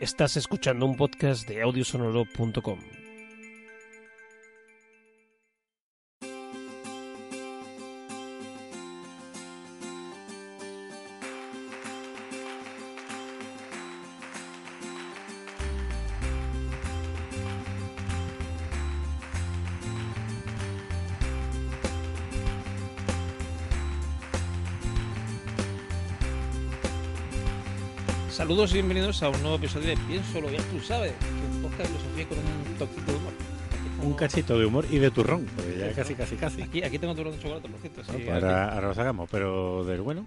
Estás escuchando un podcast de audiosonoro.com. Saludos y bienvenidos a un nuevo episodio de Pienso lo ya tú sabes, que un podcast de filosofía con un toquito de humor. Un cachito de humor y de turrón, porque ya casi, casi, casi. Aquí, aquí tengo turrón de chocolate, por cierto. sí, No, aquí. ahora, ahora lo sacamos, pero del bueno.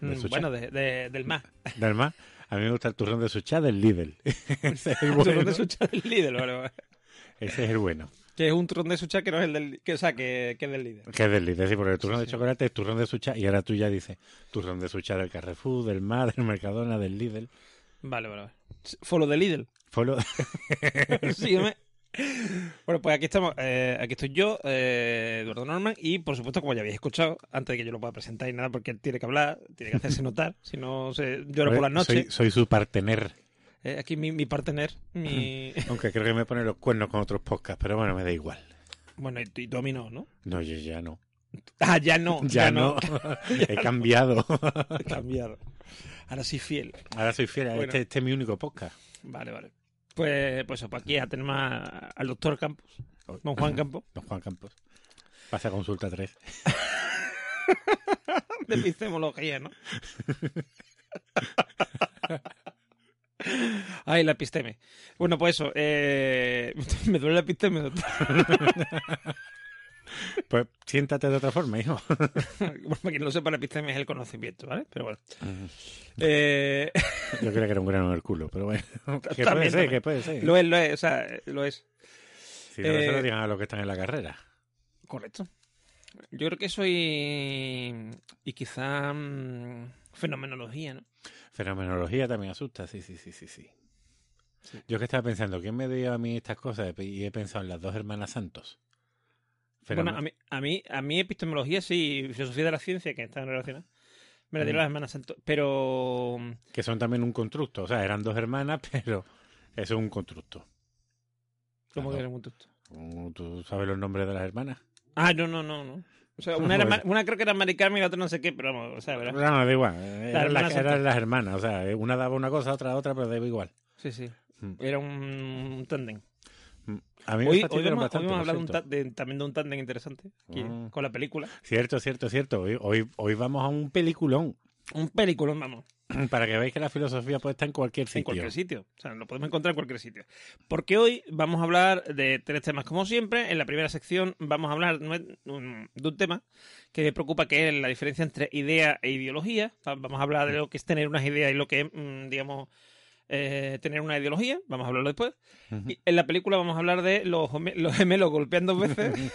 Mm, de Suchá. bueno, de- de- del más. Del más, a mí me gusta el turrón de Suchá del Lidl. Ese es el Turrón bueno. de sucha del líder, vale, vale. Ese es el bueno. Que es un turrón de sucha que no es el del... Que, o sea, que, que es del líder. Que es del Lidl, sí, porque el turrón Sí, de sí. chocolate es turrón de Suchá y ahora tú ya dices turrón de Suchá del Carrefour, del Mar, del Mercadona, del Lidl. Vale, vale, vale. Follow de Lidl. Folo- Sígueme. Bueno, pues aquí estamos, eh, aquí estoy yo, eh, Eduardo Norman, y por supuesto, como ya habéis escuchado, antes de que yo lo pueda presentar y nada, porque él tiene que hablar, tiene que hacerse notar, si no se llora por las noches. soy, soy su partener. Eh, aquí mi, mi partener, mi... Aunque creo que me pone los cuernos con otros podcasts, pero bueno, me da igual. bueno, y, y tú a mí no, ¿no? No, yo ya no. Ah, ya no, Ya, no. He cambiado. He cambiado. Ahora sí fiel. Ahora soy fiel. Bueno. Este, este es mi único podcast. Vale, vale. Pues, pues, pues aquí ya tenemos a- al doctor Campos, don Juan Campos, Don Juan Campos. Pasa consulta 3. de epistemología, ¿no? Ay, la episteme. Bueno, pues eso, eh, me duele la episteme, doctor. Pues siéntate de otra forma, hijo. Bueno, quien no lo sepa, la episteme es el conocimiento, ¿vale? Pero bueno. Eh, Yo creía que era un grano en el culo, pero bueno. Que puede ser, que puede ser. lo es, lo es, o sea, lo es. Si no, se eh, lo digan a los que están en la carrera. Correcto. Yo creo que soy. Y quizá. mm, fenomenología, ¿no? Fenomenología también asusta, sí, sí, sí, sí, sí. Yo que estaba pensando, ¿quién me dio a mí estas cosas? Y he pensado en las dos hermanas Santos. Bueno, a mí, a mí, a mí epistemología sí, filosofía de la ciencia, que están relacionadas. Me la dieron Mm. las hermanas Santos. Pero. Que son también un constructo. O sea, eran dos hermanas, pero eso es un constructo. ¿Cómo Claro. que era un? ¿Tú- ¿Tú sabes los nombres de las hermanas? Ah, no, no, no, no. O sea, una, era, una creo que era Mari Carmen y la otra no sé qué, pero vamos, o sea, ¿verdad? No, no, da igual. Eran, hermanas las, Santos. eran las hermanas. O sea, una daba una cosa, otra otra, pero daba igual. Sí, sí. Mm. Era un, un tándem. Mm. A mí me Hoy, hoy vamos, hoy bastante, vamos a lo hablar de un siento. ta- de- también de un tándem interesante aquí, Mm. con la película. Cierto, cierto, cierto. Hoy, hoy, hoy vamos a un peliculón. Un peliculón, vamos. Para que veáis que la filosofía puede estar en cualquier sitio. En cualquier sitio. O sea, lo podemos encontrar en cualquier sitio. Porque hoy vamos a hablar de tres temas, como siempre. En la primera sección vamos a hablar de un tema que me preocupa, que es la diferencia entre idea e ideología. Va- Vamos a hablar de lo que es tener unas ideas y lo que es, mm, digamos, eh, tener una ideología. Vamos a hablarlo después. Y en la película vamos a hablar de los, los gemelos golpeando dos veces.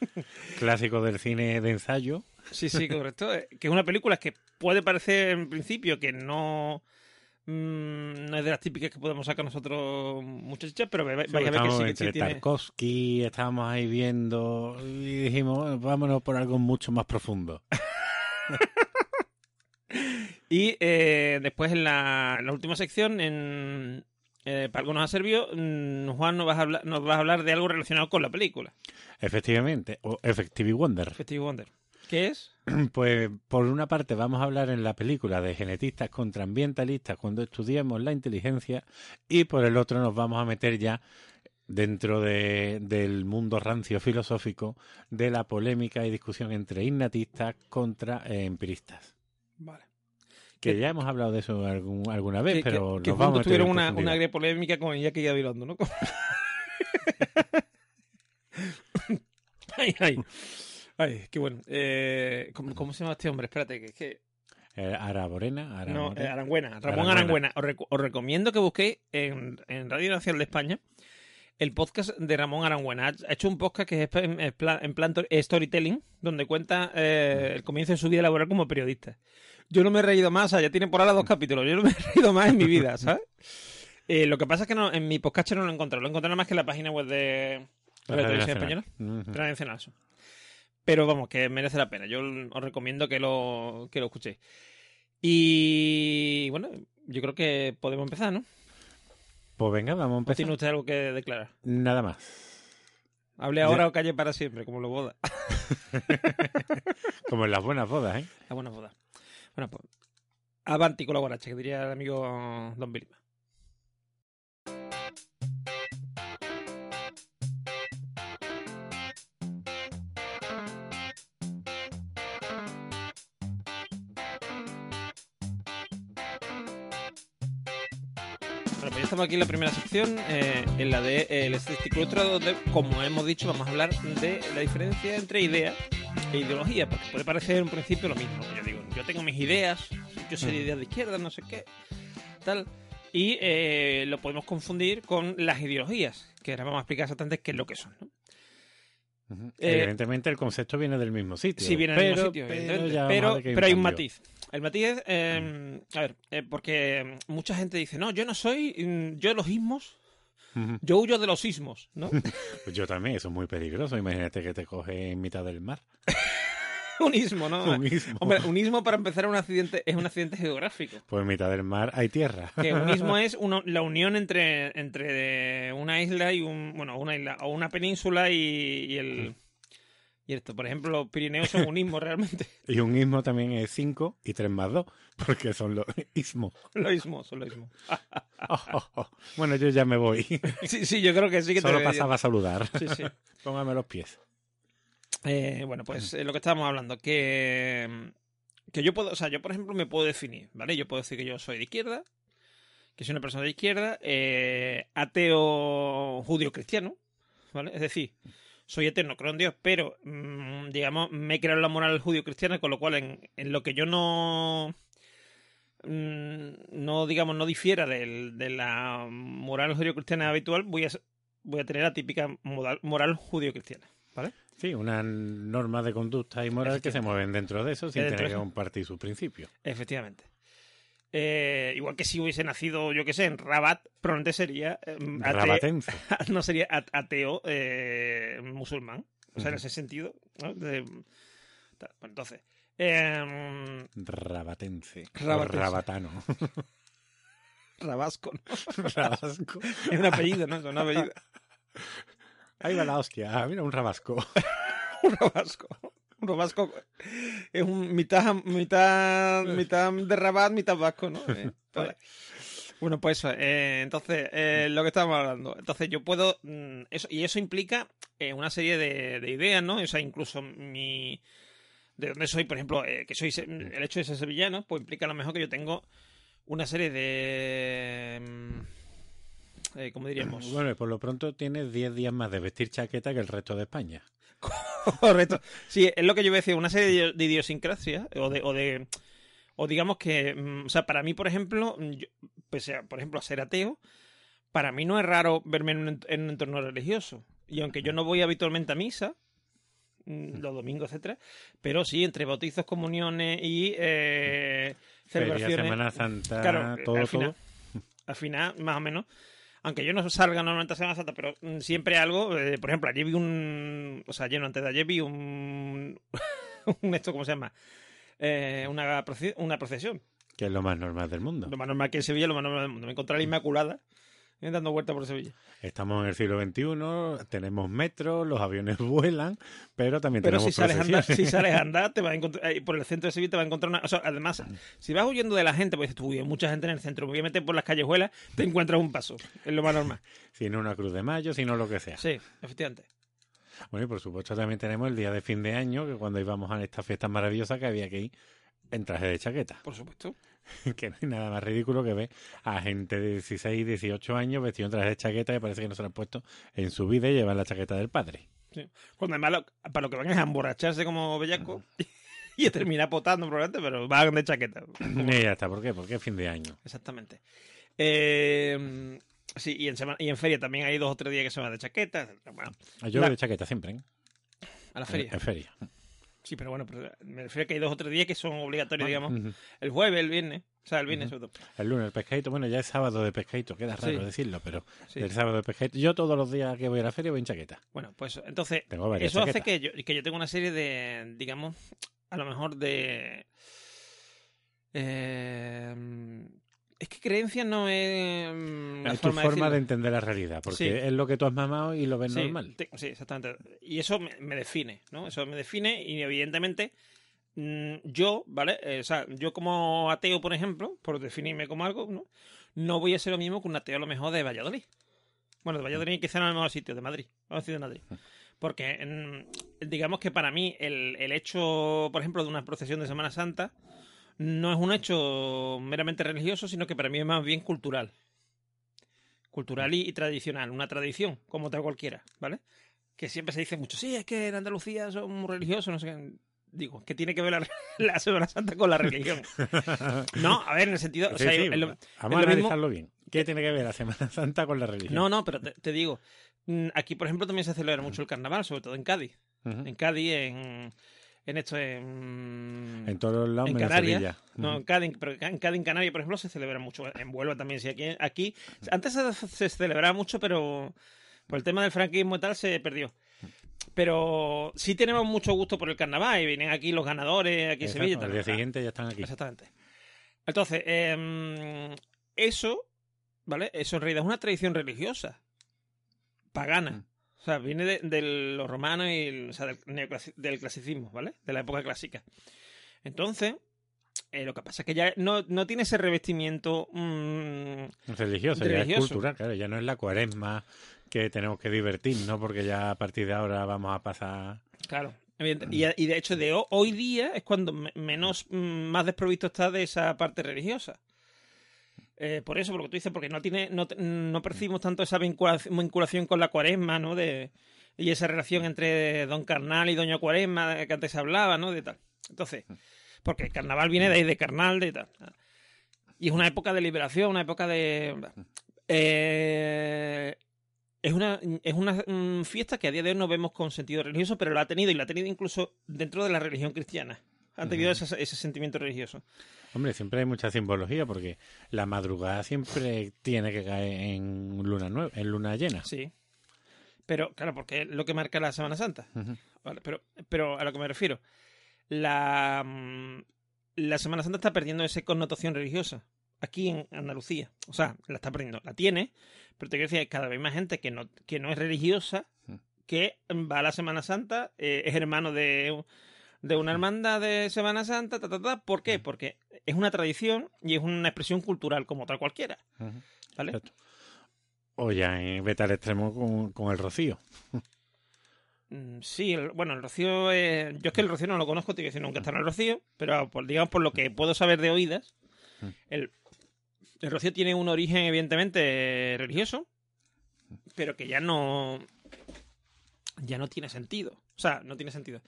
Clásico del cine de ensayo. Sí, sí, correcto. Eh, Que es una película que puede parecer en principio que no, mm, no es de las típicas que podemos sacar nosotros muchachas, pero vais a ver que sí, que entre sí tiene... Tarkovsky, estábamos ahí viendo y dijimos, "Bueno, vámonos por algo mucho más profundo. Y eh, después en la, en la última sección, en, eh, para algo nos ha servido, mm, Juan nos va, a hablar, nos va a hablar de algo relacionado con la película, Efectivamente, o Effective Wonder. Festive Wonder. ¿Qué es? Pues por una parte vamos a hablar en la película de genetistas contra ambientalistas cuando estudiamos la inteligencia y por el otro nos vamos a meter ya dentro de- del mundo rancio filosófico de la polémica y discusión entre innatistas contra eh, empiristas. Vale. Que Que- ya hemos hablado de eso algún- alguna vez, que, pero que, que nos vamos a tuvieron una, una agria polémica con Iñaki Gabilondo, ¿no? ay, ay. Ay, qué bueno. Eh, ¿cómo, cómo se llama este hombre? Espérate, que es que... Eh, Araborena, No, Aramore- eh, Arangüena, Ramón Arangüena. Arangüena. Os, os recomiendo que busquéis en, en Radio Nacional de España el podcast de Ramón Arangüena. Ha hecho un podcast que es en, plan, en plan to- storytelling, donde cuenta eh, el comienzo de su vida laboral como periodista. Yo no me he reído más, o sea, ya tiene por ahora dos capítulos, yo no me he reído más en mi vida, ¿sabes? Eh, lo que pasa es que no, en mi podcast no lo he encontrado, lo he encontrado nada más que en la página web de La Radio Televisión. Española. Nacional, eso. Pero vamos, que merece la pena. Yo os recomiendo que lo, que lo escuchéis. Y bueno, yo creo que podemos empezar, ¿no? Pues venga, vamos a ¿O empezar. tiene usted algo que declarar? Nada más. Hable ahora o calle para siempre, como lo boda. Como en las buenas bodas, ¿eh? La buena boda. Bueno, pues. Avanti con la guaracha, que diría el amigo Don Bilma. Estamos aquí en la primera sección, eh, en la de eh, el estético ilustrado, donde, como hemos dicho, vamos a hablar de la diferencia entre idea e ideología, porque puede parecer en principio lo mismo. Yo digo, yo tengo mis ideas, yo soy de ideas de izquierda, no sé qué, tal. Y eh, lo podemos confundir con las ideologías, que ahora vamos a explicar exactamente qué es lo que son. ¿no? Eh, Evidentemente el concepto viene del mismo sitio. Sí, viene del mismo sitio, pero, pero, pero hay un matiz. El matiz es, eh, a ver, eh, porque mucha gente dice, no, yo no soy, mm, yo los ismos, yo huyo de los ismos, ¿no? Pues yo también, eso es muy peligroso. Imagínate que te coge en mitad del mar. un ismo, ¿no? Un ismo. Hombre, un ismo para empezar es un accidente, es un accidente geográfico. Pues en mitad del mar hay tierra. Que un ismo es uno- la unión entre, entre una isla y un. Bueno, una isla o una península y, y el. Y esto, por ejemplo, los Pirineos son un ismo realmente. Y un ismo también es 5 y 3 más 2, porque son los ismos. Los ismos, son los ismos. Oh, oh, oh. Bueno, yo ya me voy. Sí, sí, yo creo que sí que te Solo debería- pasaba a saludar. Sí, sí. Póngame los pies. Eh, bueno, pues eh, lo que estábamos hablando, que, que yo puedo, o sea, yo por ejemplo me puedo definir, ¿vale? Yo puedo decir que yo soy de izquierda, que soy una persona de izquierda, eh, ateo judío cristiano, ¿vale? Es decir, soy eterno, creo en Dios, pero mm, digamos, me he creado la moral judío cristiana, con lo cual en, en lo que yo no mm, no digamos no difiera del- de la moral judío cristiana habitual, voy a voy a tener la típica moral, moral judío cristiana, ¿vale? Sí, una norma de conducta y moral que se mueven dentro de eso sin tener que compartir sus principios. Efectivamente. Eh, igual que si hubiese nacido, yo que sé, en Rabat, probablemente sería eh, ate- Rabatense. no sería ateo eh, musulmán. O sea, en ese sentido. ¿no? De- tal. Bueno, entonces. eh, Rabatense. Rabatano. Rabasco, ¿no? Rabasco. Es un apellido, ¿no? Es un apellido. Ahí va la hostia. Ah, mira, un rabasco. Un rabasco. Un rabasco es un mitad, mitad, mitad de Rabat, mitad vasco, ¿no? Eh. Bueno, pues eso. eh, entonces, eh, lo que estábamos hablando. Entonces, yo puedo. mm, eso, y eso implica eh, una serie de, de ideas, ¿no? O sea, incluso mi. De dónde soy, por ejemplo, que soy. El hecho de ser sevillano, pues implica a lo mejor que yo tengo una serie de. mm, ¿Cómo diríamos? Bueno, por lo pronto tienes 10 días más de vestir chaqueta que el resto de España. Correcto. Sí, es lo que yo voy a decir, una serie de, idiosincrasias o de, o de o digamos que, mm, o sea, para mí, por ejemplo, mm, yo, pese a, por ejemplo, a ser ateo, para mí no es raro verme en un, en un entorno religioso. Y aunque yo no voy habitualmente a misa, mm, los domingos, etcétera, pero sí entre bautizos, comuniones y eh, Feria, celebraciones. Semana Santa, Claro, todo, al final, todo. al final, más o menos. Aunque yo no salga normalmente a Semana Santa, pero mm, siempre algo. eh, por ejemplo, ayer vi un. O sea, ayer no, antes de ayer vi un. un esto, ¿cómo se llama? Eh, una, una procesión. Que es lo más normal del mundo. Lo más normal que en Sevilla, lo más normal del mundo. Me encontré a la Inmaculada eh, dando vueltas por Sevilla. Estamos en el siglo XXI, tenemos metro, los aviones vuelan, pero también Pero tenemos si sales, andar, si sales a andar, te vas a encontrar, por el centro de Sevilla te vas a encontrar una... O sea, además, si vas huyendo de la gente, pues tú, "Uy, hay mucha gente en el centro, me voy a meter por las callejuelas, te encuentras un paso. Es lo más normal. Si no una cruz de mayo, sino lo que sea. Sí, efectivamente. Bueno, y por supuesto también tenemos el día de fin de año, que cuando íbamos a estas fiestas maravillosas que había que ir en traje de chaqueta. Por supuesto. que no hay nada más ridículo que ver a gente de 16, 18 años vestido en de chaqueta que parece que no se lo han puesto en su vida y llevan la chaqueta del padre. Sí. Cuando además lo- para lo que van es a emborracharse como bellaco y a terminar potando probablemente, pero van de chaqueta. Y ya está, ¿por qué? Porque es fin de año. Exactamente. Eh, sí, y en, semana, y en feria también hay dos o tres días que se van de chaqueta. Bueno, Yo La- voy de chaqueta siempre, ¿eh? a la feria. En, en feria. Sí, pero bueno, pero me refiero a que hay dos o tres días que son obligatorios, digamos. El jueves, el viernes. O sea, el viernes sobre todo. El lunes el pescadito, bueno, ya es sábado de pescadito, queda raro Sí. decirlo, pero Sí. el sábado de pescadito. Yo todos los días que voy a la feria voy en chaqueta. Bueno, pues entonces, Tengo eso hace que yo, que yo tenga una serie de, digamos, a lo mejor de... eh, es que creencia no es. mm, la es tu forma, forma decirlo. de entender la realidad, porque Sí. es lo que tú has mamado y lo ves Sí, normal. te- sí, exactamente. Y eso me, me define, ¿no? Eso me define y evidentemente mm, yo, ¿vale? Eh, o sea, yo como ateo, por ejemplo, por definirme como algo, ¿no? No voy a ser lo mismo que un ateo a lo mejor de Valladolid. Bueno, de Valladolid quizá no en el mismo sitio, de Madrid. Vamos a decir de Madrid. Porque mm, digamos que para mí el, el hecho, por ejemplo, de una procesión de Semana Santa no es un hecho meramente religioso, sino que para mí es más bien cultural. Cultural y, y tradicional, una tradición, como otra cualquiera, ¿vale? Que siempre se dice mucho, sí, es que en Andalucía son muy religiosos, no sé qué. Digo, ¿qué tiene que ver la, la Semana Santa con la religión? No, a ver, en el sentido. o sea, sí, vamos a mismo- analizarlo bien. ¿Qué tiene que ver la Semana Santa con la religión? No, no, pero te, te digo, mm, aquí, por ejemplo, también se celebra mucho el carnaval, sobre todo en Cádiz. En Cádiz, en, en esto, en, En todos lados en menos Canarias. No, en Cádiz, pero en en Canarias, por ejemplo, se celebra mucho. En Huelva también, sí. Aquí, aquí antes se, se celebraba mucho, pero por el tema del franquismo y tal se perdió. Pero sí tenemos mucho gusto por el carnaval y vienen aquí los ganadores, aquí en Sevilla. Al día siguiente ya están aquí. Exactamente. Entonces, em, eso, ¿vale? Eso en realidad es una tradición religiosa, pagana. Mm. O sea, viene de, de los romanos y o sea, del, clasicismo, ¿vale? De la época clásica. Entonces, eh, lo que pasa es que ya no, no tiene ese revestimiento. mm, Religioso, ya es cultural, claro, ya no es la cuaresma que tenemos que divertirnos porque ya a partir de ahora vamos a pasar... claro. evidente. Y, de hecho, de ho- hoy día es cuando me- menos, mm, más desprovisto está de esa parte religiosa. Eh, por eso, por lo que tú dices, porque no tiene, no, no percibimos tanto esa vinculación, vinculación con la cuaresma, ¿no? De, y esa relación entre Don Carnal y Doña Cuaresma que antes se hablaba, ¿no? De tal. Entonces, porque el carnaval viene de ahí, de carnal, de tal. Y es una época de liberación, una época de. Eh, es una, es una mm, fiesta que a día de hoy no vemos con sentido religioso, pero la ha tenido y la ha tenido incluso dentro de la religión cristiana. Han tenido ese sentimiento religioso. Hombre, siempre hay mucha simbología porque la madrugada siempre tiene que caer en luna nueva, en luna llena. Sí. Pero, claro, porque es lo que marca la Semana Santa. Vale, pero, pero a lo que me refiero. La, mm, la Semana Santa está perdiendo esa connotación religiosa. Aquí en Andalucía. O sea, la está perdiendo. La tiene, pero te quiero decir, hay cada vez más gente que no, que no es religiosa, que va a la Semana Santa, eh, es hermano de, de una hermandad de Semana Santa, ta, ta, ta. ¿Por qué? Porque es una tradición y es una expresión cultural como otra cualquiera. ¿Vale? Exacto. O ya en vete al extremo con, con el rocío. Mm, Sí, el- bueno, el Rocío, eh, yo es que el Rocío no lo conozco, te decir, nunca está en el Rocío, pero por, digamos por lo que puedo saber de oídas, el, el Rocío tiene un origen evidentemente religioso, pero que ya no, ya no tiene sentido. O sea, no tiene sentido.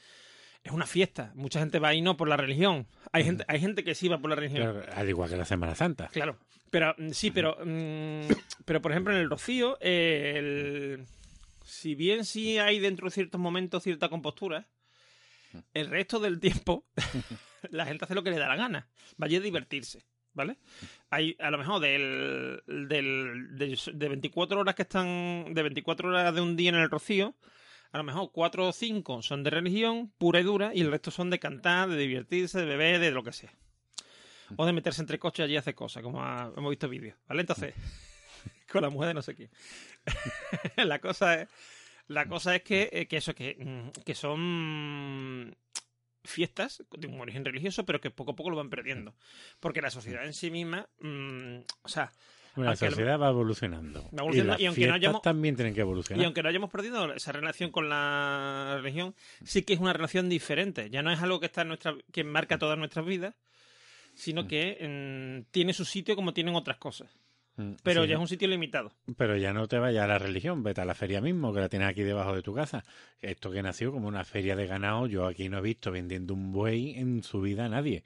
Es una fiesta, mucha gente va ahí no por la religión. Hay gente, hay gente que sí va por la religión. Claro, al igual que la Semana Santa. Claro. Pero mm, sí, pero mm, pero por ejemplo en el Rocío, eh, el- si bien sí hay dentro de ciertos momentos cierta compostura, el resto del tiempo la gente hace lo que le da la gana. Vaya a divertirse, ¿vale? Hay a lo mejor del, del, del- de 24 horas que están de 24 horas de un día en el Rocío, a lo mejor 4 o 5 son de religión pura y dura y el resto son de cantar, de divertirse, de beber, de lo que sea o de meterse entre coches allí y hacer cosas, como hemos visto vídeos, ¿vale? Entonces, con la mujer de no sé quién. la cosa es, la cosa es que, eh, eso, que, mm, que son fiestas de un origen religioso, pero que poco a poco lo van perdiendo. Porque la sociedad en sí misma, mm, o sea, Bueno, la sociedad va evolucionando. Va evolucionando, y las y aunque no hayamos- también tienen que y evolucionar. aunque no hayamos perdido esa relación con la religión, sí que es una relación diferente. Ya no es algo que está en nuestra, que marca todas nuestras vidas, sino que tiene su sitio como tienen otras cosas. Mm, Pero sí. ya es un sitio limitado. Pero ya no te vayas a la religión, vete a la feria mismo, que la tienes aquí debajo de tu casa. Esto que nació como una feria de ganado, yo aquí no he visto vendiendo un buey en su vida a nadie.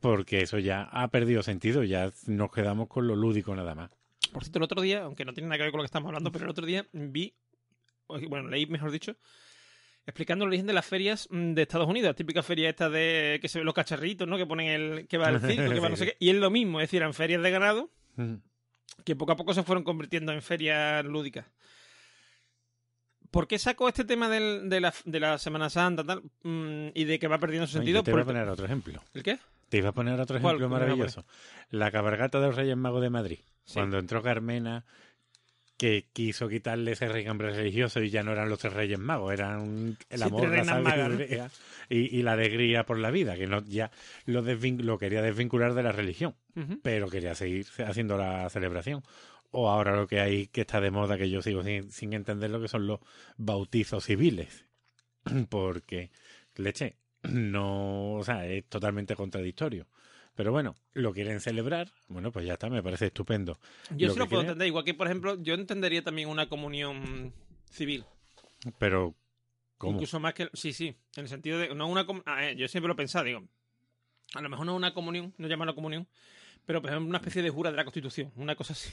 Porque eso ya ha perdido sentido, ya nos quedamos con lo lúdico nada más. Por cierto, el otro día, aunque no tiene nada que ver con lo que estamos hablando, pero el otro día vi, bueno, leí, mejor dicho, explicando el origen de las ferias mm, de Estados Unidos, la típica feria esta de que se ven los cacharritos, ¿no? Que ponen el, que va al circo, que va no sé Sí, qué, y es lo mismo, es decir, eran ferias de ganado que poco a poco se fueron convirtiendo en ferias lúdicas. ¿Por qué saco este tema del- de, la, de la Semana Santa tal, mm, y de que va perdiendo su sentido? yo te voy a poner otro ejemplo. ¿El qué? Te iba a poner otro ejemplo ¿Cuál me iba a maravilloso. La cabalgata de los Reyes Magos de Madrid. Sí. Cuando entró Carmena, que quiso quitarle ese regambre religioso y ya no eran los tres Reyes Magos, eran el amor, la sabiduría y, y la alegría por la vida, que no ya lo, quería desvincular de la religión, pero quería seguir haciendo la celebración. O ahora lo que hay que está de moda, que yo sigo sin, sin entender lo que son los bautizos civiles. Porque, leche, no, o sea, es totalmente contradictorio. Pero bueno, lo quieren celebrar, bueno, pues ya está, me parece estupendo. Yo Lo sí lo puedo entender. Igual que, por ejemplo, yo entendería también una comunión civil. Pero, ¿cómo? Incluso más que. Sí, sí. En el sentido de. No una ah, eh, yo siempre lo he pensado, digo. A lo mejor no una comunión, no llamarlo comunión, pero por ejemplo una especie de jura de la Constitución, una cosa así.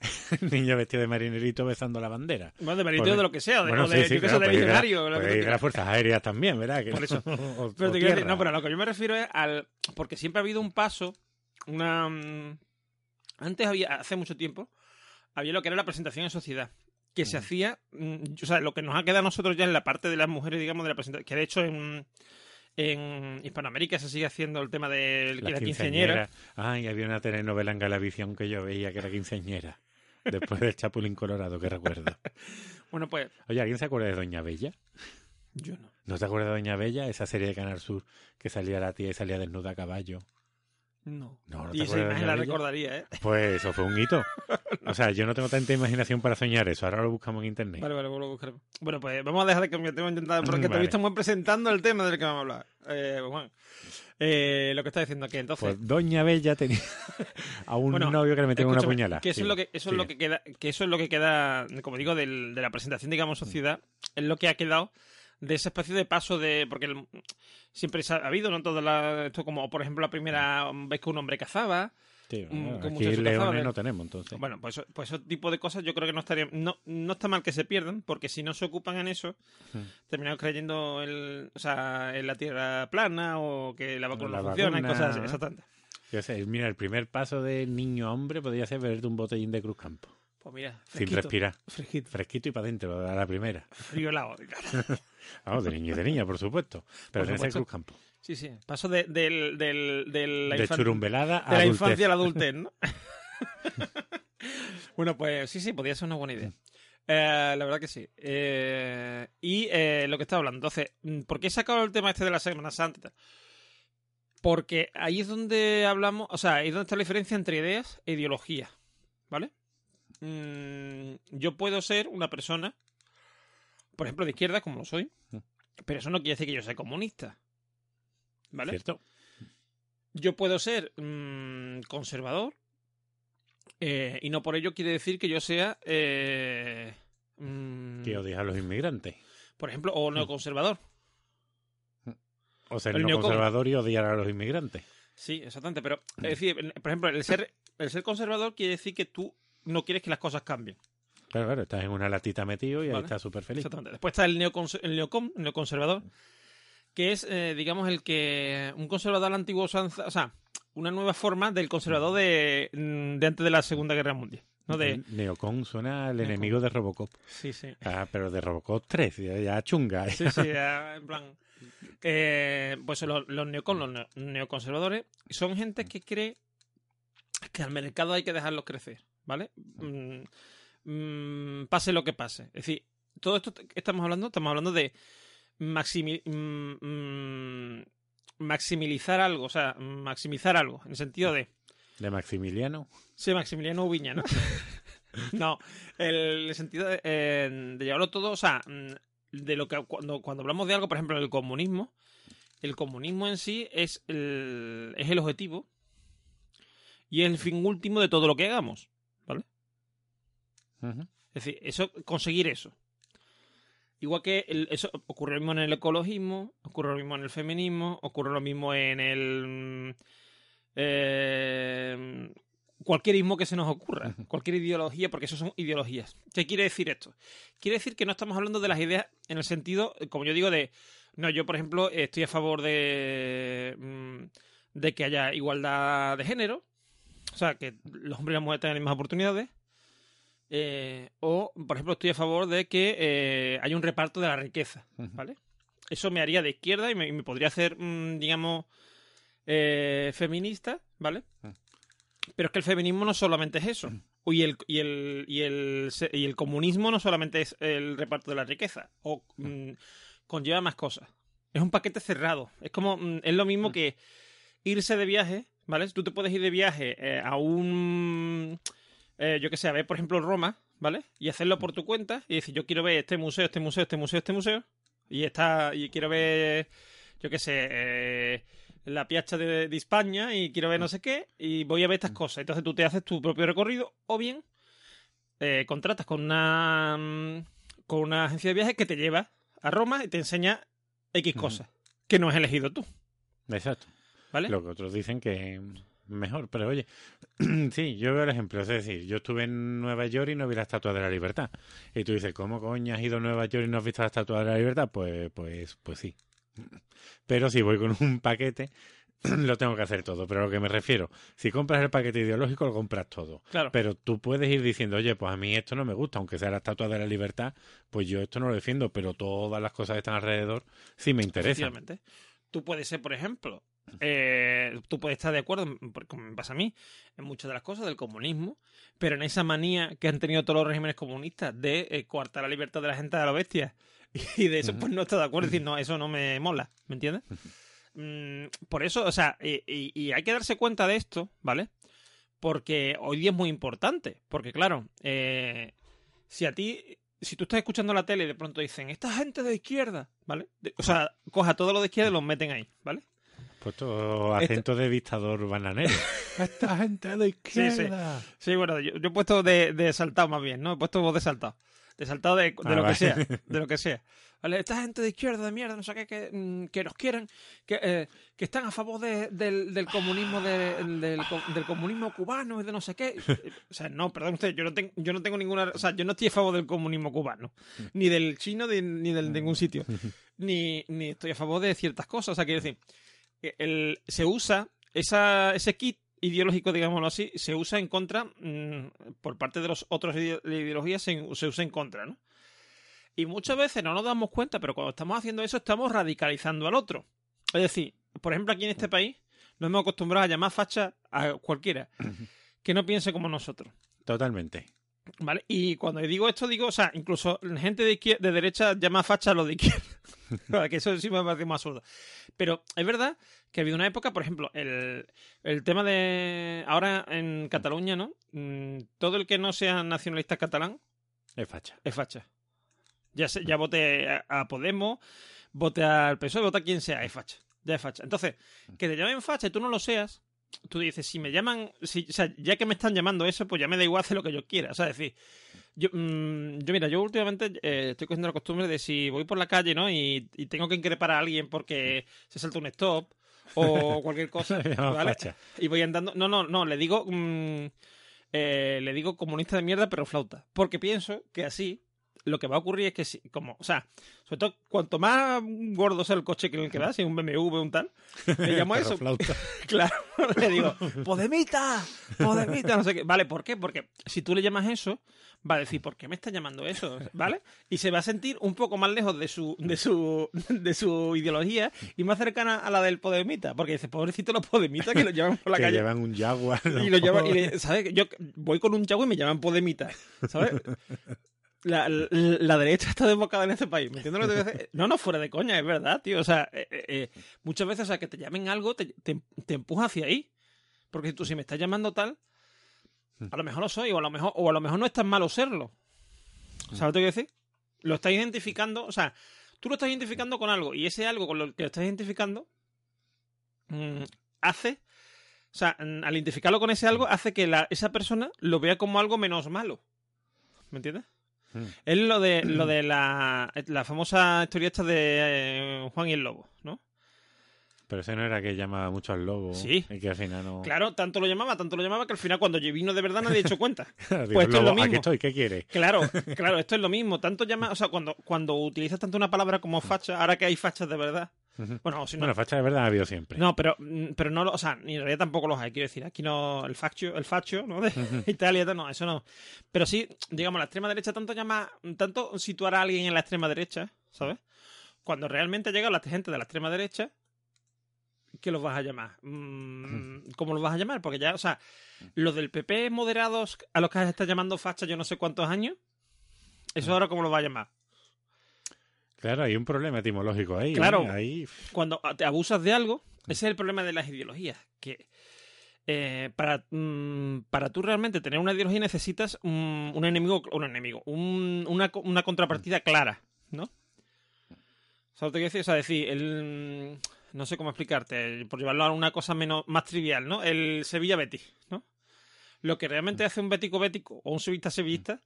Niño vestido de marinerito besando la bandera. Bueno, de Pues- de lo que sea, de, Bueno, de, sí, sí, yo que claro, de ir la- puede ir quieras. las fuerzas aéreas también, ¿verdad? Que Por eso. no- o- Pero o te quiero decir, tierra. no, pero a lo que yo me refiero es al. Porque siempre ha habido un paso, una. mm, Antes había, hace mucho tiempo, había lo que era la presentación en sociedad. Que se hacía. mm, O sea, lo que nos ha quedado a nosotros ya en la parte de las mujeres, digamos, de la presentación. Que de hecho en. En Hispanoamérica se sigue haciendo el tema de Las la quinceañera. Ay, había una telenovela en Galavisión que yo veía que era quinceañera. Después del Chapulín Colorado, que recuerdo. Bueno, pues. Oye, ¿alguien se acuerda de Doña Bella? Yo no. ¿No te acuerdas de Doña Bella? Esa serie de Canal Sur que salía la tía y salía desnuda a caballo. No. No, no te y esa imagen la Bella? recordaría, ¿eh? Pues eso fue un hito. O sea, yo no tengo tanta imaginación para soñar eso. Ahora lo buscamos en internet. Vale, vale, vuelvo a buscar. Bueno, pues vamos a dejar de cambiar tema intentado porque te he visto muy presentando el tema del que vamos a hablar. Eh, Juan, eh, lo que está diciendo aquí, entonces. Pues Doña Bella tenía a un Bueno, novio que le metieron una puñalada. Que eso, es lo que, eso es lo sigue. que queda, que eso es lo que queda, como digo, del- de la presentación, digamos, sociedad, es lo que ha quedado de esa especie de paso de. Porque el- siempre ha habido, ¿no? Todo la- esto como, por ejemplo, la primera vez que un hombre cazaba. Sí, Mm, bueno, con aquí leones no tenemos, entonces. Bueno, pues, pues ese tipo de cosas yo creo que no estaría. No, no está mal que se pierdan, porque si no se ocupan en eso, Hmm. terminamos creyendo el, o sea, en la tierra plana o que la vacuna La no funciona y vacuna, cosas así. ¿no? Exactamente. Yo sé, mira, el primer paso de niño a hombre podría ser beberte un botellín de Cruz Campo. Pues mira, Sin respirar. Fresquito, Fresquito y para adentro, a la primera. frío helado. Vamos, de niño y de niña, por supuesto. Pero Por supuesto. Cruz Campo. Sí, sí. Paso de, del, del, de la, de churumbelada a de la adultez. infancia a la adultez, ¿no? bueno, pues sí, sí, podría ser una buena idea. Eh, la verdad que sí. Eh, y eh, lo que estaba hablando. Entonces, mm, ¿por qué he sacado el tema este de la Semana Santa? Porque ahí es donde hablamos, o sea, ahí es donde está la diferencia entre ideas e ideología. ¿Vale? Mm, yo puedo ser una persona, por ejemplo, de izquierda, como lo soy, Mm. pero eso no quiere decir que yo sea comunista. ¿Vale? ¿Cierto? Yo puedo ser mm, conservador eh, y no por ello quiere decir que yo sea, eh, mm, Que odias a los inmigrantes. por ejemplo, o neoconservador. O ser El no neocon. conservador y odiar a los inmigrantes. Sí, exactamente. Pero, es decir, por ejemplo, el ser, el ser conservador quiere decir que tú no quieres que las cosas cambien. Claro, claro, estás en una latita metido y ahí estás súper feliz. Exactamente. Después está el, neocons el, neocon, el neoconservador, que es, eh, digamos, el que. Un conservador a la antigua usanza. O sea, una nueva forma del conservador de, mm, de antes de la Segunda Guerra Mundial. ¿no? De, Neocon suena al Neocon. enemigo de Robocop. sí, sí. Ah, pero de Robocop 3, ya, ya chunga. Sí, sí, eh, en plan. eh, pues los, los neocon, los neo- neoconservadores, son gente que cree que al mercado hay que dejarlos crecer, ¿vale? Mm, mm, pase lo que pase. Es decir, todo esto que estamos hablando, estamos hablando de maximi- mm, mm, maximizar algo, o sea, maximizar algo, en el sentido de De Maximiliano. Sí, Maximiliano Ubiña, ¿no? no, el sentido de, eh, de llevarlo todo, o sea, mm, de lo que cuando, cuando hablamos de algo, por ejemplo, el comunismo, el comunismo en sí es el, es el objetivo y es el fin último de todo lo que hagamos, ¿vale? Es decir, eso, conseguir eso. Igual que el- eso ocurre lo mismo en el ecologismo, ocurre lo mismo en el feminismo, ocurre lo mismo en el mm, eh, cualquier ismo que se nos ocurra, cualquier ideología, porque eso son ideologías. ¿Qué quiere decir esto? Quiere decir que no estamos hablando de las ideas en el sentido, como yo digo, de no, yo por ejemplo estoy a favor de mm, de que haya igualdad de género, o sea, que los hombres y las mujeres tengan las mismas oportunidades. Eh, o, por ejemplo, estoy a favor de que eh, haya un reparto de la riqueza. ¿vale? Eso me haría de izquierda y me, podría hacer, mm, digamos, eh, feminista, ¿vale? Mm. Pero es que el feminismo no solamente es eso. Y el, y, el, y, el, y el comunismo no solamente es el reparto de la riqueza. O mm, conlleva más cosas. Es un paquete cerrado. Es como. mm, es lo mismo que irse de viaje, ¿vale? Tú te puedes ir de viaje eh, a un. Eh, yo qué sé, a ver, por ejemplo, Roma, ¿vale? Y hacerlo por tu cuenta y decir, yo quiero ver este museo, este museo, este museo, este museo. Y está. Y quiero ver. Yo qué sé. eh, la piazza de, de España y quiero ver no sé qué y voy a ver estas cosas. Entonces tú te haces tu propio recorrido o bien eh, contratas con una mm, con una agencia de viajes que te lleva a Roma y te enseña X cosas que no has elegido tú, Exacto. ¿vale? Lo que otros dicen que mejor, pero oye, sí, yo veo el ejemplo. Es decir, yo estuve en Nueva York y no vi la Estatua de la Libertad. Y tú dices, ¿cómo coño has ido a Nueva York y no has visto la Estatua de la Libertad? Pues, pues, pues sí. Pero si voy con un paquete, lo tengo que hacer todo. Pero a lo que me refiero, si compras el paquete ideológico, lo compras todo. Claro. Pero tú puedes ir diciendo, oye, pues a mí esto no me gusta, aunque sea la Estatua de la Libertad, pues yo esto no lo defiendo, pero todas las cosas que están alrededor sí me interesan. Tú puedes ser, por ejemplo, eh, tú puedes estar de acuerdo, como me pasa a mí, en muchas de las cosas del comunismo, pero en esa manía que han tenido todos los regímenes comunistas de eh, coartar la libertad de la gente a la bestia y de eso pues no estoy de acuerdo, es decir, no, eso no me mola, ¿me entiendes? Mm, por eso, o sea, y, y- y hay que darse cuenta de esto, ¿vale? Porque hoy día es muy importante, porque claro, eh, si a ti si tú estás escuchando la tele y de pronto dicen, esta gente de izquierda, ¿vale? De- o sea, coja todo lo de izquierda y los meten ahí, ¿vale? Puesto acento de dictador bananero. Esta gente de izquierda. Sí, bueno, yo, yo he puesto de, de saltado más bien, ¿no? He pueto voz de saltado. De saltado de, de Ah, lo que sea, de lo que sea. ¿Vale? Esta gente de izquierda, de mierda, no sé qué, que, mm, que nos quieren, que, eh, que están a favor de- del, del comunismo de- del, del comunismo cubano y de no sé qué. O sea, no, perdón usted, yo no, tengo, yo no tengo ninguna... O sea, yo no estoy a favor del comunismo cubano, ni del chino, de- ni del de ningún sitio. Ni, ni estoy a favor de ciertas cosas. O sea, quiero decir, el, se usa esa, ese kit ideológico, digámoslo así, se usa en contra, mm, por parte de los otros ide- ideologías se, se usa en contra, ¿no? Y muchas veces no nos damos cuenta, pero cuando estamos haciendo eso estamos radicalizando al otro. Es decir, por ejemplo, aquí en este país nos hemos acostumbrado a llamar facha a cualquiera que no piense como nosotros. Totalmente. ¿Vale? Y cuando digo esto, digo, o sea, incluso la gente de, izquier- de derecha llama facha a lo de izquierda. Que eso sí me parece más absurdo. Pero es verdad que ha habido una época, por ejemplo, el, el tema de. Ahora en Cataluña, ¿no? Mm, Todo el que no sea nacionalista catalán Es facha. es facha. Ya, se, ya vote a, a Podemos, vote al PSOE, vote a quien sea, es facha. Ya es facha. Entonces, que te llamen facha y tú no lo seas, tú dices, si me llaman, si, o sea, ya que me están llamando eso, pues ya me da igual hacer lo que yo quiera. O sea, es decir, yo, mm, yo mira, yo últimamente eh, estoy cogiendo la costumbre de si voy por la calle, ¿no? Y, y tengo que increpar a alguien porque se salta un stop o cualquier cosa, ¿vale? Y voy andando. No, no, no, le digo. mm, eh, le digo comunista de mierda, pero flauta. Porque pienso que así lo que va a ocurrir es que si, como, o sea, sobre todo cuanto más gordo sea el coche que en el que vas, si es un BMW o un tal, le llamo a eso. Claro, le digo, Podemita, Podemita, no sé qué. Vale, ¿por qué? Porque si tú le llamas eso, va a decir, ¿por qué me está llamando eso? ¿Vale? Y se va a sentir un poco más lejos de su, de su, de su ideología y más cercana a la del Podemita. Porque dice, pobrecito los Podemitas que lo llevan por la que calle. llevan un jaguar. Y lo llaman, y le- ¿sabes? Yo voy con un chavo y me llaman Podemita, ¿sabes? La, la, la derecha está desbocada en este país, ¿me entiendes lo que te voy a decir? No, no, fuera de coña, es verdad, tío. O sea, eh, eh, eh, muchas veces, o sea, que te llamen algo te, te, te empuja hacia ahí. Porque tú, si me estás llamando tal, a lo mejor lo soy, o a lo mejor, o a lo mejor no es tan malo serlo. ¿Sabes lo que quiero decir? Lo estás identificando, o sea, tú lo estás identificando con algo, y ese algo con lo que lo estás identificando mm, hace o sea, al identificarlo con ese algo, hace que la, esa persona lo vea como algo menos malo. ¿Me entiendes? Mm. Es lo de, lo de la, la famosa historia esta de eh, Juan y el Lobo, ¿no? Pero ese no era que llamaba mucho al lobo. Sí. Y que al final no. Claro, tanto lo llamaba, tanto lo llamaba que al final cuando vino de verdad nadie ha hecho cuenta. Digo, pues esto es lo mismo. Aquí estoy, ¿qué quieres? Claro, claro, esto es lo mismo. Tanto llama, o sea, cuando, cuando utilizas tanto una palabra como facha, ahora que hay fachas de verdad. Bueno, si no, Bueno, facha de verdad ha habido siempre. No, pero, mm, pero no, o sea, ni en realidad tampoco los hay, quiero decir, aquí no, el faccio, el faccio, ¿no? De Italia, no, eso no. Pero sí, digamos, la extrema derecha tanto llama, tanto situar a alguien en la extrema derecha, ¿sabes? Cuando realmente llega la gente de la extrema derecha ¿qué los vas a llamar? Mm, ¿Cómo los vas a llamar? Porque ya, o sea, los del PP moderados a los que estás llamando facha yo no sé cuántos años, eso ahora cómo los vas a llamar. Claro, hay un problema etimológico ahí. Claro. ¿eh? Ahí... Cuando te abusas de algo, ese es el problema de las ideologías, que eh, para, mm, para tú realmente tener una ideología necesitas un, un enemigo, un enemigo, un- una, una contrapartida clara, ¿no? ¿Sabes lo que quiero decir? O sea, decir, el, no sé cómo explicarte, por llevarlo a una cosa menos, más trivial, ¿no? El Sevilla-Betis, ¿no? Lo que realmente hace un bético-bético o un sevillista-sevillista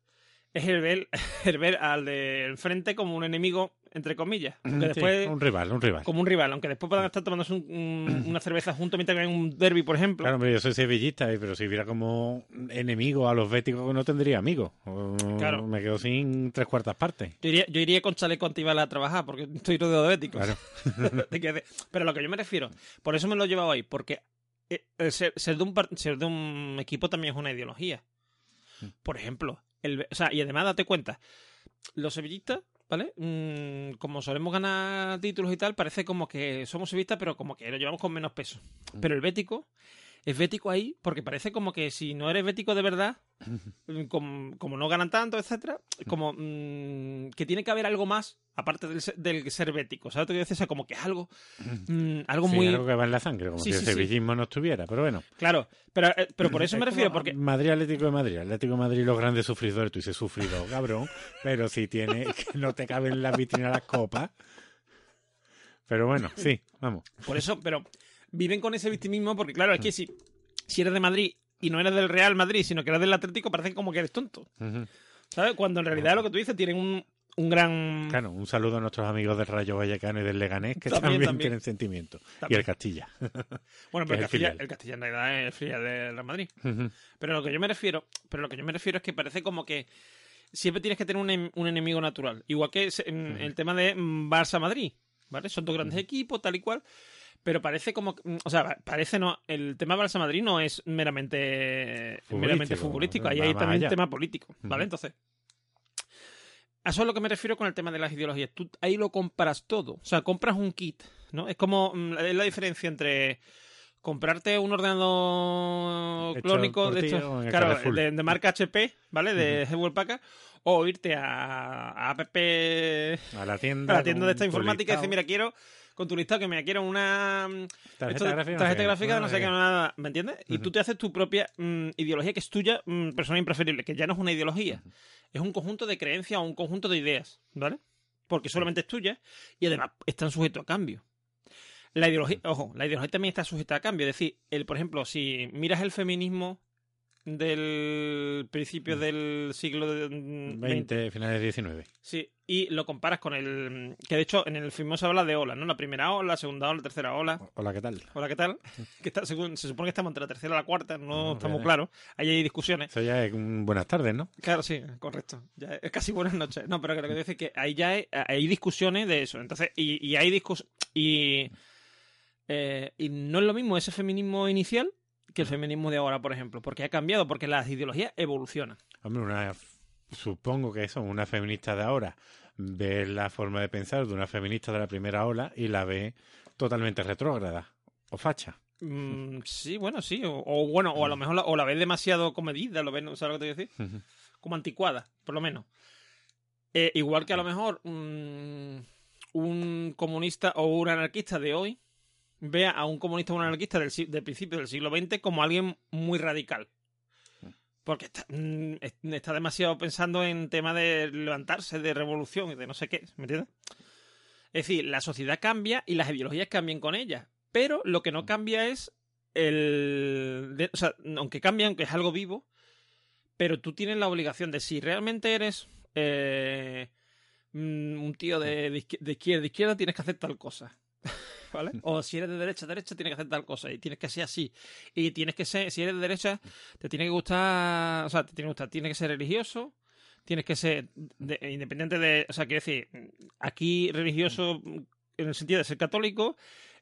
es el ver, el ver al de enfrente como un enemigo, entre comillas. Aunque Sí, después, un rival, un rival. como un rival, aunque después puedan estar tomándose un- un- una cerveza juntos mientras hay un derby, por ejemplo. Claro, hombre, yo soy sevillista, eh, pero si viera como enemigo a los béticos no tendría amigos. Claro. Me quedo sin tres cuartas partes. Yo iría, yo iría con chaleco antibalas a trabajar porque estoy rodeado de béticos. Claro. Pero a lo que yo me refiero, por eso me lo he llevado ahí, porque eh, el ser, ser de un, ser de un equipo también es una ideología. Mm. Por ejemplo, el, o sea, y además date cuenta, los sevillistas, ¿vale? Mm, como solemos ganar títulos y tal, parece como que somos sevillistas, pero como que lo llevamos con menos peso. Mm. Pero el bético es bético ahí porque parece como que si no eres bético de verdad, mm, como, como no ganan tanto, etcétera, como mm, que tiene que haber algo más aparte del, ser- del ser bético. ¿Sabes lo que quiero decir? O sea, como que es algo, mm, algo Sí, muy... algo que va en la sangre, como Sí, si sí, el sevillismo no estuviera. Pero bueno. Claro, pero, eh, pero por eso Es me refiero, porque... Madrid Atlético de Madrid. Atlético de Madrid, los grandes sufridores. Tú dices sufrido, cabrón. pero si tiene que no te caben en la vitrina las copas. Pero bueno, sí, vamos. Por eso, pero viven con ese victimismo porque, claro, es que si, si eres de Madrid y no eres del Real Madrid, sino que eres del Atlético, parece como que eres tonto. ¿Sabes? Cuando en realidad lo que tú dices tienen un, un gran... Claro, un saludo a nuestros amigos del Rayo Vallecano y del Leganés que También, también, también. tienen sentimiento. Y el Castilla. Bueno, pero el Castilla, el Castilla en realidad es el filial del Real Madrid. Pero lo que yo me refiero, pero lo que yo me refiero es que parece como que siempre tienes que tener un, em- un enemigo natural. Igual que es, en el tema de mm, Barça-Madrid, ¿vale? Son dos grandes equipos, tal y cual. Pero parece como, mm, o sea, parece no, el tema Barça-Madrid no es meramente Futbolístico, meramente futbolístico, ahí hay también un tema político, ¿vale? Entonces, a eso es lo que me refiero con el tema de las ideologías. Tú ahí lo compras todo. O sea, compras un kit, ¿no? Es como, mm, es la diferencia entre comprarte un ordenador clónico de estos, claro, de, de marca HP, ¿vale? De Hewlett Packard, o irte a, a APP, A la tienda. a la tienda de esta informática y decir, mira, quiero con tu listado que me quiero una mm, Tarjeta esto gráfica, no tarjeta sé qué. gráfica no sé qué, nada, ¿me entiendes? Y tú te haces tu propia mm, ideología que es tuya, mm, personal impreferible, que ya no es una ideología, es un conjunto de creencias o un conjunto de ideas, ¿vale? Porque solamente es tuya y además están sujetos a cambio. La ideología, ojo, la ideología también está sujeta a cambio. Es decir, el, por ejemplo, si miras el feminismo del principio del siglo de- mm, 20, finales 19. Sí, y lo comparas con el. Que de hecho en el film se habla de ola, ¿no? La primera ola, la segunda ola, la tercera ola. Hola, ¿qué tal? Hola, ¿qué tal? Que está, según, se supone que estamos entre la tercera y la cuarta, no No, estamos bien. claros. Ahí hay discusiones. Eso ya es un buenas tardes, ¿no? Claro, sí, correcto. Ya es casi buenas noches. No, pero que lo que dice es que ahí ya hay, hay discusiones de eso. Entonces, y, y hay discus y, eh, y no es lo mismo ese feminismo inicial que el feminismo de ahora, por ejemplo, porque ha cambiado, porque las ideologías evolucionan. Hombre, una, supongo que eso, una feminista de ahora ve la forma de pensar de una feminista de la primera ola y la ve totalmente retrógrada o facha. Mm, sí, bueno, sí. O, o bueno, o a lo mejor la, o la ves demasiado comedida, lo ves, ¿sabes lo que te voy a decir? Como anticuada, por lo menos. Eh, igual que a lo mejor mm, un comunista o un anarquista de hoy vea a un comunista o un anarquista del, principio del siglo XX como alguien muy radical. Porque está, mm, es- está demasiado pensando en tema de levantarse, de revolución y de no sé qué, ¿me entiendes? Es decir, la sociedad cambia y las ideologías cambian con ella. Pero lo que no cambia es el... de- o sea, aunque cambia, aunque es algo vivo, pero tú tienes la obligación de si realmente eres eh, mm, un tío de, de izquierda, de izquierda, tienes que hacer tal cosa. O si eres de derecha, derecha, tienes que hacer tal cosa. Y tienes que ser así. Y tienes que ser, si eres de derecha, te tiene que gustar, o sea, te tiene que gustar, tienes que ser religioso, tienes que ser de- independiente de, o sea, quiero decir, aquí religioso en el sentido de ser católico,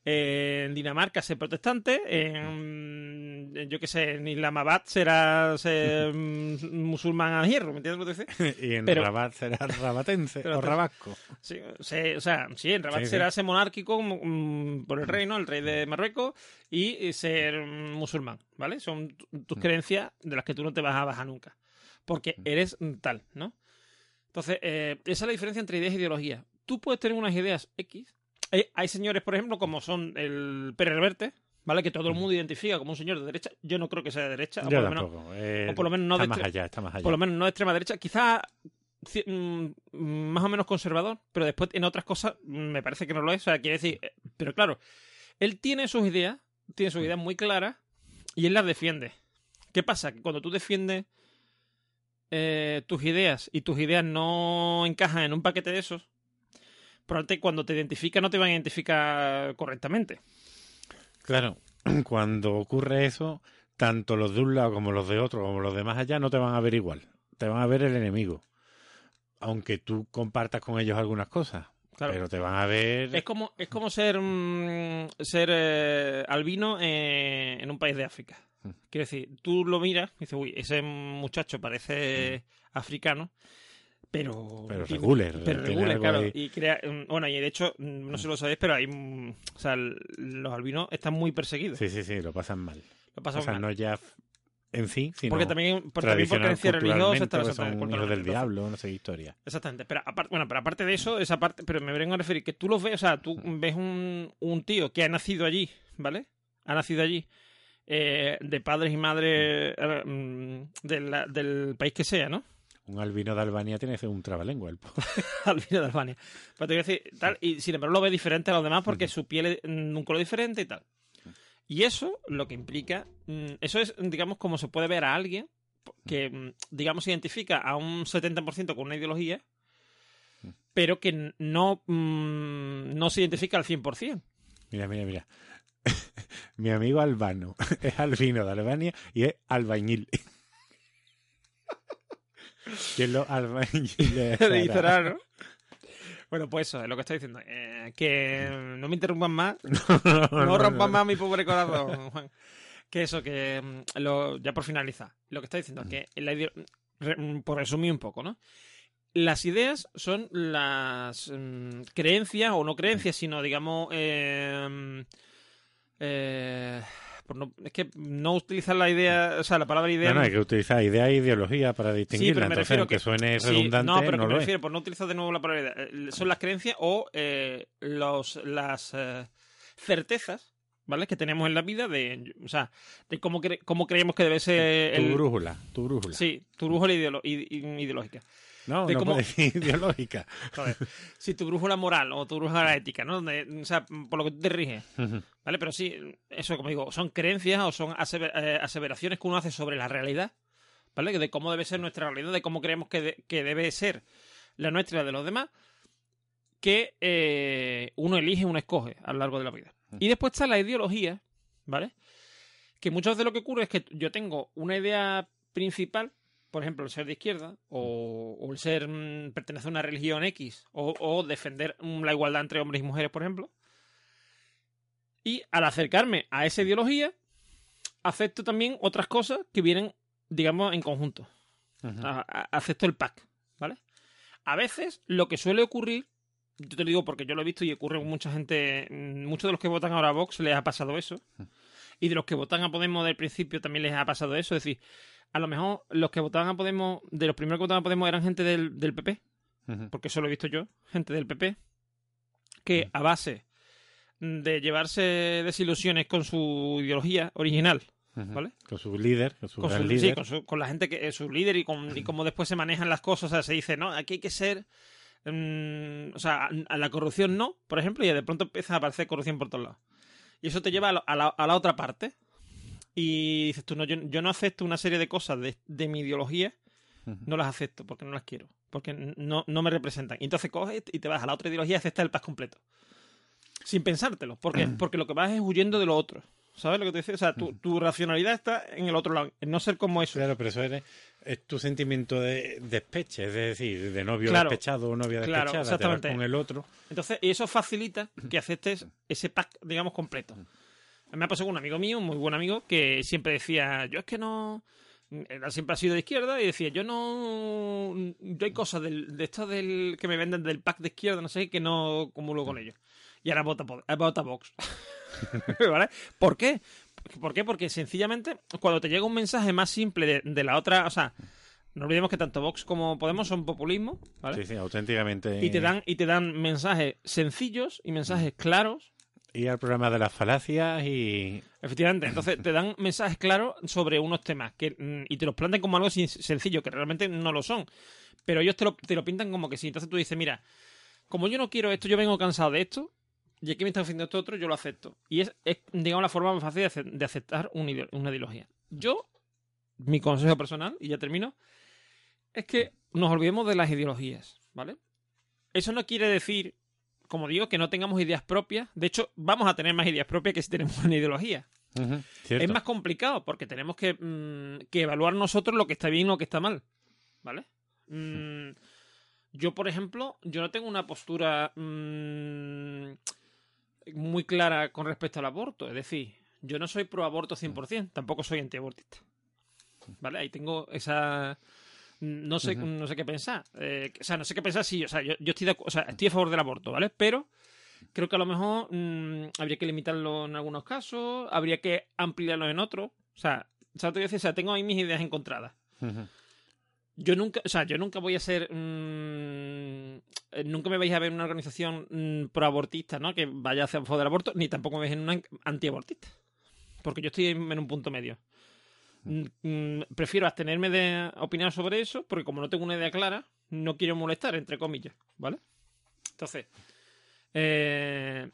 En Dinamarca ser protestante, en, yo qué sé, en Islamabad será ser mm, musulmán a hierro, ¿me entiendes lo que te y en Pero- Rabat será rabatense Pero o rabasco. Sí, o sea, sí, en Rabat Sí, sí. será ser monárquico mm, por el reino, el rey de Marruecos, y ser mm, musulmán, ¿vale? Son tu- tus creencias de las que tú no te vas a bajar nunca, porque eres mm, tal, ¿no? Entonces, eh, esa es la diferencia entre ideas e ideologías. Tú puedes tener unas ideas X. Hay, hay señores, por ejemplo, como son el Pérez Reverte, ¿vale? Que todo el mundo identifica como un señor de derecha. Yo no creo que sea de derecha, o por lo menos eh, o por lo menos no está de más allá, está más allá. por lo menos no de extrema derecha, quizás mm, más o menos conservador, pero después en otras cosas me parece que no lo es. O sea, quiere decir, eh, pero claro, él tiene sus ideas, tiene sus ideas muy claras y él las defiende. ¿Qué pasa? Que cuando tú defiendes eh, tus ideas y tus ideas no encajan en un paquete de esos, probablemente cuando te identifican no te van a identificar correctamente. Claro, cuando ocurre eso, tanto los de un lado como los de otro, como los de más allá, no te van a ver igual. Te van a ver el enemigo. Aunque tú compartas con ellos algunas cosas. Claro. Pero te van a ver. Es como, es como ser, mm, ser eh, albino eh, en un país de África. Mm. Quiero decir, tú lo miras y dices, uy, ese muchacho parece africano, pero... Pero Pero claro. Y crea, mm, bueno, y de hecho, mm, no sé si lo sabéis, pero hay... mm, O sea, los albinos están muy perseguidos. Sí, sí, sí, lo pasan mal. Lo pasan o sea, mal. no ya en sí, sino porque también, por, también por creencia religiosa... está son hijos del diablo, no sé historia. Exactamente, pero aparte, bueno, pero aparte de eso, esa parte, pero me vengo a referir que tú los ves, o sea, tú ves un, un tío que ha nacido allí, ¿vale? Ha nacido allí, eh, de padres y madres eh, de la- del país que sea, ¿no? Un albino de Albania tiene que ser un trabalengua. El pobre. Albino de Albania. Pero te voy a decir, tal, y sin embargo lo ve diferente a los demás porque su piel es mm, un color diferente y tal. Y eso lo que implica, mm, eso es, digamos, como se puede ver a alguien que, mm, digamos, se identifica a un 70% con una ideología, pero que no, no se identifica al 100%. Mira, mira, mira. Mi amigo albano es albino de Albania y es albañil. ¿Quién es lo? Zara, ¿no? Bueno, pues eso es lo que estoy diciendo. Eh, que no me interrumpan más. No rompas más mi pobre corazón, Juan. Que eso, que mm, lo- ya por finalizar, lo que está diciendo, que la mm, por resumir un poco, ¿no? Las ideas son las mm, creencias, o no creencias, sino, digamos, eh, mm, eh, por no- es que no utilizar la idea, o sea, la palabra idea... No, no, hay que utilizar idea e ideología para Sí, distinguirla. pero me Entonces, refiero que suene Sí, redundante, no, pero que no me lo es. refiero, por no utilizar de nuevo la palabra idea, eh, son las creencias o eh, los, las eh, certezas, ¿vale? Que tenemos en la vida de, o sea, de cómo, cre- cómo creemos que debe ser Tu el... brújula, tu brújula. Sí, tu brújula ideolo- ide- ideológica. No, de no cómo- ideológica. Joder. sí, tu brújula moral o tu brújula ética, ¿no? De- o sea, por lo que tú te riges, ¿vale? Pero sí, eso, como digo, son creencias o son eh, aseveraciones que uno hace sobre la realidad, ¿vale? De cómo debe ser nuestra realidad, de cómo creemos que, de- que debe ser la nuestra y la de los demás, que eh, uno elige, uno escoge a lo largo de la vida. Y después está la ideología, ¿vale? Que muchas veces lo que ocurre es que yo tengo una idea principal, por ejemplo, el ser de izquierda, o, o el ser mm, pertenecer a una religión X, o, o defender mm, la igualdad entre hombres y mujeres, por ejemplo. Y al acercarme a esa ideología, acepto también otras cosas que vienen, digamos, en conjunto. Ujú. A- a- acepto el pack, ¿vale? A veces lo que suele ocurrir, yo te lo digo porque yo lo he visto y ocurre con mucha gente, mm, muchos de los que votan ahora a Vox les ha pasado eso, y de los que votan a Podemos del principio también les ha pasado eso, es decir, a lo mejor los que votaban a Podemos, de los primeros que votaban a Podemos eran gente del, del PP, porque eso lo he visto yo, gente del PP, que a base de llevarse desilusiones con su ideología original. ¿vale? Con su líder, con su con, gran su- líder. sí, con, su- con la gente que es su líder y, con, y cómo después se manejan las cosas. O sea, se dice, no, aquí hay que ser. mm, o sea, a, a la corrupción no, por ejemplo, y de pronto empieza a aparecer corrupción por todos lados. Y eso te lleva a la, a la otra parte. Y dices tú, no, yo, yo no acepto una serie de cosas de, de mi ideología, no las acepto porque no las quiero, porque no, no me representan. Y entonces coges y te vas a la otra ideología y aceptas el paz completo. Sin pensártelo, porque, porque lo que vas es huyendo de lo otro. ¿Sabes lo que te dice? O sea, tu, tu racionalidad está en el otro lado, en no ser como eso. Claro, pero eso es, es tu sentimiento de despeche, es decir, de novio Claro. despechado o novia Claro, despechada, te vas exactamente. con el otro. Entonces, y eso facilita que aceptes ese pack, digamos, completo. Me ha pasado con un amigo mío, un muy buen amigo, que siempre decía, yo es que no... Él siempre ha sido de izquierda y decía, yo no... Yo hay cosas del, de esto del, que me venden del pack de izquierda, no sé, que no comulgo con ellos. Y ahora vota, eh, vota Vox. ¿Vale? ¿Por qué? ¿Por qué? Porque sencillamente, cuando te llega un mensaje más simple de, de la otra... O sea, no olvidemos que tanto Vox como Podemos son populismo, ¿vale? Sí, sí, auténticamente. y te dan y te dan mensajes sencillos y mensajes claros Ir al programa de las falacias y. efectivamente entonces te dan mensajes claros sobre unos temas que mm, y te los plantean como algo sencillo que realmente no lo son. Pero ellos te lo, te lo pintan como que sí. Entonces tú dices mira como yo no quiero esto yo vengo cansado de esto y aquí me está ofreciendo esto otro yo lo acepto y es, digamos la forma más fácil de, ace- de aceptar un ide- una ideología. Yo mi consejo personal y ya termino es que nos olvidemos de las ideologías vale eso no quiere decir como digo, que no tengamos ideas propias. De hecho, vamos a tener más ideas propias que si tenemos una ideología. Es más complicado porque tenemos que, mm, que evaluar nosotros lo que está bien y lo que está mal. ¿Vale? Mm, yo, por ejemplo, yo no tengo una postura mm, muy clara con respecto al aborto. Es decir, yo no soy pro aborto 100%, tampoco soy antiabortista. ¿Vale? Ahí tengo esa... No sé, no sé qué pensar. Eh, o sea, no sé qué pensar, sí. O sea, yo, yo estoy, de, o sea, estoy a favor del aborto, ¿vale? Pero creo que a lo mejor mm, habría que limitarlo en algunos casos, habría que ampliarlo en otros. O sea, ¿sabes lo que te quiero decir? O sea, tengo ahí mis ideas encontradas. Yo nunca, o sea, yo nunca voy a ser. mm, eh, nunca me vais a ver en una organización mm, proabortista, ¿no? Que vaya hacia favor del aborto, ni tampoco me veis en una antiabortista. Porque yo estoy en, en un punto medio. Mm, mm, prefiero abstenerme de opinar sobre eso, porque como no tengo una idea clara, no quiero molestar, entre comillas, ¿vale? Entonces, eh,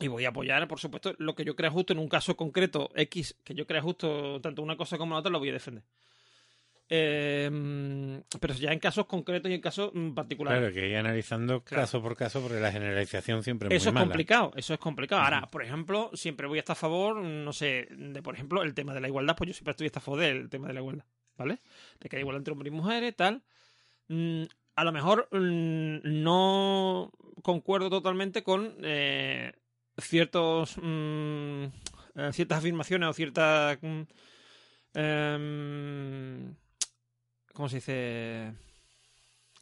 y voy a apoyar, por supuesto, lo que yo crea justo en un caso concreto X, que yo crea justo tanto una cosa como la otra, lo voy a defender. Eh, pero ya en casos concretos y en casos mm, particulares. Claro, que ir analizando Claro. caso por caso, porque la generalización siempre es Eso es mala. complicado, eso es complicado. Ahora, por ejemplo, siempre voy a estar a favor, no sé, de por ejemplo, el tema de la igualdad, pues yo siempre estoy a favor del tema de la igualdad, ¿vale? De que hay igualdad entre hombres y mujeres, tal. Mm, a lo mejor mm, no concuerdo totalmente con eh, ciertos mm, eh, ciertas afirmaciones o ciertas em, ¿cómo se dice?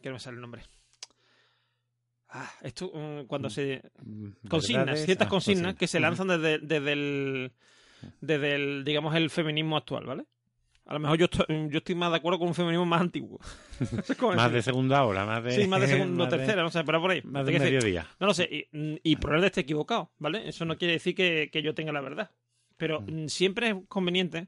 que no me sale el nombre. Ah, esto mm, cuando se Mm, consignas, verdades, ciertas ah, consignas que se lanzan desde, desde el desde el digamos el feminismo actual, ¿vale? A lo mejor yo estoy, yo estoy más de acuerdo con un feminismo más antiguo. Más de segunda hora, más de. Sí, más de segundo o de- tercera, no sé, pero por ahí. Más de mediodía. no lo sé, y, y probablemente esté equivocado, ¿vale? Eso no quiere decir que, que yo tenga la verdad. Pero Mm. mm, siempre es conveniente mm,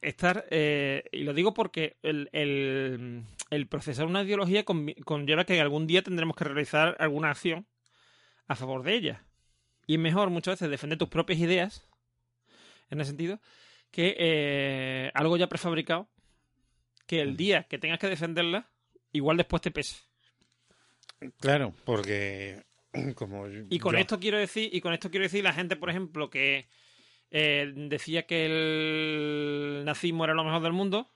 estar, eh, y lo digo porque el, el, el procesar una ideología conlleva que algún día tendremos que realizar alguna acción a favor de ella. Y es mejor muchas veces defender tus propias ideas, en ese sentido, que eh, algo ya prefabricado, que el día que tengas que defenderla, igual después te pese. Claro, porque. Como Y con yo- esto quiero decir, y con esto quiero decir la gente, por ejemplo, que eh, decía que el nazismo era lo mejor del mundo.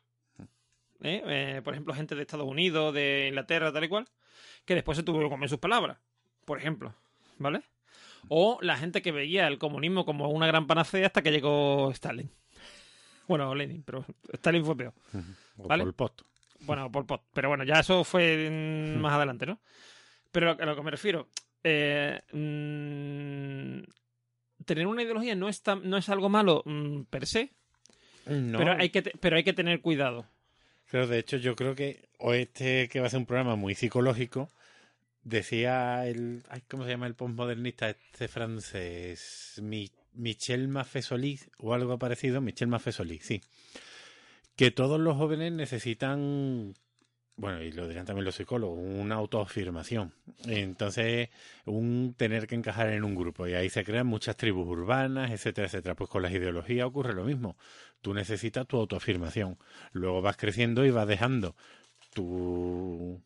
¿eh? Eh, por ejemplo, gente de Estados Unidos, de Inglaterra, tal y cual, que después se tuvo que comer sus palabras, por ejemplo, ¿vale? O la gente que veía el comunismo como una gran panacea hasta que llegó Stalin. Bueno, Lenin, pero Stalin fue peor. O ¿vale? Pol Pot. Bueno, Pol Pot. Pero bueno, ya eso fue más adelante, ¿no? Pero a lo que me refiero, eh, mm, tener una ideología no es, tan- no es algo malo mm, per se, No, pero, hay que pero hay que tener cuidado. Pero de hecho yo creo que o este que va a ser un programa muy psicológico decía el ay, ¿cómo se llama el postmodernista este francés? Mi- Michel Maffesoli o algo parecido, Michel Maffesoli, sí. Que todos los jóvenes necesitan bueno, y lo dirán también los psicólogos, una autoafirmación. Entonces, un tener que encajar en un grupo. Y ahí se crean muchas tribus urbanas, etcétera, etcétera. Pues con las ideologías ocurre lo mismo. Tú necesitas tu autoafirmación. Luego vas creciendo y vas dejando tu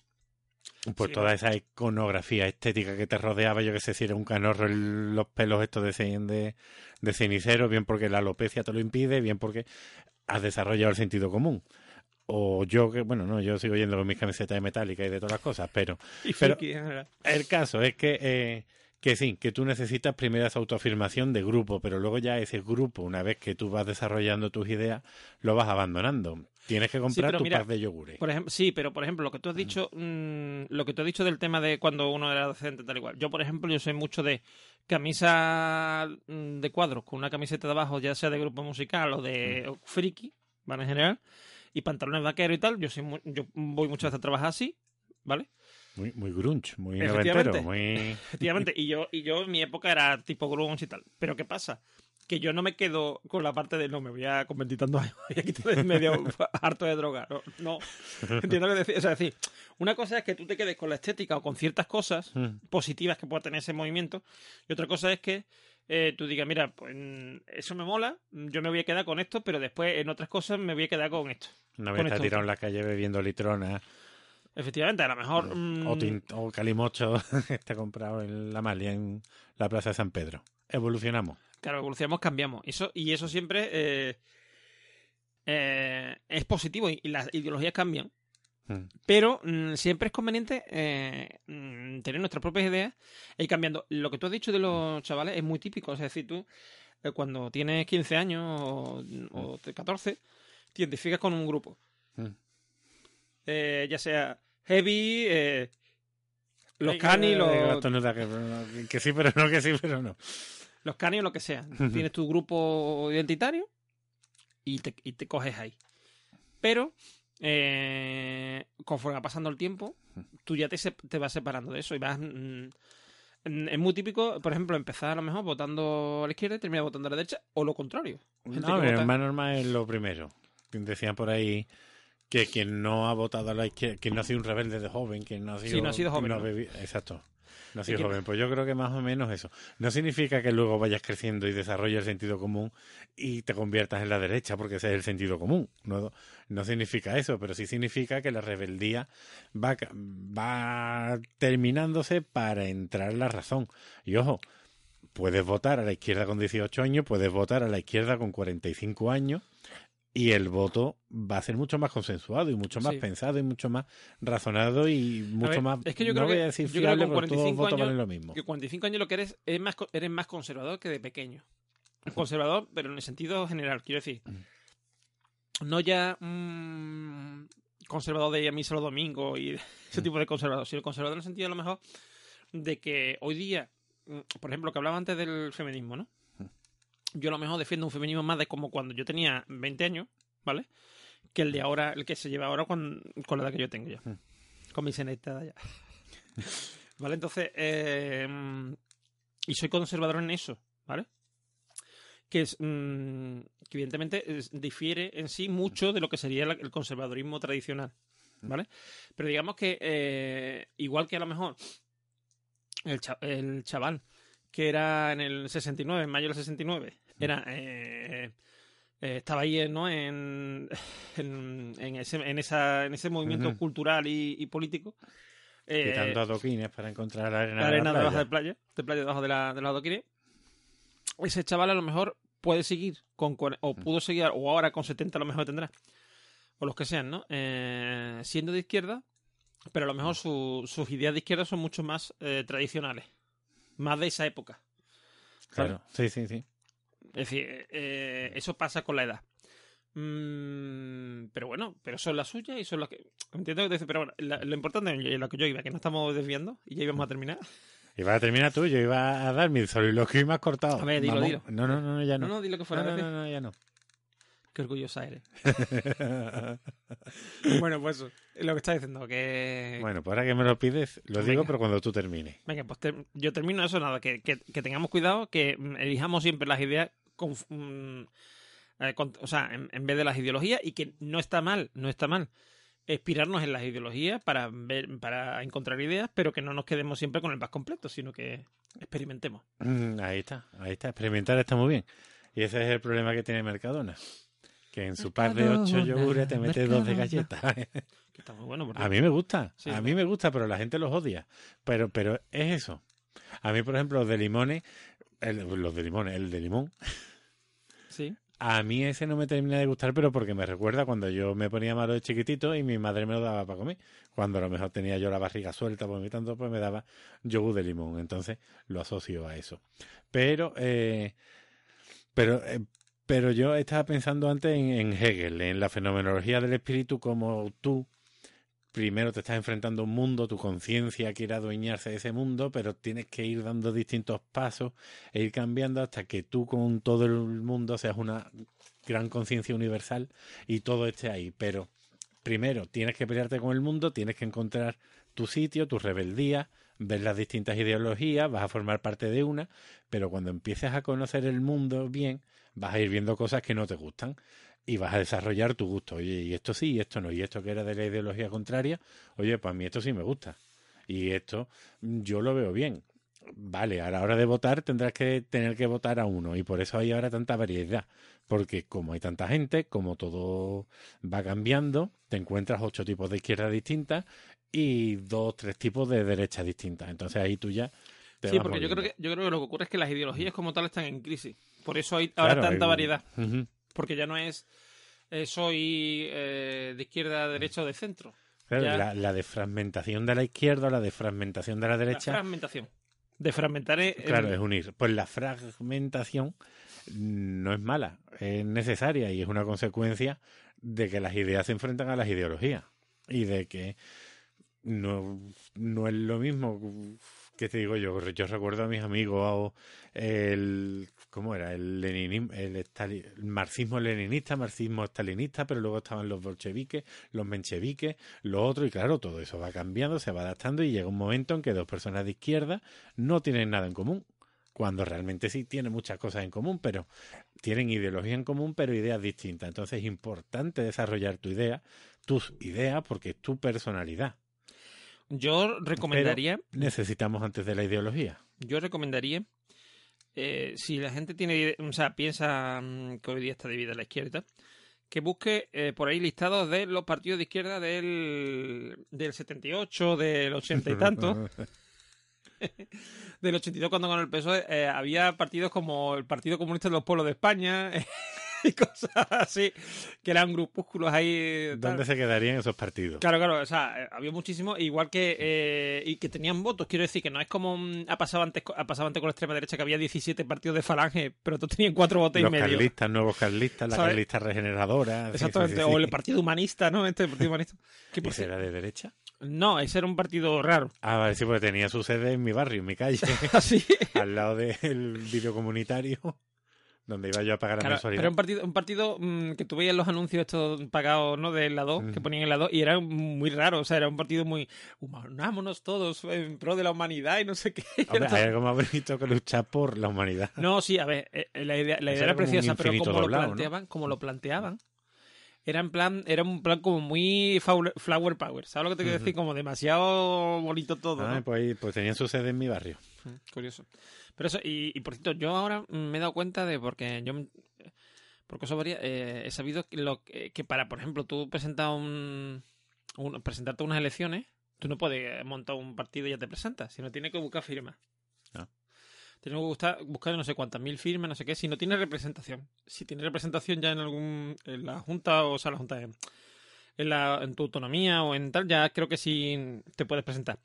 Sí, toda esa iconografía estética que te rodeaba, yo que sé si era un canorro los pelos estos de, de, de cenicero, bien porque la alopecia te lo impide, bien porque has desarrollado el sentido común. O yo que, bueno, no, yo sigo yendo con mis camisetas de metálica y de todas las cosas, pero Y Pero- el caso es que, eh, que sí, que tú necesitas primero esa autoafirmación de grupo, pero luego ya ese grupo, una vez que tú vas desarrollando tus ideas, lo vas abandonando. Tienes que comprar pero tu mira, pack de yogures. Por ejemplo, sí, pero por ejemplo, lo que tú has dicho, mm, lo que tú has dicho del tema de cuando uno era docente tal igual. Yo, por ejemplo, yo soy mucho de camisa mm, de cuadros con una camiseta de abajo, ya sea de grupo musical o de friki, ¿vale? En general, y pantalones vaqueros y tal. Yo soy mu- yo voy muchas veces a trabajar así, ¿vale? Muy, muy grunge, muy noventero, muy... Efectivamente, y yo, y yo en mi época era tipo grunge y tal. Pero ¿qué pasa? Que yo no me quedo con la parte de no, me voy a convertir tantos años, voy a quitar de medio harto de droga. No, no. entiendo lo que decir. O sea, es decir, una cosa es que tú te quedes con la estética o con ciertas cosas Mm. positivas que pueda tener ese movimiento, y otra cosa es que eh, tú digas, mira, pues mm, eso me mola, yo me voy a quedar con esto, pero después en otras cosas me voy a quedar con esto. Con vez está esto. tirado en la calle bebiendo litrona Efectivamente, a lo mejor... mm, o, tin- o calimocho está comprado en la Malia, en la Plaza de San Pedro. Evolucionamos. Claro, evolucionamos, cambiamos. Eso, y eso siempre eh, eh, es positivo y, y las ideologías cambian. Mm. Pero mm, siempre es conveniente eh, mm, tener nuestras propias ideas e ir cambiando. Lo que tú has dicho de los chavales es muy típico. Es decir, tú eh, cuando tienes 15 años o, o 14, te identificas con un grupo. Mm. Eh, ya sea heavy, los cani, los, que sí, pero no, que sí, pero no. los cani o lo que sea. Tienes tu grupo identitario y te, y te coges ahí. Pero, eh, conforme va pasando el tiempo, tú ya te, te vas separando de eso y vas... mm, mm, es muy típico, por ejemplo, empezar a lo mejor votando a la izquierda y terminar votando a la derecha, o lo contrario. Gente No, vota- más normal es lo primero. Decían por ahí que quien no ha votado a la izquierda, quien no ha sido un rebelde de joven, quien no ha sido... Sí, no ha sido quien joven, no ha ¿no? bebi- Exacto. No que- joven. Pues yo creo que más o menos eso. No significa que luego vayas creciendo y desarrolles el sentido común y te conviertas en la derecha, porque ese es el sentido común. No, no significa eso, pero sí significa que la rebeldía va, va terminándose para entrar la razón. Y ojo, puedes votar a la izquierda con 18 años, puedes votar a la izquierda con 45 años y el voto va a ser mucho más consensuado y mucho más Sí. pensado y mucho más razonado y mucho ver, más es que yo no creo voy que- a decir yo creo que con porque todos los 45 votos años- valen lo mismo. Que 45 años lo que eres, es más, eres más conservador que de pequeño. Conservador, pero en el sentido general, quiero decir. No ya mm, conservador de ir a misa los domingos y ese tipo de conservador, sino conservador en el sentido a lo mejor de que hoy día, mm, por ejemplo, que hablaba antes del feminismo, ¿no? Yo a lo mejor defiendo un feminismo más de como cuando yo tenía 20 años, ¿vale? Que el de ahora, el que se lleva ahora con, con la edad que yo tengo ya. Con mi seneta ya. ¿Vale? Entonces, eh, mm, y soy conservador en eso, ¿vale? Que es, mm, que evidentemente es- difiere en sí mucho de lo que sería la- el conservadurismo tradicional, ¿vale? Pero digamos que, eh, igual que a lo mejor el, cha- el chaval que era en el 69, en mayo del 69, era... eh, eh, estaba ahí ¿no? en, en, en ese, en, esa, en ese movimiento cultural y, y político. Eh, Quitando adoquines para encontrar la arena, la de arena la debajo playa. de playa, de playa debajo de la, de la adoquines. Ese chaval a lo mejor puede seguir con o pudo seguir, o ahora con 70 a lo mejor tendrá, o los que sean, ¿no? Eh, siendo de izquierda, pero a lo mejor su- sus ideas de izquierda son mucho más eh, tradicionales, más de esa época. Claro, sí, sí, sí. Es decir, eh, eso pasa con la edad. Mm, pero bueno, pero son las suyas y son las que. Entiendo que te dice, pero bueno, la- lo importante es lo que yo iba, que no estamos desviando y ya íbamos a terminar. Iba a terminar tú, yo iba a dar mi soliloquio y me has cortado. A ver, dilo, Mamón. dilo. No, no, no, no, ya No, no. no, di lo que no, fuera. no, Pepe. no, no, ya no. Qué orgullosa eres. bueno, pues eso, lo que estás diciendo, que. bueno, pues ahora que me lo pides, lo digo, pero cuando tú termines. Venga, pues yo termino eso, nada, que, que- que tengamos cuidado, que mm, elijamos siempre las ideas, con, mm, eh, con- o sea, en, en vez de las ideologías, y que no está mal, no está mal inspirarnos en las ideologías para ver, para encontrar ideas, pero que no nos quedemos siempre con el pack completo, sino que experimentemos. Mm, ahí está, ahí está. Experimentar está muy bien. Y ese es el problema que tiene Mercadona. Que en su par de ocho yogures te mete dos de galletas. Que está muy bueno. A mí me gusta, Sí, a mí me gusta, pero la gente los odia. Pero, pero es eso. A mí, por ejemplo, los de limones, el- los de limones, el de limón, Sí. a mí ese no me termina de gustar, pero porque me recuerda cuando yo me ponía malo de chiquitito y mi madre me lo daba para comer. Cuando a lo mejor tenía yo la barriga suelta vomitando, pues me daba yogur de limón. Entonces lo asocio a eso. Pero, eh, pero, eh, pero yo estaba pensando antes en, Hegel, en la fenomenología del espíritu, como tú primero te estás enfrentando a un mundo, tu conciencia quiere adueñarse de ese mundo, pero tienes que ir dando distintos pasos e ir cambiando hasta que tú con todo el mundo seas una gran conciencia universal y todo esté ahí. Pero primero tienes que pelearte con el mundo, tienes que encontrar tu sitio, tu rebeldía, ver las distintas ideologías, vas a formar parte de una, pero cuando empieces a conocer el mundo bien, vas a ir viendo cosas que no te gustan y vas a desarrollar tu gusto. Oye, y esto sí, y esto no, y esto que era de la ideología contraria, oye, pues a mí esto sí me gusta. Y esto mm, yo lo veo bien. Vale, a la hora de votar tendrás que tener que votar a uno y por eso hay ahora tanta variedad. Porque como hay tanta gente, como todo va cambiando, te encuentras ocho tipos de izquierda distintas y dos, tres tipos de derecha distintas. Entonces ahí tú ya... te Sí, vas porque yo creo, que, yo creo que lo que ocurre es que las ideologías como tal están en crisis. Por eso hay ahora Claro, tanta hay- variedad. Porque ya no es eh, soy eh, de izquierda, derecha o de centro. Claro, la, la desfragmentación de la izquierda o la desfragmentación de la La derecha, fragmentación. De fragmentar es... claro, es unir. Pues la fragmentación no es mala, es necesaria y es una consecuencia de que las ideas se enfrentan a las ideologías y de que no, no es lo mismo que te digo yo. Yo recuerdo a mis amigos o el ¿cómo era? El leninismo, el, estali- el marxismo leninista, marxismo stalinista, pero luego estaban los bolcheviques, los mencheviques, lo otro, y claro, todo eso va cambiando, se va adaptando y llega un momento en que dos personas de izquierda no tienen nada en común. Cuando realmente sí tienen muchas cosas en común, pero tienen ideología en común, pero ideas distintas. Entonces es importante desarrollar tu idea, tus ideas, porque es tu personalidad. Yo recomendaría... Necesitamos antes de la ideología. Yo recomendaría, eh, si la gente tiene, o sea, piensa mm, que hoy día está dividida la izquierda, que busque eh, por ahí listados de los partidos de izquierda del, del 78, del 80 y tanto, del 82 cuando con el PSOE eh, había partidos como el Partido Comunista de los Pueblos de España y cosas así, que eran grupúsculos ahí. tal. ¿Dónde se quedarían esos partidos? Claro, claro, o sea, eh, había muchísimo, igual que eh, y que tenían votos, quiero decir que no es como mm, ha pasado antes ha pasado antes con la extrema derecha que había 17 partidos de falange, pero todos tenían cuatro votos Los y medio. carlistas, nuevos carlistas, la ¿Sabes? carlista regeneradora. Exactamente, sí, sí, o el. Partido Humanista, ¿no? Este Partido Humanista. Por ¿Ese era de derecha? No, ese era un partido raro. Ah, vale, sí, porque tenía su sede en mi barrio, en mi calle, Así. al lado del vídeo comunitario, donde iba yo a pagar la Claro, mensualidad. pero un partido, un partido mm, que tú veías los anuncios estos pagados, ¿no? De la 2, que ponían en la 2, y era muy raro, o sea, era un partido muy, unámonos todos en pro de la humanidad y no sé qué. Hombre, hay algo más bonito que luchar por la humanidad. No, sí, a ver, eh, la idea, la idea era preciosa, pero como doblado, lo ¿no? planteaban, como lo planteaban, era en plan, era un plan como muy flower, power, ¿sabes lo que te quiero decir? Como demasiado bonito todo, Ah, ¿no? pues, pues tenían su sede en mi barrio. Curioso. Pero eso, y, y por cierto, yo ahora me he dado cuenta de, porque yo, mm, por cosas varias, eh, he sabido que, lo, que, que para, por ejemplo, tú presentar un, un- presentarte a unas elecciones, tú no puedes montar un partido y ya te presentas, sino tienes que buscar firmas. Ah. Tienes que buscar, buscar no sé cuántas mil firmas, no sé qué, si no tienes representación. Si tienes representación ya en algún, en la Junta, o sea, la Junta en, en, la, en tu autonomía o en tal, ya creo que sí te puedes presentar.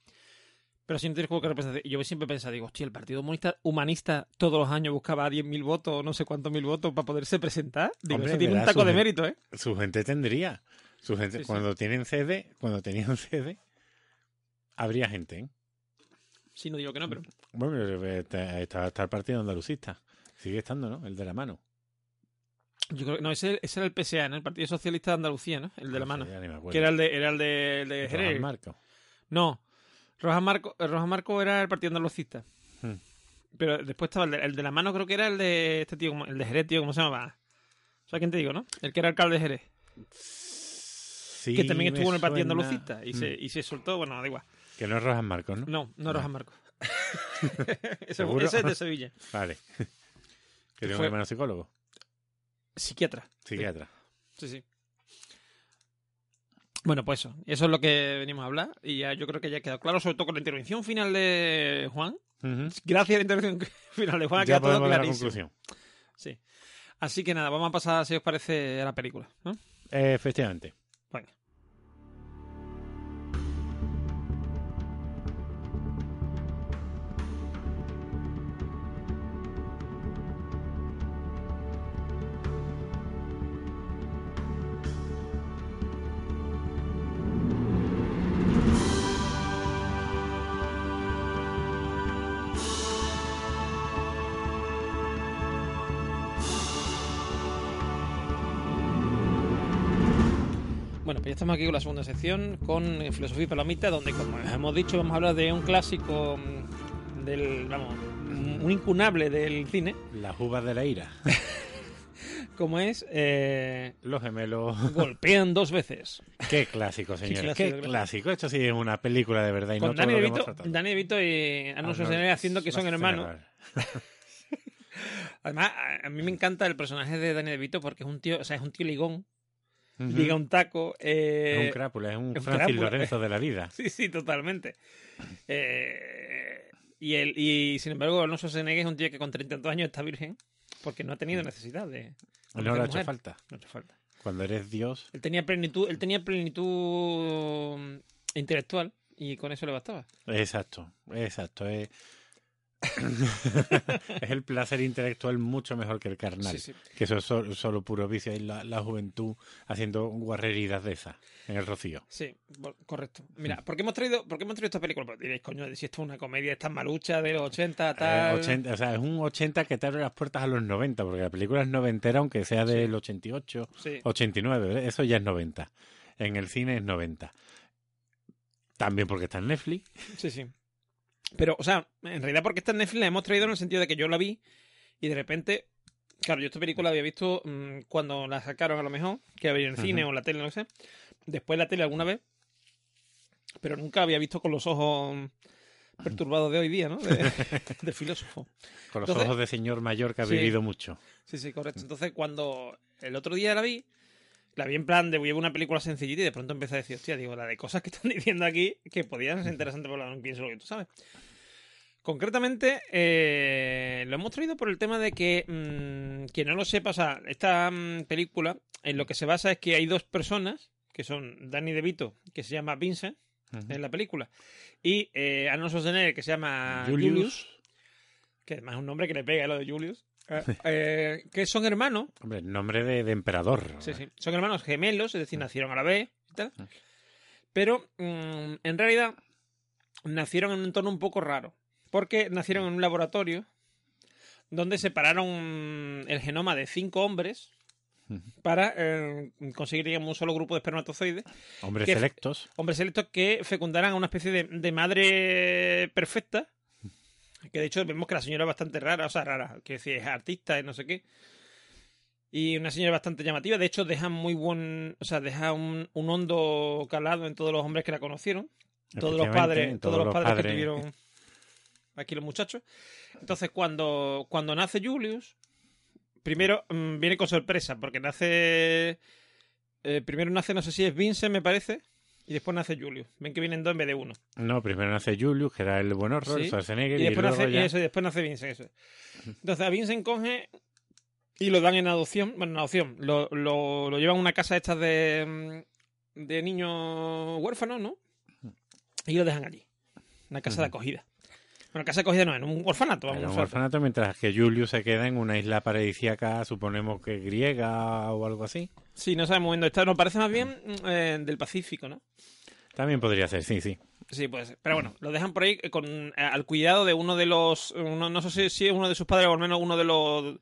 Pero si no tienes como que representación. Yo siempre he pensado, digo, hostia, el Partido Humanista, humanista todos los años buscaba 10.000 votos, no sé cuántos mil votos para poderse presentar. Digo, Hombre, eso tiene un taco de gente- mérito, ¿eh? Su gente tendría. Su gente, Sí, sí. cuando tienen sede, cuando tenían sede, habría gente, ¿eh? Sí, no digo que no, pero. Bueno, eh, está, está- el partido andalucista. Sigue estando, ¿no? El de la mano. Yo creo que no, ese, ese era el PSA, ¿no? El Partido Socialista de Andalucía, ¿no? El de la sé, mano. Que era el de, era el de, el de Rojas Jerez. Marco. No. Rojas Marco, eh, Rojas Marco era el Partido Andalucista. Hmm. Pero después estaba el de, el de la mano, creo que era el de este tío, el de Jerez, tío, ¿cómo se llamaba? ¿Sabes quién te digo, no? El que era alcalde de Jerez. Sí, que también estuvo en el Partido. Andalucista. Y, se, Mm. y se soltó, bueno, da igual. Que no es Rojas Marcos, ¿no? No, no Rojas Marco. ese, ¿Seguro? ese es de Sevilla. Vale. Que tiene un hermano psicólogo. Psiquiatra. Psiquiatra. Sí, sí. Bueno, pues eso. Eso es lo que venimos a hablar. Y ya yo creo que ya ha quedado claro, sobre todo con la intervención final de Juan. Gracias a la intervención final de Juan, ha Ya quedado todo podemos dar la clarísimo. conclusión. Sí. Así que nada, vamos a pasar, si os parece, a la película. ¿no? Efectivamente. Ya estamos aquí con la segunda sección, con Filosofía y Palomita, donde, como hemos dicho, vamos a hablar de un clásico mm, del, vamos, mm, un incunable del cine, Las uvas de la ira. como es eh, Los gemelos. Golpean dos veces. Qué clásico, señores. Qué clásico, clásico. Esto sí es una película de verdad y Con no DeVito, tratado. Danny DeVito y Arnold Schwarzenegger haciendo que son hermanos. Además, a- mí me encanta el personaje de Danny DeVito porque es un tío, o sea, es un tío ligón, Liga un taco. eh, Es un crápula, es un es Francis. Lorenzo de la vida. Sí, sí, totalmente. Eh, y, el, y sin embargo, Arnold Schwarzenegger es un tío que con 30 años está virgen porque no ha tenido necesidad de. No conocer le ha hecho falta. No ha hecho falta. Cuando eres Dios. Él tenía plenitud, él tenía plenitud mm, intelectual y con eso le bastaba. Exacto, exacto. Es... es el placer intelectual mucho mejor que el carnal. Sí, sí. Que eso es solo, solo puro vicio. Y la, la juventud haciendo guarreridas de esas en el rocío. Sí, correcto. Mira, ¿por qué hemos traído, por qué hemos traído esta película? Pues diréis, coño, si esto es una comedia, esta malucha de los 80, Eh, tal. 80, o sea, es un 80 que te abre las puertas a los 90, porque la película es noventera, aunque sea del 88, Sí. 89, ¿eh? eso ya es 90. En el cine es 90. También porque está en Netflix. Sí, sí. Pero, o sea, en realidad porque esta Netflix la hemos traído en el sentido de que yo la vi y de repente, claro, yo esta película la había visto mm, cuando la sacaron a lo mejor, que había en el cine o en la tele, no sé. Después la tele alguna vez, pero nunca había visto con los ojos perturbados de hoy día, ¿no? De, de filósofo. Con los Entonces- ojos de señor mayor que ha Sí. vivido mucho. Sí, sí, correcto. Entonces, cuando el otro día la vi, la vi en plan de voy a ver una película sencillita y de pronto empecé a decir, hostia, digo, la de cosas que están diciendo aquí que podían ser interesantes, pero no pienso lo que tú sabes. Concretamente, eh, lo hemos traído por el tema de que, mm, quien no lo sepa, o sea, esta mm, película en lo que se basa es que hay dos personas, que son Danny DeVito, que se llama Vincent en la película, y eh, Arnold Schwarzenegger, que se llama Julius. Julius, que además es un nombre que le pega a lo de Julius, eh, eh, que son hermanos, Hombre, nombre de, de emperador. sí, sí, son hermanos gemelos, es decir, nacieron a la vez y tal, Ah. pero mm, en realidad nacieron en un entorno un poco raro, porque nacieron en un laboratorio donde separaron el genoma de cinco hombres para eh, conseguir digamos, un solo grupo de espermatozoides Hombres que- selectos. hombres selectos que fecundaran a una especie de, de madre perfecta. Que de hecho vemos que la señora es bastante rara, o sea, rara, que decir, es artista y no sé qué. Y una señora bastante llamativa. De hecho, deja muy buen. O sea, deja un, un hondo calado en todos los hombres que la conocieron. Todos los padres, todos los padres, que tuvieron aquí los muchachos. Entonces, cuando, cuando nace Julius, primero mm, viene con sorpresa, porque nace. eh, primero nace, no sé si es Vincent, me parece, y después nace Julius. Ven que vienen dos en vez de uno. No, primero nace Julius, que era el buen horror, Sí. Schwarzenegger, Y después, nace, y eso, y después nace Vincent. Eso. Entonces a Vincent coge y lo dan en adopción. Bueno, en adopción. Lo, lo, lo llevan a una casa estas de, mm, de niños huérfanos, ¿no? Y lo dejan allí. Una casa de acogida. Bueno, casa de acogida no, en un orfanato. Vamos un orfanato, mientras que Julius se queda en una isla paradisíaca, suponemos que griega o algo así. Sí, no sabemos dónde está. Nos parece más bien mm, eh, del Pacífico, ¿no? También podría ser, sí, sí. Sí, puede ser. Pero bueno, lo dejan por ahí con, eh, al cuidado de uno de los. uno- no sé si- si es uno de sus padres o al menos uno de los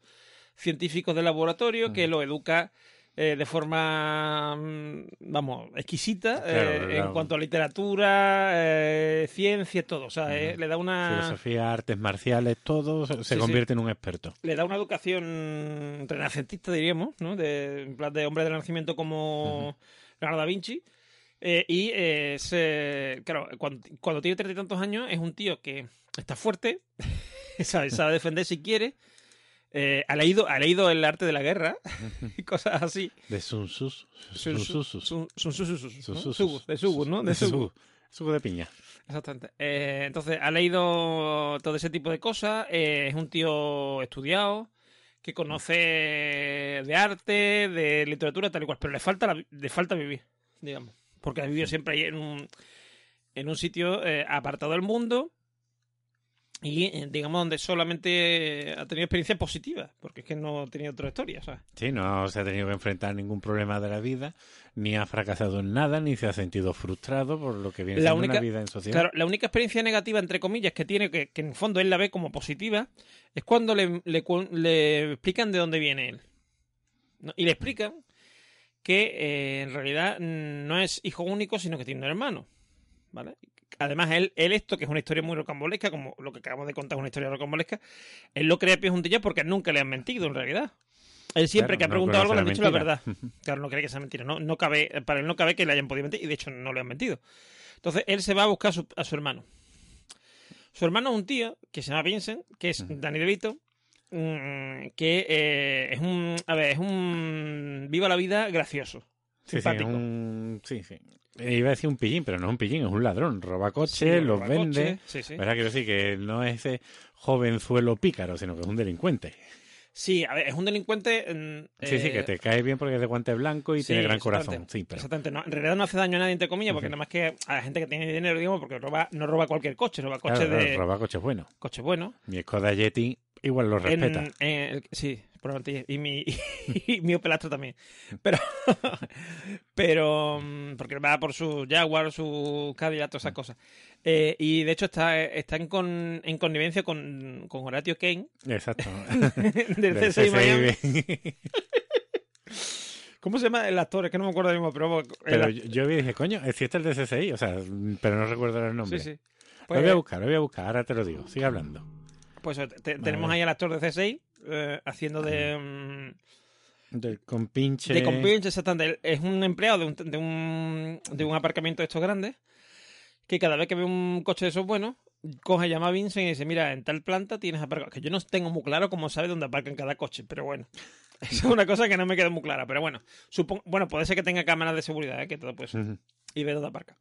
científicos del laboratorio que lo educa eh, de forma, mm, vamos, exquisita Claro, eh, claro. en cuanto a literatura, eh, ciencia, todo. O sea, eh, le da una. Filosofía, artes marciales, todo se, Ah. Sí, convierte en un experto. Le da una educación renacentista, diríamos, ¿no? De, en plan de hombre del renacimiento como Leonardo da Vinci. Y se, claro, cuando, cuando tiene treinta y tantos años es un tío que está fuerte, sabe, sabe defender si quiere, eh, ha, leído, ha leído el arte de la guerra y cosas así. De Sun Tzu. Sun de Sugu, ¿no? De. Sugu. Sugu de piña. Exactamente. Eh, entonces, ha leído todo ese tipo de cosas. eh, es un tío estudiado, que conoce de arte, de literatura, tal y cual. Pero le falta, la- le falta vivir, digamos. Porque ha vivido siempre ahí en un, en un sitio apartado del mundo y, eh, digamos, donde solamente ha tenido experiencias positivas. Porque es que no ha tenido otra historia, ¿sabes? Sí, no se ha tenido que enfrentar a ningún problema de la vida, ni ha fracasado en nada, ni se ha sentido frustrado por lo que viene La única- una vida en sociedad. Claro, la única experiencia negativa, entre comillas, que tiene, que, que en el fondo él la ve como positiva, es cuando le, le le explican de dónde viene él. ¿no? Y le explican que eh, en realidad mm, no es hijo único, sino que tiene un hermano. ¿Vale? Además, él, él esto, que es una historia muy rocambolesca, como lo que acabamos de contar es una historia rocambolesca, él lo cree a pies juntillas porque nunca le han mentido, en realidad. Él siempre Claro, que ha no preguntado algo le han dicho la la verdad. Claro, no cree que sea mentira. No, no cabe, para él no cabe que le hayan podido mentir y de hecho no le han mentido. Entonces él se va a buscar a su, a su hermano. Su hermano es un tío que se llama Vincent, que es. Danny DeVito, que eh, es un, a ver, es un viva la vida gracioso. Sí, sí, simpático. un... sí, sí. Eh, Iba a decir un pillín, pero no es un pillín, es un ladrón. Roba Sí, coches, los roba vende. Sí, sí. ¿Verdad? Quiero decir que no es ese jovenzuelo pícaro, sino que es un delincuente. Sí, a ver, es un delincuente. mm, Sí, sí, eh, que te cae bien porque es de guante blanco y sí, tiene gran corazón. Sí, pero... Exactamente, no, en realidad no hace daño a nadie, entre comillas, porque Ujú. nada más que a la gente que tiene dinero, digamos, porque roba, no roba cualquier coche, roba coches claro, de roba coches buenos. coches buenos. Mi Skoda Yeti igual lo respeta. En- en el- sí, probablemente. Y mi, y mi Opel Astra también. Pero, pero mm, porque va por su Jaguar, su Cadillac, todas esas cosas. Eh, y de hecho está, está en, con, en connivencia con, con Horatio Kane Exacto. del Del CSI Miami. ¿Cómo se llama el actor? Es que no me acuerdo mismo, pero... el Pero yo, yo dije, coño, es cierto el de CSI, o sea, pero no recuerdo el nombre. sí, sí. Lo Pues, voy a buscar, lo voy a buscar, ahora te lo digo, sigue hablando. pues, te- tenemos ahí al actor de CSI eh, haciendo de... mm, Del compinche. De compinche, exactamente. Es un empleado de un, de un, de un aparcamiento de estos grandes que cada vez que ve un coche de esos buenos, coge, llama a Vincent y dice, mira, en tal planta tienes aparcado. Que yo no tengo muy claro cómo sabe dónde aparcan cada coche, pero bueno. Es una cosa que no me queda muy clara, pero bueno. Supongo, bueno, puede ser que tenga cámaras de seguridad, ¿eh? que todo puede ser. Y ve dónde aparca.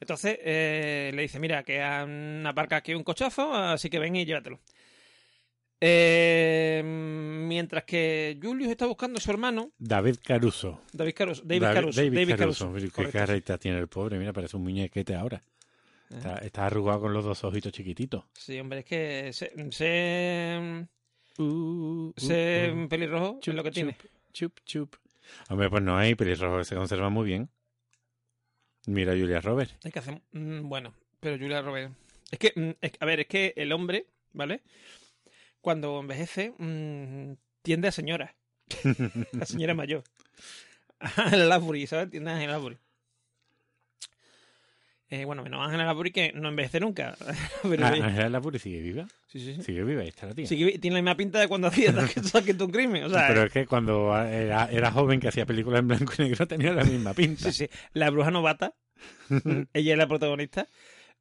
Entonces eh, le dice, mira, que han aparcado aquí un cochazo, así que ven y llévatelo. Eh, mientras que Julius está buscando a su hermano, David Caruso. David Caruso. David, David- Caruso. David David Caruso. Caruso, Qué carreta tiene el pobre, mira, parece un muñequete ahora. Está, está arrugado con los dos ojitos chiquititos. Sí, hombre, es que se, se, Uh, se uh, uh. pelirrojo es lo que tiene. Chup, chup. Hombre, pues no hay pelirrojo, se conserva muy bien. Mira Julia Roberts. Hay que hacer. mm, bueno, pero Julia Roberts. Es que, mm, es- a ver, es que el hombre, ¿vale? Cuando envejece, mm, tiende a señora. a señora mayor. A la Labury, ¿sabes? Tiende a Angela Labury. Eh, bueno, menos Ángela Labury que no envejece nunca. Ah, Ángela Lapury sigue viva. sí, sí, sí. Sigue viva, ahí está la tía. Sí que tiene la misma pinta de cuando hacía Saquete un crimen. O sea, Pero es que cuando era, era joven que hacía películas en blanco y negro tenía la misma pinta. Sí, sí. La bruja novata. ella es la protagonista.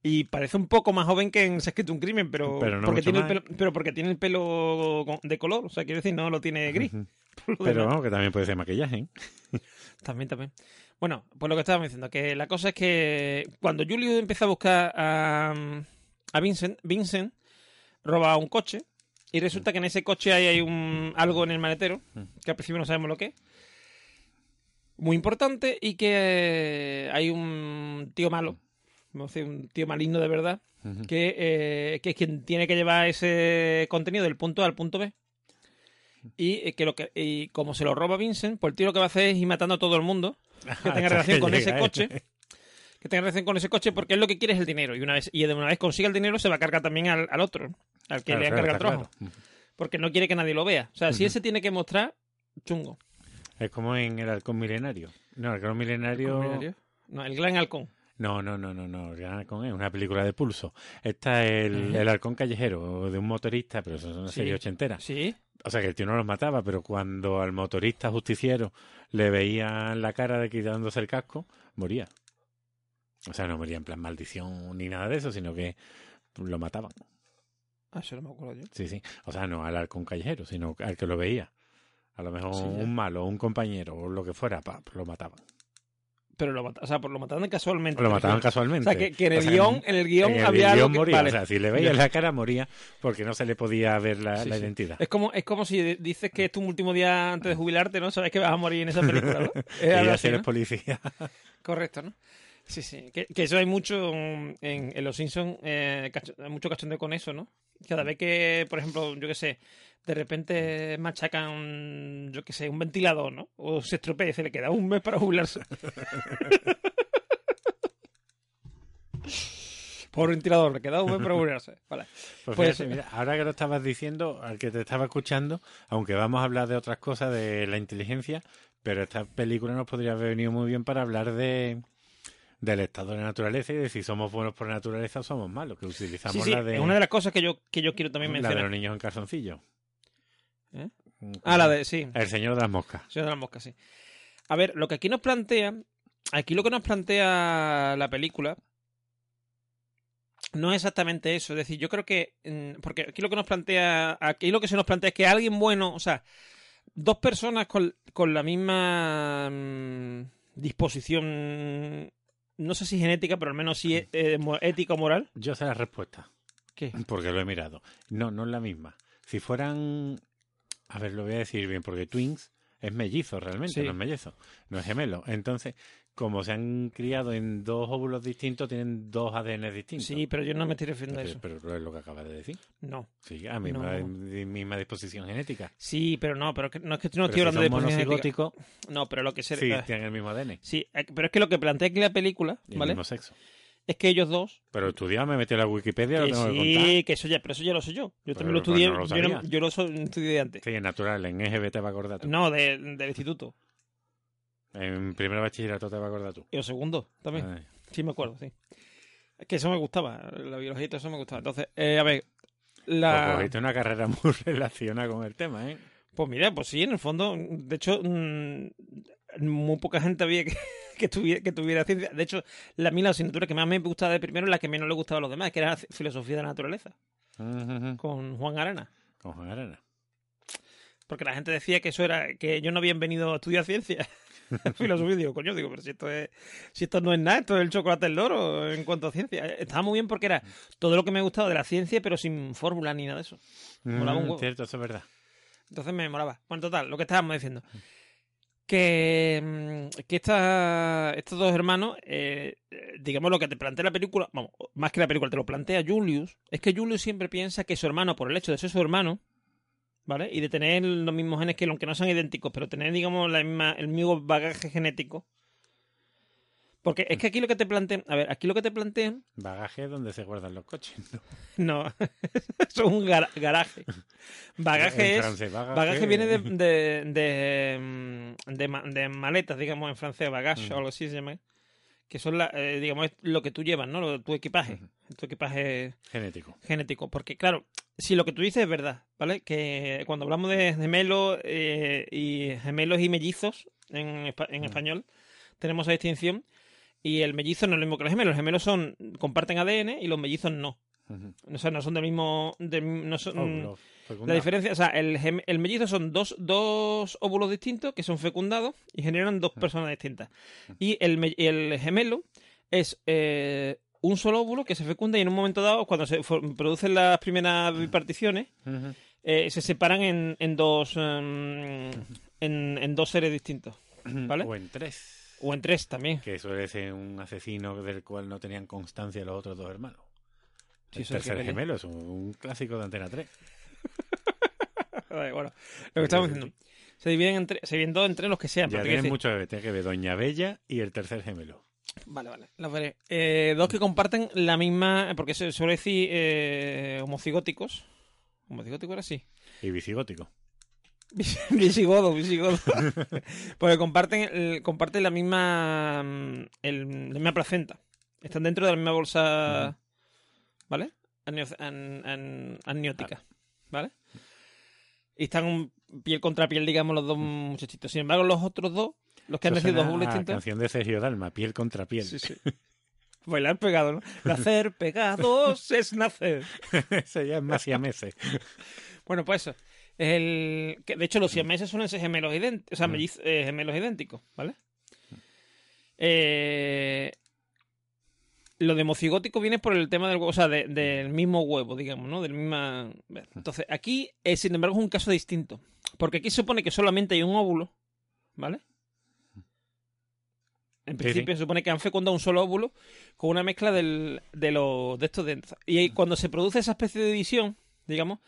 Y parece un poco más joven que en Se ha escrito un crimen, pero, Pero no porque tiene el pelo, pero porque tiene el pelo de color. O sea, quiero decir, no lo tiene gris. Pero vamos, que también puede ser maquillaje. ¿eh? También, también. Bueno, pues lo que estábamos diciendo, que la cosa es que cuando Julio empieza a buscar a, a Vincent, Vincent roba un coche y resulta que en ese coche hay, hay un, algo en el maletero, que al principio no sabemos lo que es. Muy importante y que eh, hay un tío malo, un tío maligno de verdad, que, eh, que es quien tiene que llevar ese contenido del punto A al punto B. Y eh, que lo que y como se lo roba Vincent, pues el tío lo que va a hacer es ir matando a todo el mundo que tenga relación que con ese llega coche. Que tenga relación con ese coche porque él lo que quiere es el dinero. Y una vez, y de una vez consiga el dinero se va a cargar también al, al otro, al que Claro, le claro, encarga el trabajo. claro. Porque no quiere que nadie lo vea. O sea, si Ujú. él se tiene que mostrar, chungo. Es como en el halcón milenario. No, el halcón milenario... No, el gran halcón. No, no, no, no, no. Gran Halcón es una película de pulso. Esta es el, el halcón callejero de un motorista, pero eso es una Sí. serie ochentera. Sí. O sea que el tío no los mataba, pero cuando al motorista justiciero le veían la cara de quitándose el casco, moría. O sea, no moría en plan maldición ni nada de eso, sino que lo mataban. Ah, eso no me acuerdo yo. Sí, sí. O sea, no al halcón callejero, sino al que lo veía. A lo mejor Sí, ya. un malo, un compañero o lo que fuera, pa, lo mataban. Pero lo, o sea, lo mataban casualmente. Lo mataban O casualmente. sea, que, que en el O sea, guion, en el guion en el había guion algo que- moría. vale. O sea, si le veías la cara, moría porque no se le podía ver la, Sí, la sí. identidad. Es como, es como si dices que es tu último día antes de jubilarte, ¿no? Sabes que vas a morir en esa película, ¿no? Es Y ya si eres ¿no? policía. Correcto, ¿no? Sí, sí. Que, que eso hay mucho en, en Los Simpsons, eh, cacho- hay mucho cachondeo con eso, ¿no? Cada vez que, por ejemplo, yo qué sé, de repente machacan, yo qué sé, un ventilador, ¿no? O se estropea y se le queda un mes para jubilarse. Por ventilador, le queda un mes para jubilarse. Vale. Pues Pues, fíjate, mira, ahora que lo estabas diciendo, al que te estaba escuchando, aunque vamos a hablar de otras cosas, de la inteligencia, pero esta película nos podría haber venido muy bien para hablar de del estado de la naturaleza y de si somos buenos por naturaleza o somos malos, que utilizamos Sí, sí, la de, es una de las cosas que yo, que yo quiero también la de mencionar. los niños en calzoncillo. ¿Eh? Ah, la de, sí. El señor de las moscas. Señor de las moscas, sí. A ver, lo que aquí nos plantea, aquí lo que nos plantea la película no es exactamente eso. Es decir, yo creo que, mm, porque aquí lo que nos plantea, aquí lo que se nos plantea es que alguien bueno, o sea, dos personas con, con la misma mm, disposición, no sé si genética, pero al menos sí eh, ética o moral. Yo sé la respuesta, ¿Qué? porque lo he mirado. No, no es la misma. Si fueran, a ver, lo voy a decir bien, porque Twins es mellizo realmente, Sí. no es mellizo, no es gemelo. Entonces, como se han criado en dos óvulos distintos, tienen dos ADN distintos. Sí, pero yo no me estoy refiriendo a eso. pero es lo que acabas de decir. No. Sí, a misma, No. di- misma disposición genética. Sí, pero no, pero que, no es que no estoy pero si hablando de disposición genética. No, pero lo que se sí, tienen el mismo ADN Sí, eh, pero es que lo que plantea aquí la película, y el ¿vale? mismo sexo. Es que ellos dos. Pero estudiado, me metí a la Wikipedia, lo que tengo que sí, contar. que eso ya, pero eso ya lo sé yo. Yo Pero, también lo estudié. no lo yo, no- sabía. yo lo so- estudié antes. Sí, es natural, en EGB te va a acordar tú. No, de- del instituto. En primer bachillerato te va a acordar tú. Y el segundo también. Ay. Sí, me acuerdo, sí. Es que eso me gustaba. La biología y todo eso me gustaba. Entonces, eh, a ver. La... Pues cogiste una carrera muy relacionada con el tema, ¿eh? Pues mira, pues sí, en el fondo, de hecho, mm, muy poca gente había que, que, tuviera, que tuviera ciencia. De hecho, la, a mí la asignatura que más me gustaba de primero es la que menos le gustaba a los demás, que era filosofía de la naturaleza, con Juan Arana. Con Juan Arana. Porque la gente decía que eso era, que yo no habían venido a estudiar ciencia. filosofía, digo, coño, digo, pero si esto es, si esto no es nada, esto es el chocolate del loro en cuanto a ciencia. Estaba muy bien porque era todo lo que me gustaba de la ciencia, pero sin fórmula ni nada de eso. Molaba un Mm, huevo. Cierto, eso es verdad. Entonces me molaba. Bueno, total, lo que estábamos diciendo. Que, mm, que esta- estos dos hermanos, eh, digamos lo que te plantea la película, vamos, más que la película, te lo plantea Julius, es que Julius siempre piensa que su hermano, por el hecho de ser su hermano, ¿vale? Y de tener los mismos genes que él, aunque no sean idénticos, pero tener, digamos, la misma, el mismo bagaje genético. Porque es que aquí lo que te plantean, a ver, aquí lo que te plantean Bagaje es donde se guardan los coches. ¿no? no, es un gar- garaje. Bagaje es. francés, bagaje, Bagaje viene de, de, de, mm, de ma- de maletas, digamos, en francés, bagage Ujú. o algo así se llama. Que son, la, eh, digamos, lo que tú llevas, ¿no? Lo, tu equipaje. Tu equipaje Genético. genético. Porque, claro, si lo que tú dices es verdad, ¿vale? Que cuando hablamos de gemelos eh, y gemelos y mellizos en, en español, tenemos esa distinción. Y el mellizo no es lo mismo que los gemelos. Los gemelos son comparten ADN y los mellizos no. Ujú. O sea, no son del mismo. del- no son, Óvulo la diferencia, o sea, el, gem- el mellizo son dos, dos óvulos distintos que son fecundados y generan dos personas distintas. Y el, me- el gemelo es eh, un solo óvulo que se fecunda y en un momento dado, cuando se for- producen las primeras biparticiones, eh, se separan en, en dos em, en, en dos seres distintos. ¿Vale? O en tres. O en tres también. Que suele ser un asesino del cual no tenían constancia los otros dos hermanos. Sí, el que tercer gemelo es un, un clásico de Antena 3. Vale, bueno, lo que estamos diciendo. Se dividen, entre, se dividen dos entre los que sean. Ya tienes decir- mucho que ver. Que Doña Bella y el tercer gemelo. Vale, vale, los veré. Eh, dos que comparten la misma. Porque se suele decir eh, homocigóticos. ¿Homocigótico era así? Y visigótico. visigodo, visigodo. Porque comparten, el- comparten la misma. mm, el- la misma placenta. Están dentro de la misma bolsa. ¿Vale? Anio- an- an- amniótica. ¿Vale? Y están un- piel contra piel, digamos, los dos muchachitos. Sin embargo, los otros dos, los que han nacido dos distintos. canción de Sergio Dalma, piel contra piel. Sí, sí. Bailar pegado, ¿no? Nacer pegados es nacer. Eso ya es más siameses. Bueno, pues eso. El... que, de hecho, los siameses suelen ser gemelos, idénticos, o sea, Mm. melliz- eh, gemelos idénticos, ¿vale? Eh, Lo de mocigótico viene por el tema del huevo, o sea, de- del mismo huevo, digamos, ¿no? Del misma... Entonces, aquí, eh, sin embargo, es un caso distinto. Porque aquí se supone que solamente hay un óvulo, ¿vale? En Sí, principio se supone que han fecundado un solo óvulo con una mezcla del, de los de estos de, y ahí, cuando se produce esa especie de división, digamos,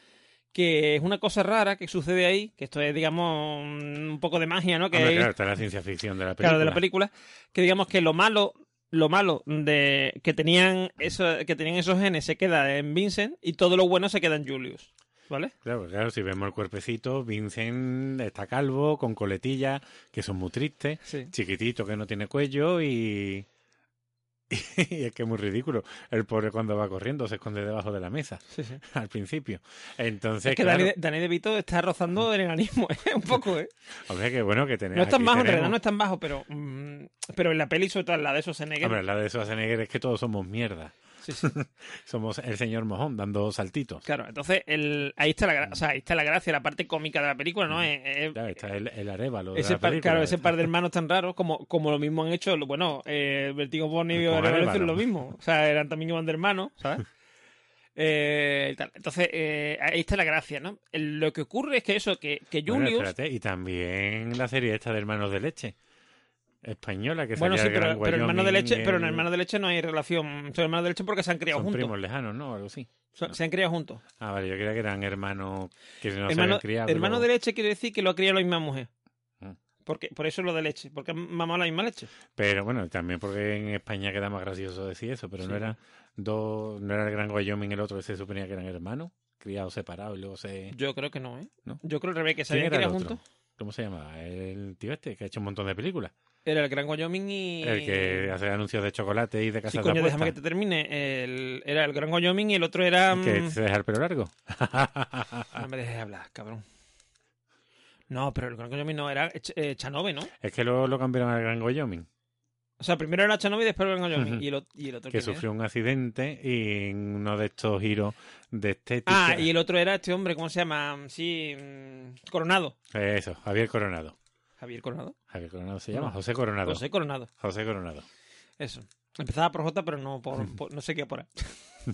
que es una cosa rara que sucede ahí, que esto es, digamos, un poco de magia, ¿no? Que Hombre, claro, está la ciencia ficción de la película. claro, de la película, que digamos que lo malo, lo malo de que tenían eso, que tenían esos genes se queda en Vincent y todo lo bueno se queda en Julius, ¿vale? Claro, claro, si vemos el cuerpecito, Vincent está calvo, con coletillas, que son muy tristes, Sí. chiquitito que no tiene cuello y... y es que es muy ridículo. El pobre cuando va corriendo se esconde debajo de la mesa Sí, sí. al principio. Entonces, Es que claro, Danny, Danny DeVito está rozando el enanismo, ¿eh? un poco, ¿eh? hombre, que bueno que tenemos. No es tan bajo, en tenemos- realidad no es tan bajo, pero mm, pero en la peli, sobre todo en la de Schwarzenegger, Hombre, la de Schwarzenegger es que todos somos mierda. Sí, sí. Somos el señor mojón dando saltitos. Claro, entonces el, ahí está la o sea, ahí está la gracia, la parte cómica de la película, ¿no? Es- es- Claro, está el, el arévalo de ese la par, película. claro, ese par de hermanos tan raros, como, como lo mismo han hecho, bueno, eh, Vertigo Bonnie y Arevalo. hicieron lo mismo. O sea, eran también iban de hermanos, ¿sabes? Eh. Entonces, eh, ahí está la gracia, ¿no? Lo que ocurre es que eso, que, que Bueno, espérate, y también la serie esta de Hermanos de Leche. Española, que bueno, sí, pero, Gran pero hermanos de leche, pero en hermanos de leche no hay relación. Son hermanos de leche porque se han criado Son juntos. primos lejanos, ¿no? Algo así. Son- Se han criado juntos. Ah, vale, yo creía que eran hermanos que no se hermano habían criado. hermano de leche quiere decir que lo ha criado la misma mujer. Mm. Porque, por eso es lo de leche, porque han mamado la misma leche. Pero bueno, también porque en España queda más gracioso decir eso, pero no era dos, no era el Gran Wyoming el otro que se suponía que eran hermanos, criados separados y luego se... Yo creo que no, ¿eh? ¿No? Yo creo al revés, que se ¿Quién habían criado juntos. ¿Cómo se llamaba? El tío este, que ha hecho un montón de películas. Era el Gran Wyoming y... El que hace anuncios de chocolate y de Sí, casas coño, de déjame que te termine. El- Era el Gran Wyoming y el otro era... Que mm, se deja el pelo largo. No me dejes hablar, cabrón. No, pero el Gran Wyoming no, era Ch- eh, Chanove, ¿no? es que luego lo cambiaron al Gran Wyoming, O sea, primero era Chanove y después el Gran Wyoming. Y, el, y el otro que era? sufrió un accidente y en uno de estos giros de estética... Ah, y el otro era este hombre, ¿cómo se llama? Sí, mm, Coronado. Eso, Javier Coronado. Javier Coronado. Javier Coronado se llama, No. José Coronado. José Coronado. José Coronado. Eso. Empezaba por J, pero no por, por- no sé qué por ahí.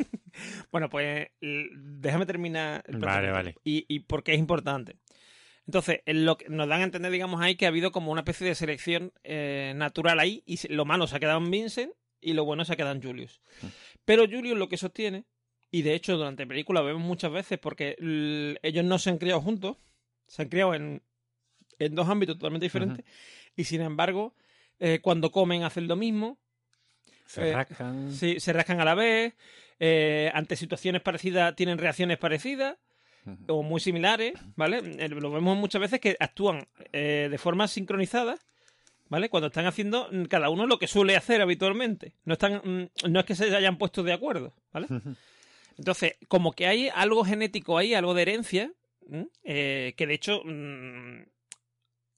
bueno, pues déjame terminar. el Vale, vale. Y, y por qué es importante. Entonces, en lo que nos dan a entender, digamos, ahí que ha habido como una especie de selección eh, natural ahí y lo malo se ha quedado en Vincent y lo bueno se ha quedado en Julius. Mm. Pero Julius lo que sostiene, y de hecho durante la película lo vemos muchas veces porque ellos no se han criado juntos, se han criado en, en dos ámbitos totalmente diferentes y sin embargo, eh, cuando comen hacen lo mismo, Se Eh, rascan. Sí, se rascan a la vez. eh, ante situaciones parecidas tienen reacciones parecidas o muy similares, ¿vale? Lo vemos muchas veces que actúan de forma sincronizada, ¿vale? Cuando están haciendo mm, cada uno lo que suele hacer habitualmente. No están, mm, no es que se hayan puesto de acuerdo, ¿vale? Entonces, como que hay algo genético ahí, algo de herencia, eh, que de hecho mm,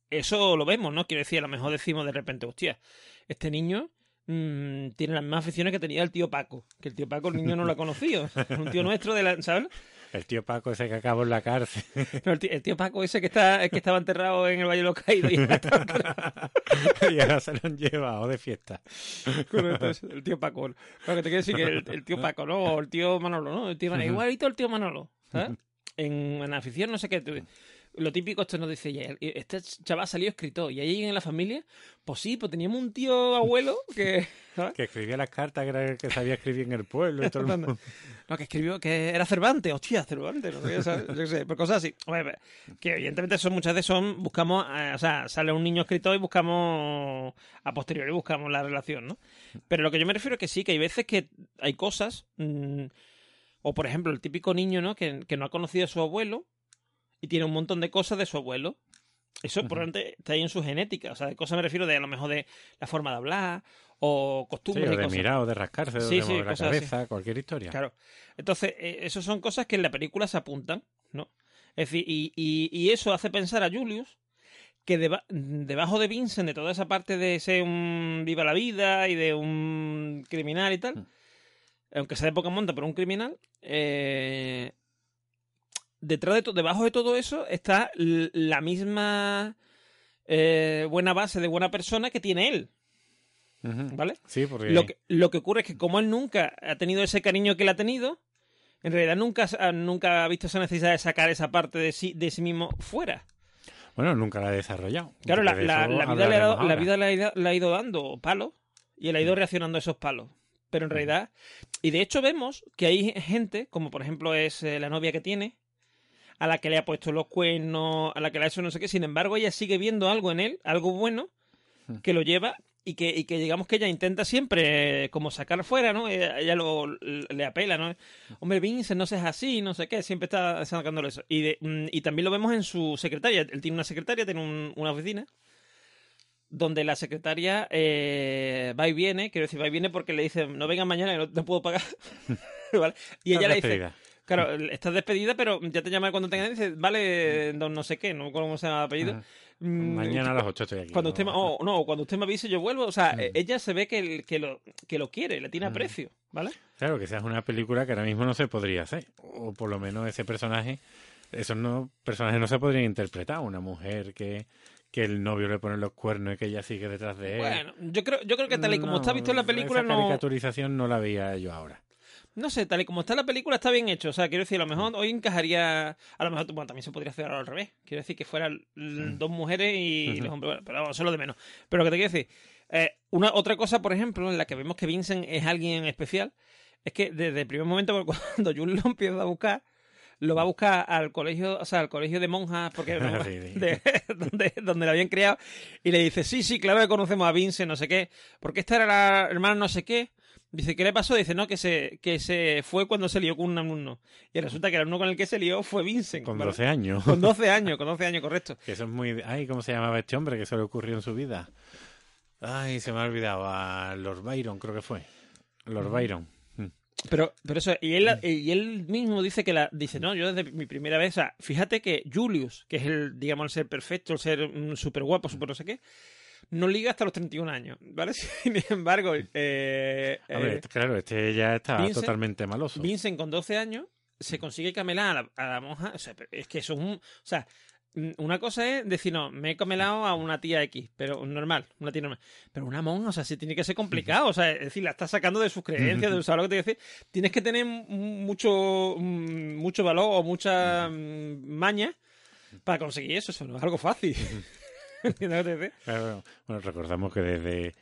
eso lo vemos, ¿no? Quiero decir, a lo mejor decimos de repente, hostia, este niño mm, tiene las mismas aficiones que tenía el tío Paco, que el tío Paco el niño no lo ha conocido, un tío nuestro de la, ¿sabes? El tío Paco ese que acabó en la cárcel. El, tío, el tío Paco ese que está el que estaba enterrado en el Valle de los Caídos y y ahora se lo han llevado de fiesta. El tío Paco. Lo que te quiero decir que el, el tío Paco, ¿no? O el tío Manolo, ¿no? El tío Manolo. Igualito el tío Manolo, ¿sabes? En, en afición, no sé qué. Lo típico, esto nos dice, ya, este chaval salió escritor. ¿Y ahí en la familia? Pues sí, pues teníamos un tío abuelo que... ¿sabes? Que escribía las cartas que era el que sabía escribir en el pueblo y todo el mundo. No, que escribió que era Cervantes, hostia, Cervantes, no sé. Yo qué sé, pues cosas así. Que evidentemente son muchas veces son, buscamos, eh, o sea, sale un niño escritor y buscamos, a posteriori buscamos la relación, ¿no? Pero lo que yo me refiero es que sí, que hay veces que hay cosas, mm, o por ejemplo, el típico niño, ¿no? Que, que no ha conocido a su abuelo y tiene un montón de cosas de su abuelo. Eso Ujú. probablemente está ahí en su genética. O sea, de cosas me refiero de a lo mejor de la forma de hablar o Sí, costumbres y de cosas. mirar, o de rascarse, Sí, de sí, mover la así. cabeza, cualquier historia. Claro. Entonces, eh, eso son cosas que en la película se apuntan, ¿no? Es decir, y, y- y eso hace pensar a Julius que deba- debajo de Vincent, de toda esa parte de ser un viva la vida y de un criminal y tal, Mm. aunque sea de poca monta, pero un criminal, eh, detrás de to- debajo de todo eso está la misma eh, buena base de buena persona que tiene él. ¿vale? Sí, porque... Lo que, lo que ocurre es que como él nunca ha tenido ese cariño que él ha tenido, en realidad nunca, ha- nunca ha visto esa necesidad de sacar esa parte de sí, de sí mismo fuera. Bueno, nunca la ha desarrollado. Claro, la, vida, le ha, dado- la vida le, ha ido, le ha ido dando palos y él ha ido reaccionando a esos palos. Pero en realidad, y de hecho vemos que hay gente, como por ejemplo es eh, la novia que tiene, a la que le ha puesto los cuernos, a la que le ha hecho no sé qué, sin embargo ella sigue viendo algo en él, algo bueno, que lo lleva y que, y que digamos que ella intenta siempre eh, como sacar fuera, ¿no? Ella, ella lo, le apela, ¿no? Hombre, Vincent, no seas así, no sé qué, siempre está sacándole eso. Y, de- mm, y también lo vemos en su secretaria. Él tiene una secretaria, tiene un- una oficina donde la secretaria eh, va y viene, quiero decir, va y viene porque le dice, no vengas mañana que no te puedo pagar. ¿Vale? Y ella le dice. Claro, estás despedida, pero ya te llamaré cuando tengas, dice, vale, don no sé qué, no cómo se llama el apellido. Ajá. Mm, Mañana a las 8 estoy aquí. cuando ¿no? usted oh, no, cuando usted me avise yo vuelvo, o sea, Mm. eh, ella se ve que, que, lo, que lo quiere, le tiene Mm. aprecio, ¿vale? Claro, que esa es una película que ahora mismo no se podría hacer. O por lo menos ese personaje, esos no, personajes no se podrían interpretar. Una mujer que, que el novio le pone los cuernos y que ella sigue detrás de él. Bueno, yo creo, yo creo que tal y como No, está visto en la película, esa no, caricaturización no la veía yo ahora. No sé, tal y como está la película está bien hecho, o sea, quiero decir, a lo mejor hoy encajaría, a lo mejor, bueno, también se podría hacer al revés, quiero decir que fueran dos mujeres y los hombres, bueno, pero vamos, eso es lo de menos. Pero lo que te quiero decir, eh, una otra cosa, por ejemplo, en la que vemos que Vincent es alguien especial, es que desde el primer momento, cuando Jules lo empieza a buscar, lo va a buscar al colegio, o sea, al colegio de monjas, porque de- donde, donde la habían criado, y le dice, sí, sí, claro que conocemos a Vincent, no sé qué, porque esta era la hermana no sé qué. Dice, ¿qué le pasó? Dice, no, que se, que se fue cuando se lió con un alumno. Y resulta que el alumno con el que se lió fue Vincent. Con ¿vale? 12 años. Con 12 años, con 12 años, correcto. Que eso es muy... Ay, ¿cómo se llamaba este hombre que se le ocurrió en su vida? Ay, se me ha olvidado. A Lord Byron, creo que fue. Lord Byron. Mm. Pero, pero eso, y él, y él mismo dice que la, dice, no, yo desde mi primera vez, o sea, fíjate que Julius, que es el, digamos, el ser perfecto, el ser súper guapo, súper no sé qué, no liga hasta los 31 años, ¿vale? Sin embargo, eh, eh, este- claro, este ya está Vincent- totalmente maloso. Vincent con 12 años se consigue camelar a la, a la monja. O sea, es que eso es un. O sea, mm, una cosa es decir, no, me he camelado a una tía X, pero normal, una tía normal. Pero una monja, o sea, sí tiene que ser complicado. O sea, es decir, la estás sacando de sus creencias, de ¿sabes lo que te decir? Tienes que tener mucho, mm, mucho valor o mucha mm, maña para conseguir eso. Eso no es algo fácil. ¿Entiendes lo que te quiero decir? Claro, bueno, recordamos que desde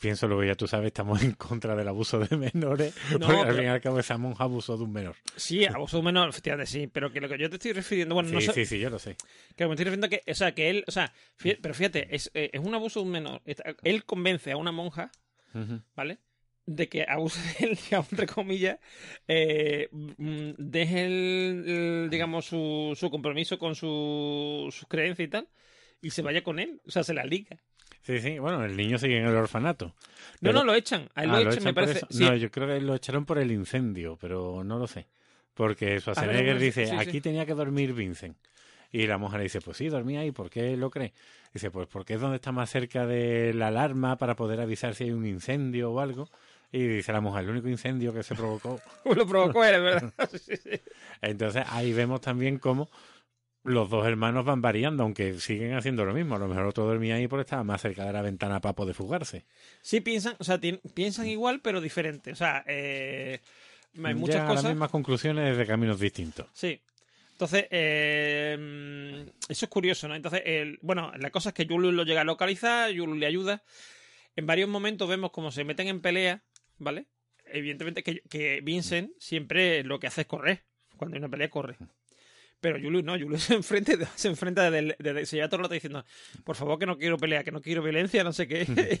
Pienso lo que ya tú sabes, estamos en contra del abuso de menores, No, porque al fin y al cabo esa monja abusó de un menor. Sí, a vos menor, efectivamente, sí. Pero que lo que yo te estoy refiriendo, bueno, Sí, no sé, sí, sí, yo lo sé. Que me estoy refiriendo que, o sea, que él, o sea, pero fíjate, es, eh, es un abuso de un menor. Él convence a una monja. ¿vale? De que abuse de él, digamos, entre comillas, eh, mm, deje el, el, digamos, su, su compromiso con su, sus creencias y tal, y se vaya con él. O sea, se la liga. Sí, sí, bueno, el niño sigue en el orfanato. No, Pero- no, lo echan. A él Ah, lo ¿lo echan, me parece. Sí, No, yo creo que lo echaron por el incendio, pero no lo sé. Porque Schwarzenegger bueno, dice, sí, sí. aquí tenía que dormir Vincent. Y la mujer le dice, pues sí, dormía ahí, ¿por qué lo cree? Dice, pues porque es donde está más cerca de la alarma para poder avisar si hay un incendio o algo. Y dice la mujer, el único incendio que se provocó. lo provocó él, ¿verdad? Entonces ahí vemos también cómo los dos hermanos van variando, aunque siguen haciendo lo mismo. A lo mejor otro dormía ahí porque estaba más cerca de la ventana para poder fugarse. Sí piensan, o sea, piensan igual, pero diferente. O sea, eh, hay muchas Llegan a cosas. las mismas conclusiones desde caminos distintos. Sí. Entonces, eh, eso es curioso, ¿no? Entonces, el, bueno, la cosa es que Julius lo llega a localizar, Julius le ayuda. En varios momentos vemos cómo se meten en pelea, ¿vale? Evidentemente que, que Vincent siempre lo que hace es correr. Cuando hay una pelea, corre. Pero Julius no, Julius se enfrenta, se enfrenta desde, desde- se lleva todo el rato diciendo, por favor que no quiero pelea, que no quiero violencia, no sé qué.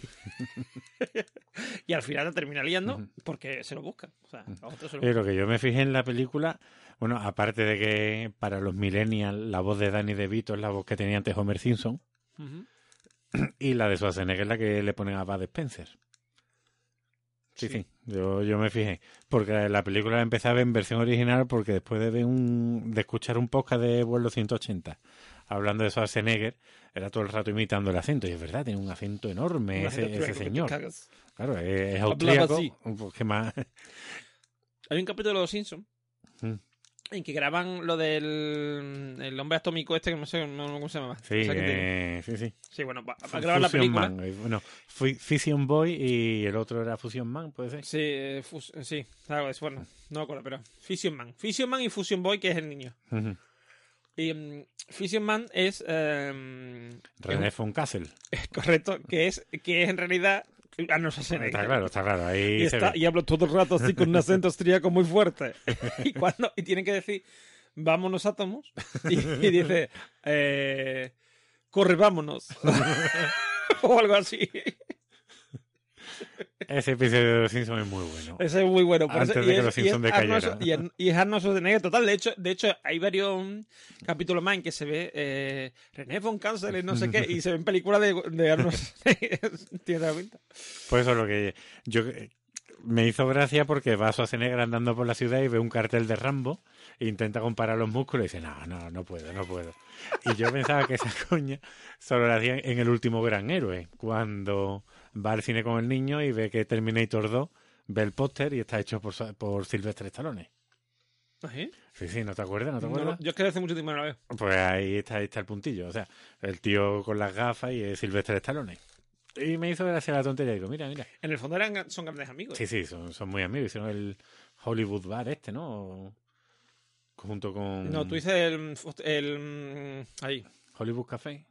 y al final la termina liando porque se lo buscan. O sea, los otros se lo que yo me fijé en la película, bueno, aparte de que para los millennials la voz de Danny DeVito es la voz que tenía antes Homer Simpson y la de Schwarzenegger es la que le ponen a Bud Spencer. Sí, Sí. yo, yo me fijé. Porque la película la empecé a ver en versión original porque después de ver un, de escuchar un podcast de vuelo 180 hablando de Schwarzenegger, era todo el rato imitando el acento. Y es verdad, tiene un acento enorme ese, ese señor. Claro, es, es austríaco. pues, ¿Qué más? Hay un capítulo de Los Simpsons Mm. En que graban lo del el hombre atómico este, que no sé no- cómo se llama. Sí, eh, sí, sí. Sí, bueno, para grabar la Fusion película. Man. eh, Bueno, Fu- Fission Boy y el otro era Fusion Man, puede ser. Sí, eh, fus- eh, sí, algo de eso, bueno, no me acuerdo, pero Fission Man. Fission Man y Fusion Boy, que es el niño. Y Fission Man es, eh, René von Kassel. es correcto, que es, que es en realidad Arnold Schwarzenegger. Está claro, está claro. Ahí Y, está, y hablo todo el rato así con un acento austríaco muy fuerte. y cuando y tienen que decir, vámonos átomos. Y, y dice, eh, corre, vámonos. o algo así. Ese episodio de Los Simpsons es muy bueno. Ese es muy bueno. por Antes eso- de y que es- los Simpsons decayeran. Y, es- y es Arnold Schwarzenegger total. De hecho, de hecho hay varios capítulos más en que se ve eh, René von y no sé qué. Y se ven películas de, de Arnold Schwarzenegger. La. Pues eso es lo que yo me hizo gracia porque va Schwarzenegger andando por la ciudad y ve un cartel de Rambo e intenta comparar los músculos y dice, no, no, no puedo, no puedo. Y yo pensaba que esa coña solo la hacían en el último gran héroe, cuando va al cine con el niño y ve que Terminator 2 ve el póster y está hecho por, por Sylvester Stallone. ¿Así? Sí, sí, ¿no te acuerdas? ¿No te acuerdas? no, yo es que hace mucho tiempo no la veo. Pues ahí está, ahí está el puntillo. O sea, el tío con las gafas y es Sylvester Stallone. Y me hizo gracia la tontería. Digo, mira, mira. En el fondo eran, son grandes amigos. Sí, sí, son, son muy amigos. Hicieron el Hollywood Bar este, ¿no? Junto con No, tú dices el, el. mm, Ahí. Hollywood Café,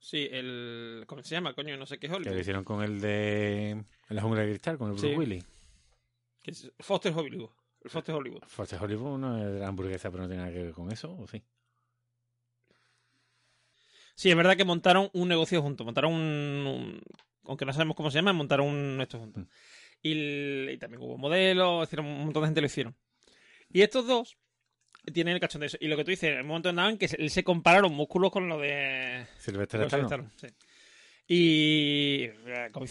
Sí, el. ¿Cómo se llama, coño? No sé qué es que lo hicieron con el de en la jungla de cristal, con el Bruce Sí. Willis. Que es Foster Hollywood. El Foster Hollywood. Forte Hollywood no es la hamburguesa, pero no tiene nada que ver con eso, ¿o sí? Sí, es verdad que montaron un negocio juntos. Montaron un. un- aunque no sabemos cómo se llama, montaron un esto juntos. Mm. Y, el- y también hubo modelos, hicieron, un montón de gente lo hicieron. Y estos dos tienen el cachón de eso. Y lo que tú dices, en un momento en que se, se compararon músculos con lo de. De Stallone. Sí. Y,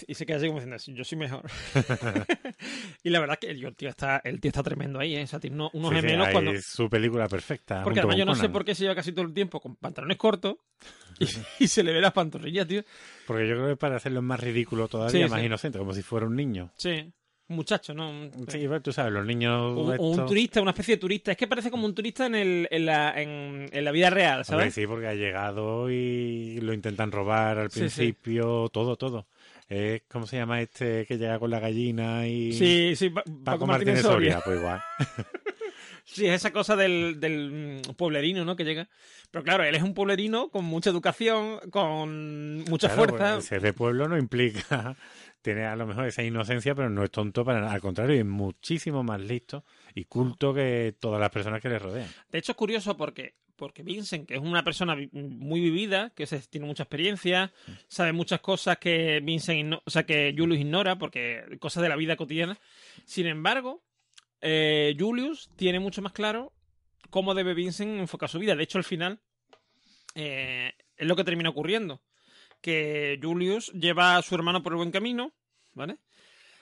y se queda así como diciendo, yo soy mejor. y la verdad es que el, el tío está, el tío está tremendo ahí, ¿eh? O sea, tiene unos, unos Sí, sí, gemelos cuando, es su película perfecta. porque además yo no sé por qué se lleva casi todo el tiempo con pantalones cortos y, y se le ve las pantorrillas, tío. Porque yo creo que para hacerlo más ridículo todavía, Sí, más inocente, como si fuera un niño. Sí, muchacho, ¿no? Sí, pero tú sabes, los niños... o, o un turista, una especie de turista. Es que parece como un turista en, el, en, la, en, en la vida real, ¿sabes? sí, porque ha llegado y lo intentan robar al Sí, sí. principio, todo, todo. Es, ¿Cómo se llama este que llega con la gallina y... Sí, sí, Pa- Paco, Paco Martínez Martínez Soria, pues igual. Sí, es esa cosa del, del mm, pueblerino, ¿no? Que llega. Pero claro, él es un pueblerino con mucha educación, con mucha Claro, fuerza. pues, ser de pueblo no implica... Tiene a lo mejor esa inocencia, pero no es tonto para nada. Al contrario, es muchísimo más listo y culto que todas las personas que le rodean. De hecho, es curioso porque, porque Vincent, que es una persona muy vivida, que se, tiene mucha experiencia, sabe muchas cosas que Vincent o sea, que Julius ignora, porque cosas de la vida cotidiana. Sin embargo, eh, Julius tiene mucho más claro cómo debe Vincent enfocar su vida. De hecho, al final, eh, es lo que termina ocurriendo. Que Julius lleva a su hermano por el buen camino, ¿vale?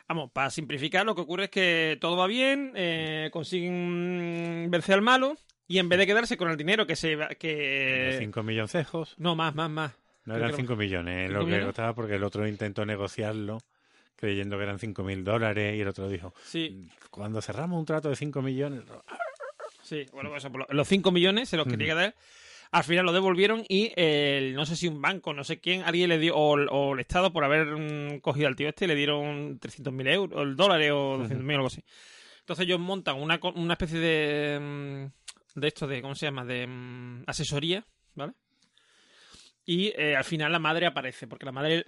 Vamos, para simplificar, lo que ocurre es que todo va bien, eh, consiguen vencer al malo, y en vez de quedarse con el dinero que se va- que... Cinco milloncejos. No, más, más, más. No Creo eran que era- 5 millones, ¿Cinco lo que costaba porque el otro intentó negociarlo creyendo que eran 5 mil dólares y el otro dijo, Sí, cuando cerramos un trato de 5 millones, sí. Bueno, pues los 5 millones se los quería dar. Al final lo devolvieron y el, no sé si un banco, no sé quién, alguien le dio, o, el- o el Estado por haber mm, cogido al tío este, le dieron 300.000 euros, o el dólares o 200.000 o algo así. Entonces ellos montan una, una especie de, mm, de esto, de, ¿cómo se llama? De mm, asesoría, ¿vale? Y eh, al final la madre aparece, porque la madre,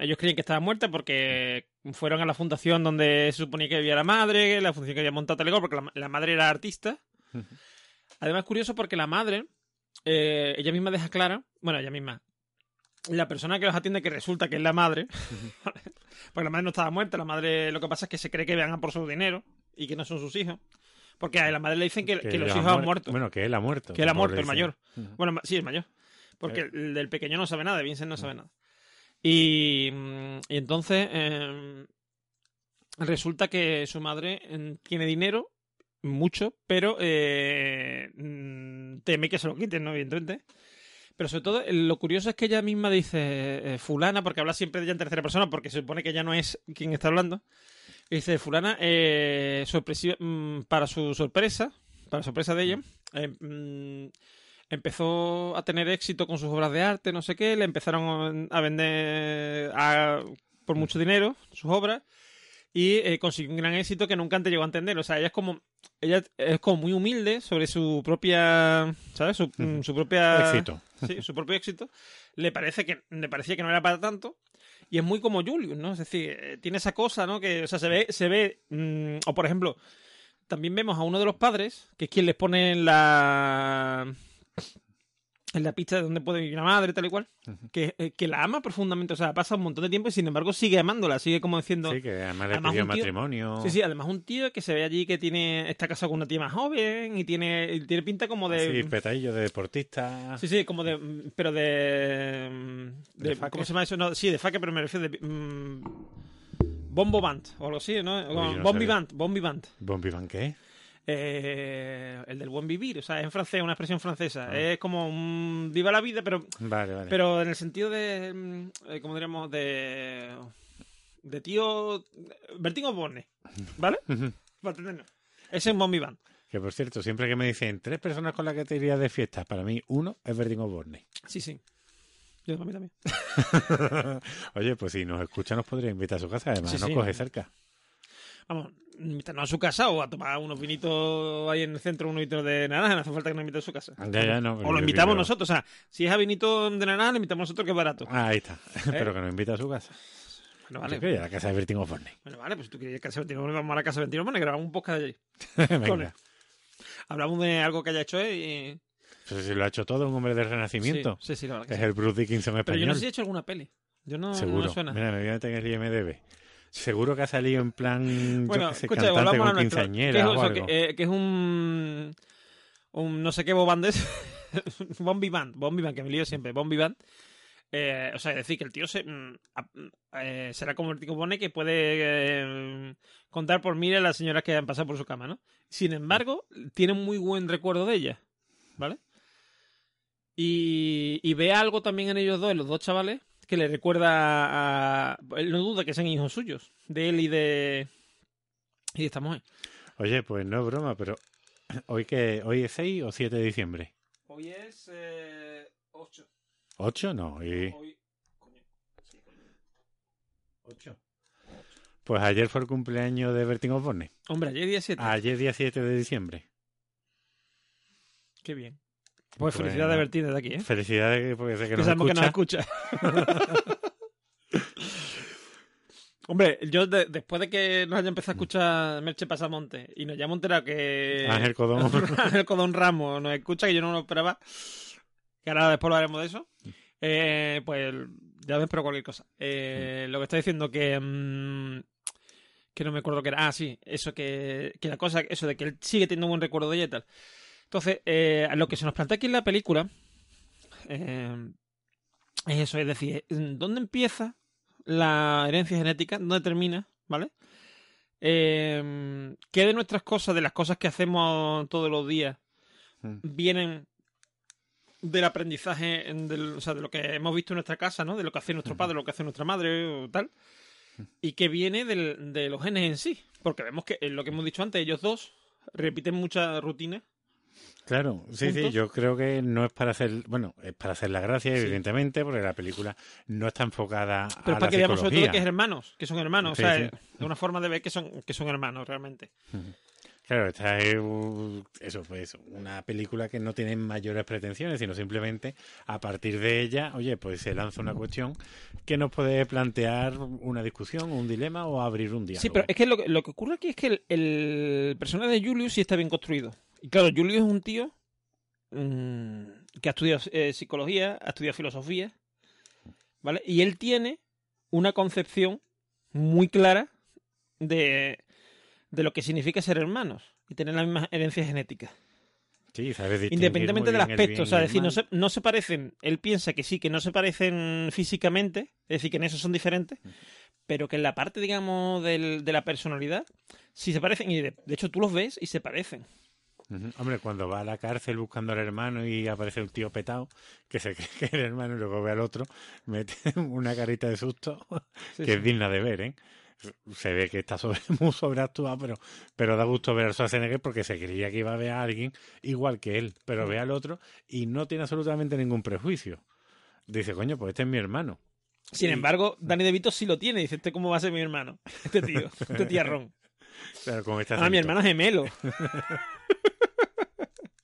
ellos creían que estaba muerta porque fueron a la fundación donde se suponía que vivía la madre, la fundación que había montado Telecom, porque la, la madre era artista. Además, curioso porque la madre, eh, ella misma deja clara, bueno, ella misma, la persona que los atiende, que resulta que es la madre, porque la madre no estaba muerta, la madre lo que pasa es que se cree que van a por su dinero y que no son sus hijos. Porque a la madre le dicen que, que los hijos han muer- muerto. Bueno, que él ha muerto. Que él ha muerto, el mayor. Bueno, sí, el mayor. Porque Eh. el del pequeño no sabe nada, Vincent no sabe nada. Y, mm, y entonces eh, resulta que su madre mm, tiene dinero, mucho, pero eh, mm, teme que se lo quiten, ¿no? Evidentemente. Pero sobre todo, eh, lo curioso es que ella misma dice eh, fulana, porque habla siempre de ella en tercera persona, porque se supone que ella no es quien está hablando. Y dice fulana, eh, mm, para su sorpresa, para sorpresa de ella, eh, mm, empezó a tener éxito con sus obras de arte, no sé qué, le empezaron a vender a- por mucho dinero sus obras y eh, consiguió un gran éxito que nunca antes llegó a entender. O sea, ella es como ella es como muy humilde sobre su propia, ¿sabes? Su, mm, su propia Éxito. Sí, su propio éxito. Le parece que le parecía que no era para tanto y es muy como Julius, ¿no? Es decir, eh, tiene esa cosa, ¿no? Que o sea, se ve se ve mm, o por ejemplo, también vemos a uno de los padres, que es quien les pone la en la pista de donde puede vivir la madre, tal y cual, que, eh, que la ama profundamente, o sea, pasa un montón de tiempo y sin embargo sigue amándola, sigue como diciendo, Sí, que además le Además, pidió un tío- matrimonio. Sí, sí, además un tío que se ve allí que tiene está casado con una tía más joven y tiene, y tiene pinta como de... Sí, petadillo de deportista. Sí, sí, como de... mm, Pero de... mm, ¿De de faque? ¿Cómo se llama eso? No, sí, de faque, pero me refiero de... mm, Bombo Band o algo así, ¿no? yo no Bombi sabía. Band, Bombi Band. Bon vivant, ¿qué? Eh, el del buen vivir, o sea, es en francés, una expresión francesa. Ah. Es como un viva la vida, pero Vale, vale. pero en el sentido de, mm, eh, ¿cómo diríamos? De, de tío Bertín Osborne, ¿vale? Para entendernos. Ese es un Bombi Band. Que por cierto, siempre que me dicen tres personas con las que te irías de fiesta, para mí uno es Bertín Osborne. Sí, sí. Yo para mí también. Oye, pues si nos escucha nos podría invitar a su casa, además Sí, sí. coge cerca. Vamos, invitarnos a su casa o a tomar unos vinitos ahí en el centro, unos vinitos de naranja, no hace falta que nos invite a su casa. Ya, ya, no. O lo invitamos nosotros, o sea, si es a vinito de naranja, lo invitamos nosotros que es barato. Ah, ahí está. Pero que nos invita a su casa. Bueno, Vale. vale. a la casa de Bertín Osborne. Bueno, vale, pues si tú quieres ir a casa de 29, vamos a la casa de 29, y grabamos un podcast de allí. Venga. Hablamos de algo que haya hecho él y... Pues si lo ha hecho todo un hombre del renacimiento. Sí, sí, sí, la verdad que Es sí. el Bruce Dickinson Pero español. yo no sé si he hecho alguna peli. Yo no, no Seguro. me suena. Mira, me voy a meter en el IMDB. Seguro que ha salido en plan, Bueno, yo sé, escucha, cantante a nuestro. ¿Qué quinceañera es, o eso? algo. Que, eh, que es un. Un no sé qué bobandes. Bombi Band. Bombi Band, que me lío siempre. Bombi Band. Eh, o sea, es decir, que el tío se, mm, a- eh, será como el tío Bone que puede eh, contar por mil a las señoras que han pasado por su cama, ¿no? Sin embargo, tiene un muy buen recuerdo de ella, ¿vale? Y, y ve algo también en ellos dos, en los dos chavales, que le recuerda a... Él no duda que sean hijos suyos, de él y de... Y de esta mujer. Oye, pues no es broma, pero hoy que hoy es 6 o 7 de diciembre. Hoy es eh, 8. ¿8? No, hoy... Hoy... 8. Pues ayer fue el cumpleaños de Bertín Osborne. Hombre, ayer día 7. Ayer día 7 de diciembre. Qué bien. Pues felicidades. Bertín, desde aquí, ¿eh? Felicidades porque sé que Que nos sabemos que nos escucha. escucha. Hombre, yo de- después de que nos haya empezado a escuchar Merche Pasamonte y nos haya enterado que Ángel Codón. Ángel Codón Ramos nos escucha, que yo no lo esperaba, que ahora después lo haremos de eso, eh, pues ya me espero cualquier cosa. Eh, lo que está diciendo que... mm, que no me acuerdo que era. Ah, sí, eso que, que la cosa, eso de que él sigue teniendo un buen recuerdo de ella y tal. Entonces, eh, lo que se nos plantea aquí en la película eh, es eso, es decir, ¿dónde empieza la herencia genética? ¿Dónde termina? ¿Vale? Eh, ¿Qué de nuestras cosas, de las cosas que hacemos todos los días, Mm. vienen del aprendizaje, del- o sea, de lo que hemos visto en nuestra casa, ¿no? De lo que hace nuestro padre, lo que hace nuestra madre o tal. Y que viene del- de los genes en sí. Porque vemos que, eh, lo que hemos dicho antes, ellos dos repiten muchas rutinas. Claro, sí, sí, yo creo que no es para hacer, bueno, es para hacer la gracia, Sí. evidentemente, porque la película no está enfocada Pero a es la para que veamos sobre todo que es hermanos, que son hermanos. Sí, o sea, sí. es una forma de ver que son, que son hermanos realmente. Claro, esta es eso, pues una película que no tiene mayores pretensiones, sino simplemente a partir de ella, oye, pues se lanza una cuestión que nos puede plantear una discusión, un dilema o abrir un diálogo. Sí, pero es que lo, que lo que ocurre aquí es que el, el personaje de Julius sí está bien construido. Y claro, Julius es un tío mm, que ha estudiado eh, psicología, ha estudiado filosofía, ¿vale? Y él tiene una concepción muy clara de, de lo que significa ser hermanos y tener la misma herencia genética. Sí, Independientemente del aspecto, o sea, decir, no se, no se parecen, él piensa que sí, que no se parecen físicamente, es decir, que en eso son diferentes, pero que en la parte, digamos, del- de la personalidad, sí se parecen, y de, de hecho tú los ves y se parecen. Hombre, cuando va a la cárcel buscando al hermano y aparece un tío petado, que se cree que es el hermano y luego ve al otro, mete una carita de susto que es digna de ver, ¿eh? Se ve que está sobre, muy sobreactuado, pero, pero da gusto ver a Schwarzenegger porque se creía que iba a ver a alguien igual que él, pero ve al otro y no tiene absolutamente ningún prejuicio. Dice, coño, pues este es mi hermano. Sin embargo, Danny DeVito sí lo tiene. Dice, ¿este cómo va a ser mi hermano? Este tío, este tiarrón. Claro, con este Ah, mi hermano gemelo.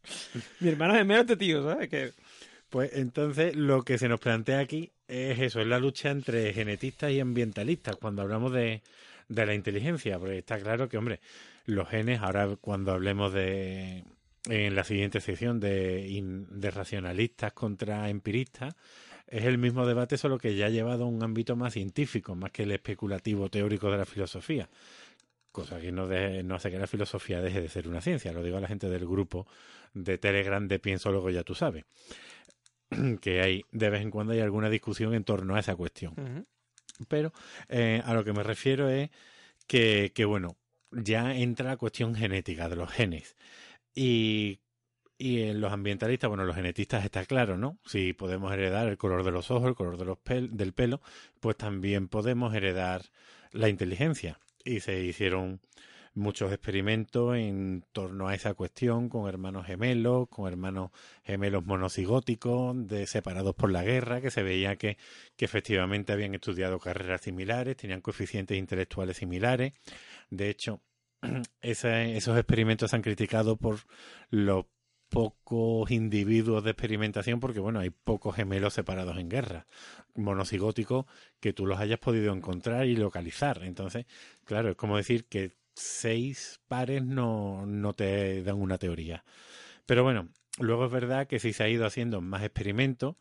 mi hermano gemelo este tío, ¿sabes? Que... Pues entonces lo que se nos plantea aquí es eso, es la lucha entre genetistas y ambientalistas cuando hablamos de, de la inteligencia, porque está claro que, hombre, los genes, ahora cuando hablemos de en la siguiente sección de, de racionalistas contra empiristas, es el mismo debate, solo que ya ha llevado a un ámbito más científico, más que el especulativo teórico de la filosofía. Cosa que no, de, no hace que la filosofía deje de ser una ciencia. Lo digo a la gente del grupo de Telegram de Pienso Luego Ya Tú Sabes. Que hay, de vez en cuando hay alguna discusión en torno a esa cuestión. Uh -huh. Pero eh, a lo que me refiero es que, que, bueno, ya entra la cuestión genética de los genes. Y y en los ambientalistas, bueno, los genetistas está claro, ¿no? Si podemos heredar el color de los ojos, el color de los pel del pelo, pues también podemos heredar la inteligencia. Y se hicieron muchos experimentos en torno a esa cuestión con hermanos gemelos, con hermanos gemelos monocigóticos, de, separados por la guerra, que se veía que, que efectivamente habían estudiado carreras similares, tenían coeficientes intelectuales similares. De hecho, esos experimentos se han criticado por los pocos individuos de experimentación porque bueno hay pocos gemelos separados en guerra monocigóticos que tú los hayas podido encontrar y localizar entonces claro es como decir que seis pares no, no te dan una teoría pero bueno luego es verdad que sí se ha ido haciendo más experimentos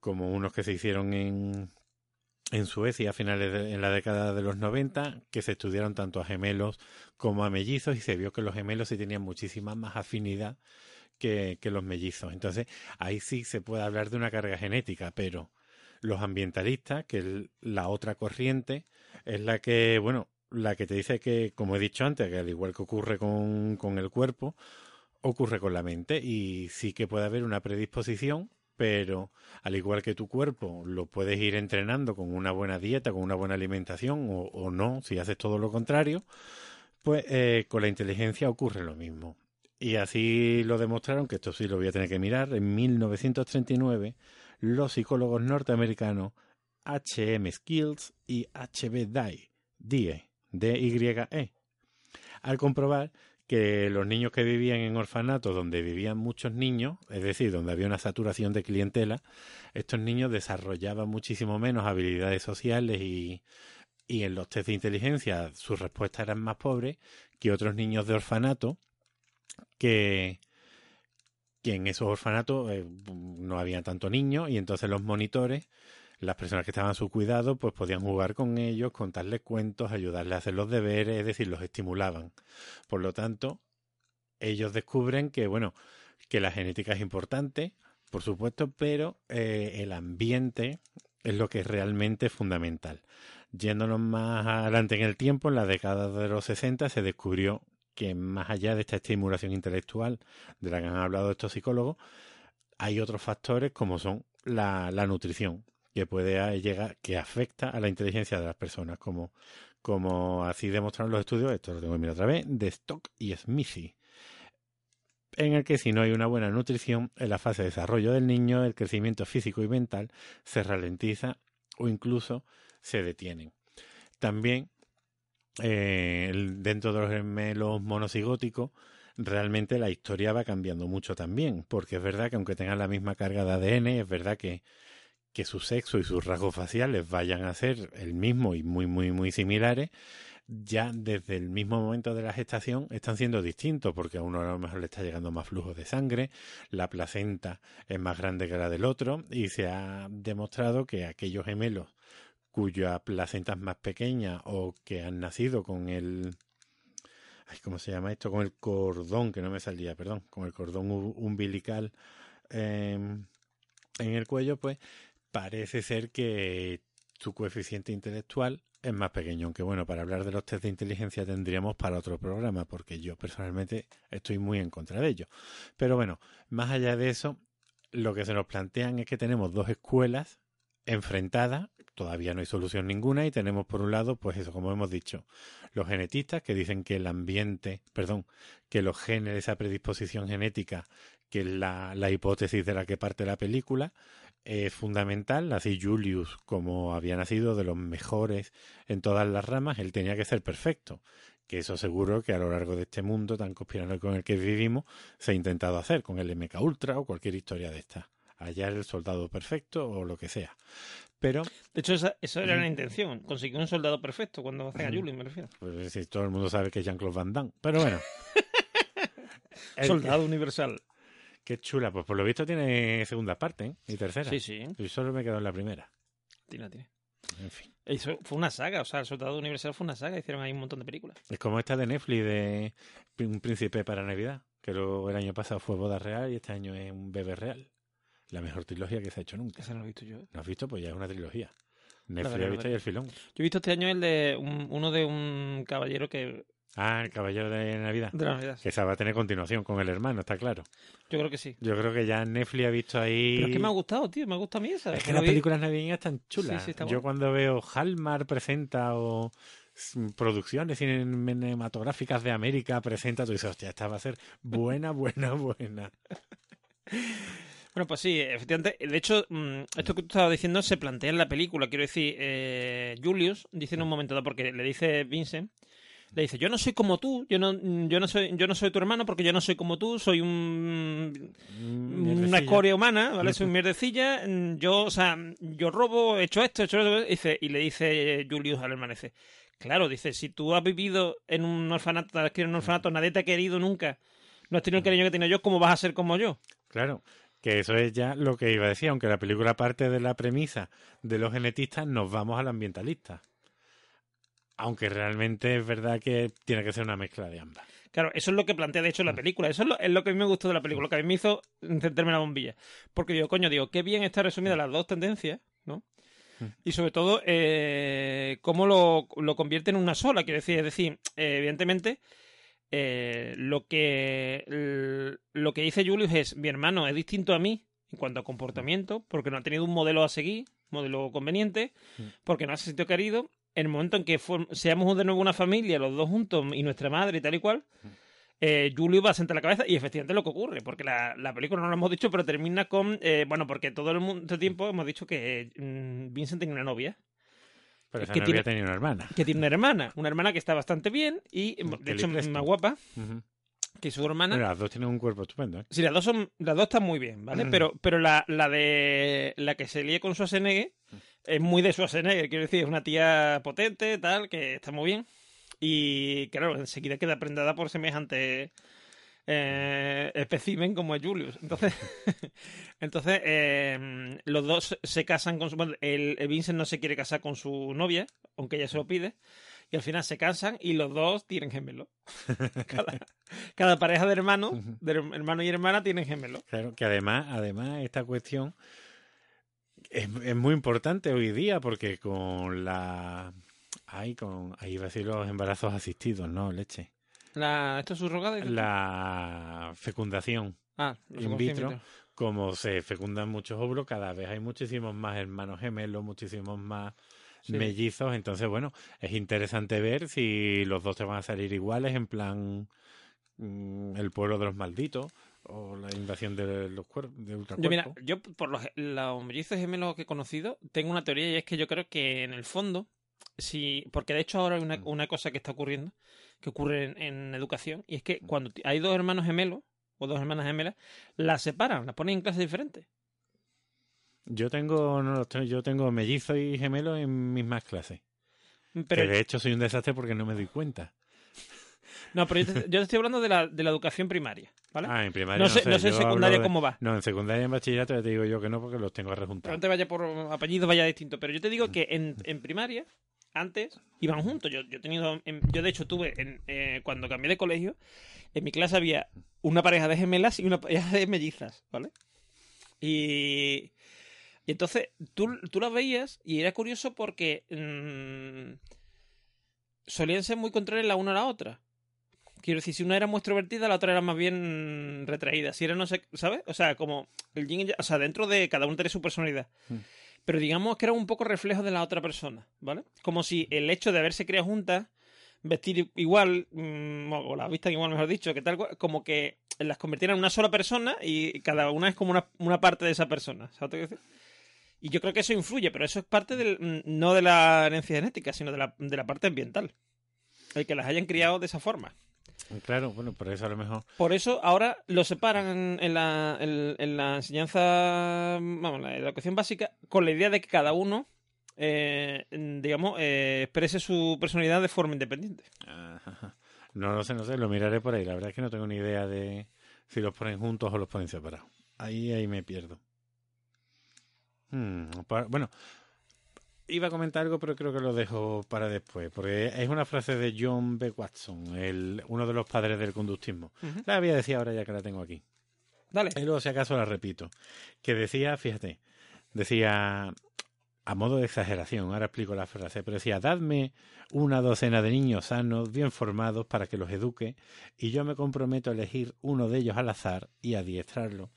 como unos que se hicieron en en Suecia a finales de en la década de los 90 que se estudiaron tanto a gemelos como a mellizos y se vio que los gemelos sí tenían muchísima más afinidad que, que, los mellizos. Entonces, ahí sí se puede hablar de una carga genética, pero los ambientalistas, que es la otra corriente, es la que, bueno, la que te dice que, como he dicho antes, que al igual que ocurre con, con el cuerpo, ocurre con la mente y sí que puede haber una predisposición, pero al igual que tu cuerpo lo puedes ir entrenando con una buena dieta, con una buena alimentación o, no, si haces todo lo contrario, pues eh, con la inteligencia ocurre lo mismo. Y así lo demostraron, que esto sí lo voy a tener que mirar, en 1939 los psicólogos norteamericanos H.M. Skills y H.B. Dye, Die, D-Y-E, al comprobar que los niños que vivían en orfanatos donde vivían muchos niños, es decir, donde había una saturación de clientela, estos niños desarrollaban muchísimo menos habilidades sociales y, y en los test de inteligencia sus respuestas eran más pobres que otros niños de orfanato que, que en esos orfanatos eh, no había tanto niños y entonces los monitores, las personas que estaban a su cuidado, pues podían jugar con ellos, contarles cuentos, ayudarles a hacer los deberes, es decir, los estimulaban. Por lo tanto, ellos descubren que, bueno, que la genética es importante, por supuesto, pero eh, el ambiente es lo que es realmente fundamental. Yéndonos más adelante en el tiempo, en la década de los 60, se descubrió que más allá de esta estimulación intelectual de la que han hablado estos psicólogos, hay otros factores como son la, la nutrición, que puede llegar, que afecta a la inteligencia de las personas, como, como así demostraron los estudios, esto lo tengo que mirar otra vez, de Stock y Smithy, en el que si no hay una buena nutrición en la fase de desarrollo del niño, el crecimiento físico y mental se ralentiza o incluso se detienen. También eh, dentro de los gemelos monocigóticos, realmente la historia va cambiando mucho también, porque es verdad que aunque tengan la misma carga de ADN, es verdad que, que su sexo y sus rasgos faciales vayan a ser el mismo y muy, muy, muy similares, ya desde el mismo momento de la gestación están siendo distintos, porque a uno a lo mejor le está llegando más flujo de sangre, la placenta es más grande que la del otro, y se ha demostrado que aquellos gemelos cuya placenta es más pequeña o que han nacido con el ay, ¿cómo se llama esto? con el cordón que no me salía, perdón, con el cordón umbilical eh, en el cuello, pues parece ser que su coeficiente intelectual es más pequeño, aunque bueno, para hablar de los test de inteligencia tendríamos para otro programa, porque yo personalmente estoy muy en contra de ello. Pero bueno, más allá de eso, lo que se nos plantean es que tenemos dos escuelas enfrentadas, todavía no hay solución ninguna, y tenemos por un lado, pues eso, como hemos dicho, los genetistas que dicen que el ambiente, perdón, que los genes, esa predisposición genética, que es la, la hipótesis de la que parte la película, es fundamental. Así Julius, como había nacido de los mejores en todas las ramas, él tenía que ser perfecto. Que eso seguro que a lo largo de este mundo tan conspiranoico en el que vivimos se ha intentado hacer con el MK Ultra o cualquier historia de esta. Hallar el soldado perfecto o lo que sea. Pero. De hecho, esa, eso era la intención. Conseguir un soldado perfecto cuando hacen a Julius, me refiero. Pues si todo el mundo sabe que es Jean-Claude Van Damme. Pero bueno. soldado universal. Qué chula, pues por lo visto tiene segunda parte, ¿eh? Y tercera. Sí, sí. Y solo me quedo en la primera. Tiene, tiene. En fin. Eso fue una saga, o sea, el Soldado Universal fue una saga, hicieron ahí un montón de películas. Es como esta de Netflix de Un Príncipe para Navidad, que lo, el año pasado fue Boda Real y este año es un Bebé Real. La mejor trilogía que se ha hecho nunca. Esa no lo he visto yo. ¿No has visto? Pues ya es una trilogía. Netflix veré, ha visto ahí el filón. Yo he visto este año el de un- uno de un caballero que Ah, el Caballero de Navidad. de Navidad. Que esa va a tener continuación con el hermano, está claro. Yo creo que sí. Yo creo que ya Netflix ha visto ahí. Pero es que me ha gustado, tío, me ha gustado a mí esa. Es que las vi- películas navideñas están chulas. Sí, sí, está Yo cuando veo Hallmark presenta o producciones cinematográficas de América presenta, tú dices, hostia, esta va a ser buena, buena, buena. Bueno, pues sí, efectivamente. De hecho, mm, esto que tú estabas diciendo se plantea en la película. Quiero decir, eh, Julius dice en un momento dado, porque le dice Vincent, le dice, yo no soy como tú, yo no, yo no soy, yo no soy tu hermano porque yo no soy como tú, soy un Mm, una escoria humana, ¿vale? Soy un mierdecilla. mm, Yo, o sea, yo robo, he hecho esto, he hecho eso. Dice, y le dice Julius al hermano, dice, claro, dice, si tú has vivido en un orfanato, en un orfanato, nadie te ha querido nunca, no has tenido el cariño que tengo yo, ¿cómo vas a ser como yo? Claro, que eso es ya lo que iba a decir, aunque la película parte de la premisa de los genetistas, nos vamos al ambientalista. Aunque realmente es verdad que tiene que ser una mezcla de ambas. Claro, eso es lo que plantea de hecho la película. Eso es lo, es lo que a mí me gustó de la película, lo que a mí me hizo encenderme la bombilla. Porque digo, coño, digo, qué bien está resumida las dos tendencias, ¿no? Y sobre todo, eh, cómo lo, lo convierte en una sola. Quiero decir, es decir, eh, evidentemente, eh, lo que lo que dice Julius es, mi hermano es distinto a mí en cuanto a comportamiento, porque no ha tenido un modelo a seguir, modelo conveniente, porque no ha sentido querido. En el momento en que seamos de nuevo una familia, los dos juntos, y nuestra madre y tal y cual, eh, Julius va a sentar la cabeza y efectivamente lo que ocurre, porque la, la película no lo hemos dicho, pero termina con, eh, bueno, porque todo el mundo, este tiempo hemos dicho que mm, Vincent tiene una novia, Pero Es esa que no tiene- una hermana. que tiene una hermana, una hermana que está bastante bien y, de Kelly hecho, Preston. más guapa Ujú. Que su hermana. Pero las dos tienen un cuerpo estupendo, ¿eh? Sí, las dos son, las dos están muy bien, ¿vale? Mm. Pero, pero la, la de la que se líe con Schwarzenegger es muy de Schwarzenegger, quiero decir, es una tía potente, tal, que está muy bien. Y claro, enseguida queda prendada por semejante eh, espécimen como es Julius. Entonces, entonces eh, los dos se casan con su. Bueno, el, el Vincent no se quiere casar con su novia, aunque ella se lo pide. Y al final se casan y los dos tienen gemelos. Cada, cada pareja de hermanos, de hermano y hermana, tienen gemelos. Claro, que además, además esta cuestión es, es muy importante hoy día porque con la... Ay, con... Ahí iba a decir los embarazos asistidos, ¿no? Leche. La, ¿Esto es tú? La fecundación. Ah, in vitro. Como se fecundan muchos óvulos, cada vez hay muchísimos más hermanos gemelos, muchísimos más Sí. mellizos. Entonces, bueno, es interesante ver si los dos te van a salir iguales, en plan mm, el pueblo de los malditos o la invasión de los cuerpos de Yo, mira, yo por los, los mellizos gemelos que he conocido, tengo una teoría y es que yo creo que en el fondo, si, porque de hecho ahora hay Mm. una, una cosa que está ocurriendo, que ocurre en, en educación, y es que Mm. cuando hay dos hermanos gemelos o dos hermanas gemelas, las separan, las ponen en clases diferentes. Yo tengo, no los tengo, yo tengo mellizos y gemelos en mismas clases. Pero, que de hecho soy un desastre porque no me doy cuenta. no, pero yo te, yo te estoy hablando de la, de la educación primaria, ¿vale? Ah, en primaria no no, sé, no sé en secundaria de- cómo va. No, en secundaria y en bachillerato ya te digo yo que no porque los tengo rejuntados. Probablemente vaya por apellido, vaya distinto. Pero yo te digo que en, en primaria, antes, iban juntos. Yo, yo he tenido, en- yo de hecho tuve, en, eh, cuando cambié de colegio, en mi clase había una pareja de gemelas y una pareja de mellizas, ¿vale? Y Y entonces tú, tú las veías y era curioso porque mm, solían ser muy contrarias la una a la otra. Quiero decir, si una era muy extrovertida, la otra era más bien retraída. Si era no sé, ¿sabes? O sea, como el yin y yang- o sea, dentro de cada uno tiene su personalidad. Mm. Pero digamos que era un poco reflejo de la otra persona, ¿vale? Como si el hecho de haberse criado juntas, vestir igual, mm, o las vistan igual, mejor dicho, que tal, como que las convirtieran en una sola persona y cada una es como una, una parte de esa persona. ¿Sabes Y yo creo que eso influye, pero eso es parte del, mm, no de la herencia genética, sino de la, de la parte ambiental. El que las hayan criado de esa forma. Claro, bueno, por eso a lo mejor. Por eso ahora lo separan en la, en, en la enseñanza, vamos, la educación básica, con la idea de que cada uno, eh, digamos, eh, exprese su personalidad de forma independiente. Ajá. No lo sé, no sé, lo miraré por ahí. La verdad es que no tengo ni idea de si los ponen juntos o los ponen separados. Ahí, ahí me pierdo. Hmm, pa- bueno, iba a comentar algo, pero creo que lo dejo para después, porque es una frase de John B. Watson, el, uno de los padres del conductismo. Ujú. La voy a decir ahora ya que la tengo aquí. Dale. Y luego, si acaso, la repito. Que decía, fíjate, decía, a modo de exageración, ahora explico la frase, pero decía, dadme una docena de niños sanos, bien formados, para que los eduque, y yo me comprometo a elegir uno de ellos al azar y adiestrarlo,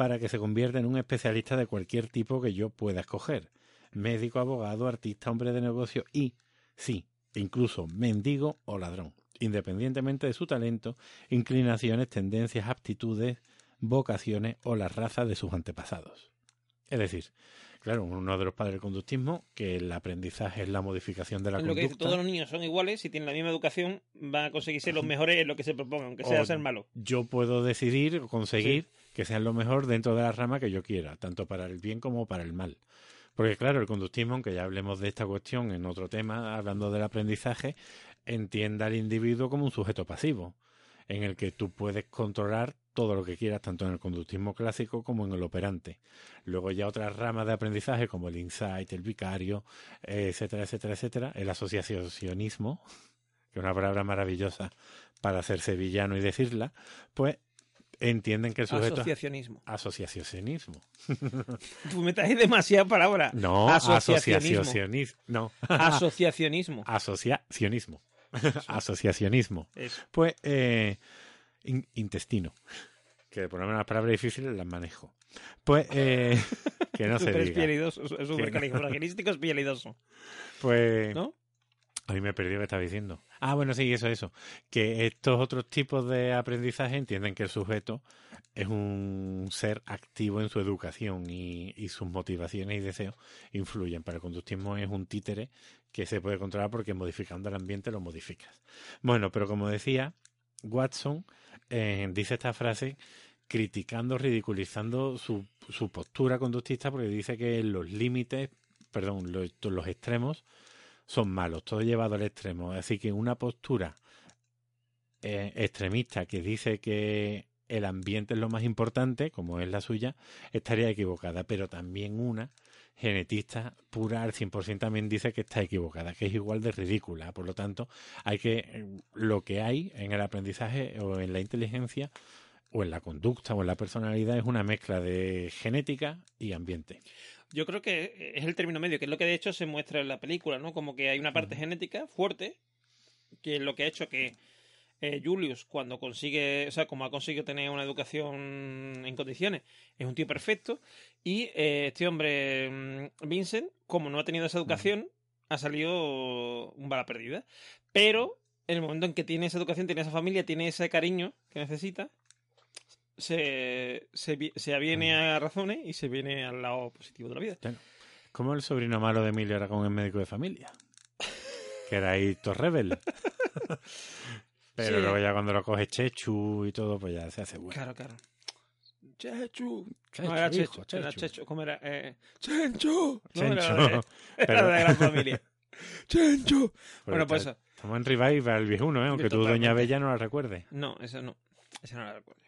para que se convierta en un especialista de cualquier tipo que yo pueda escoger. Médico, abogado, artista, hombre de negocio y, sí, incluso mendigo o ladrón, independientemente de su talento, inclinaciones, tendencias, aptitudes, vocaciones o la raza de sus antepasados. Es decir, claro, uno de los padres del conductismo, que el aprendizaje es la modificación de la Es lo que dice, conducta. todos los niños son iguales, si tienen la misma educación, van a conseguir ser los mejores en lo que se propongan, aunque sea O- ser malo. Yo puedo decidir o conseguir que sean lo mejor dentro de la rama que yo quiera, tanto para el bien como para el mal. Porque claro, el conductismo, aunque ya hablemos de esta cuestión en otro tema, hablando del aprendizaje, entienda al individuo como un sujeto pasivo, en el que tú puedes controlar todo lo que quieras, tanto en el conductismo clásico como en el operante. Luego ya otras ramas de aprendizaje como el insight, el vicario, eh, etcétera, etcétera, etcétera, el asociacionismo, que es una palabra maravillosa para hacer sevillano y decirla, pues entienden que el sujeto... Asociacionismo. Asociacionismo. Tú me traes demasiadas palabras. No, Asociacionismo. asociacionismo. No, Asociacionismo. asociacionismo. Asociacionismo. Eso. Pues eh, in- intestino. Que por lo menos las palabras difíciles las manejo. Pues eh, que no se diga. espialidoso, es súper califragilístico, espialidoso. Pues ¿No? A mí me perdí que estaba diciendo. Ah, bueno, sí, eso, eso. Que estos otros tipos de aprendizaje entienden que el sujeto es un ser activo en su educación y, sus motivaciones y deseos influyen. Para el conductismo es un títere que se puede controlar porque modificando el ambiente lo modificas. Bueno, pero como decía, Watson eh, dice esta frase criticando, ridiculizando su, su postura conductista porque dice que los límites, perdón, los extremos son malos, todo llevado al extremo. Así que una postura eh, extremista que dice que el ambiente es lo más importante, como es la suya, estaría equivocada. Pero también una genetista pura al 100% también dice que está equivocada, que es igual de ridícula. Por lo tanto, hay que lo que hay en el aprendizaje o en la inteligencia o en la conducta o en la personalidad es una mezcla de genética y ambiente. Yo creo que es el término medio, que es lo que de hecho se muestra en la película, ¿no? Como que hay una parte genética fuerte, que es lo que ha hecho que eh, Julius, cuando consigue, o sea, como ha conseguido tener una educación en condiciones, es un tío perfecto. Y eh, este hombre, mm, Vincent, como no ha tenido esa educación, ha salido un bala perdida. Pero en el momento en que tiene esa educación, tiene esa familia, tiene ese cariño que necesita, se, se, se aviene a razones y se viene al lado positivo de la vida. Como el sobrino malo de Emilio Aragón es médico de familia. Que era ahí Torrebel. Pero Sí. luego ya cuando lo coge Chechu y todo, pues ya se hace bueno. Claro, claro. Chechu. Chechu, no, era hijo, Chechu. Era Chechu. ¿Cómo era? Eh, Chencho. No, Chencho. Era, de, era de la familia. Chencho. Pero bueno, pues eso. Estamos en revival, viejuno, ¿eh? aunque tú. Doña Bella, no la recuerdes. No, esa no. Esa no la recuerdo.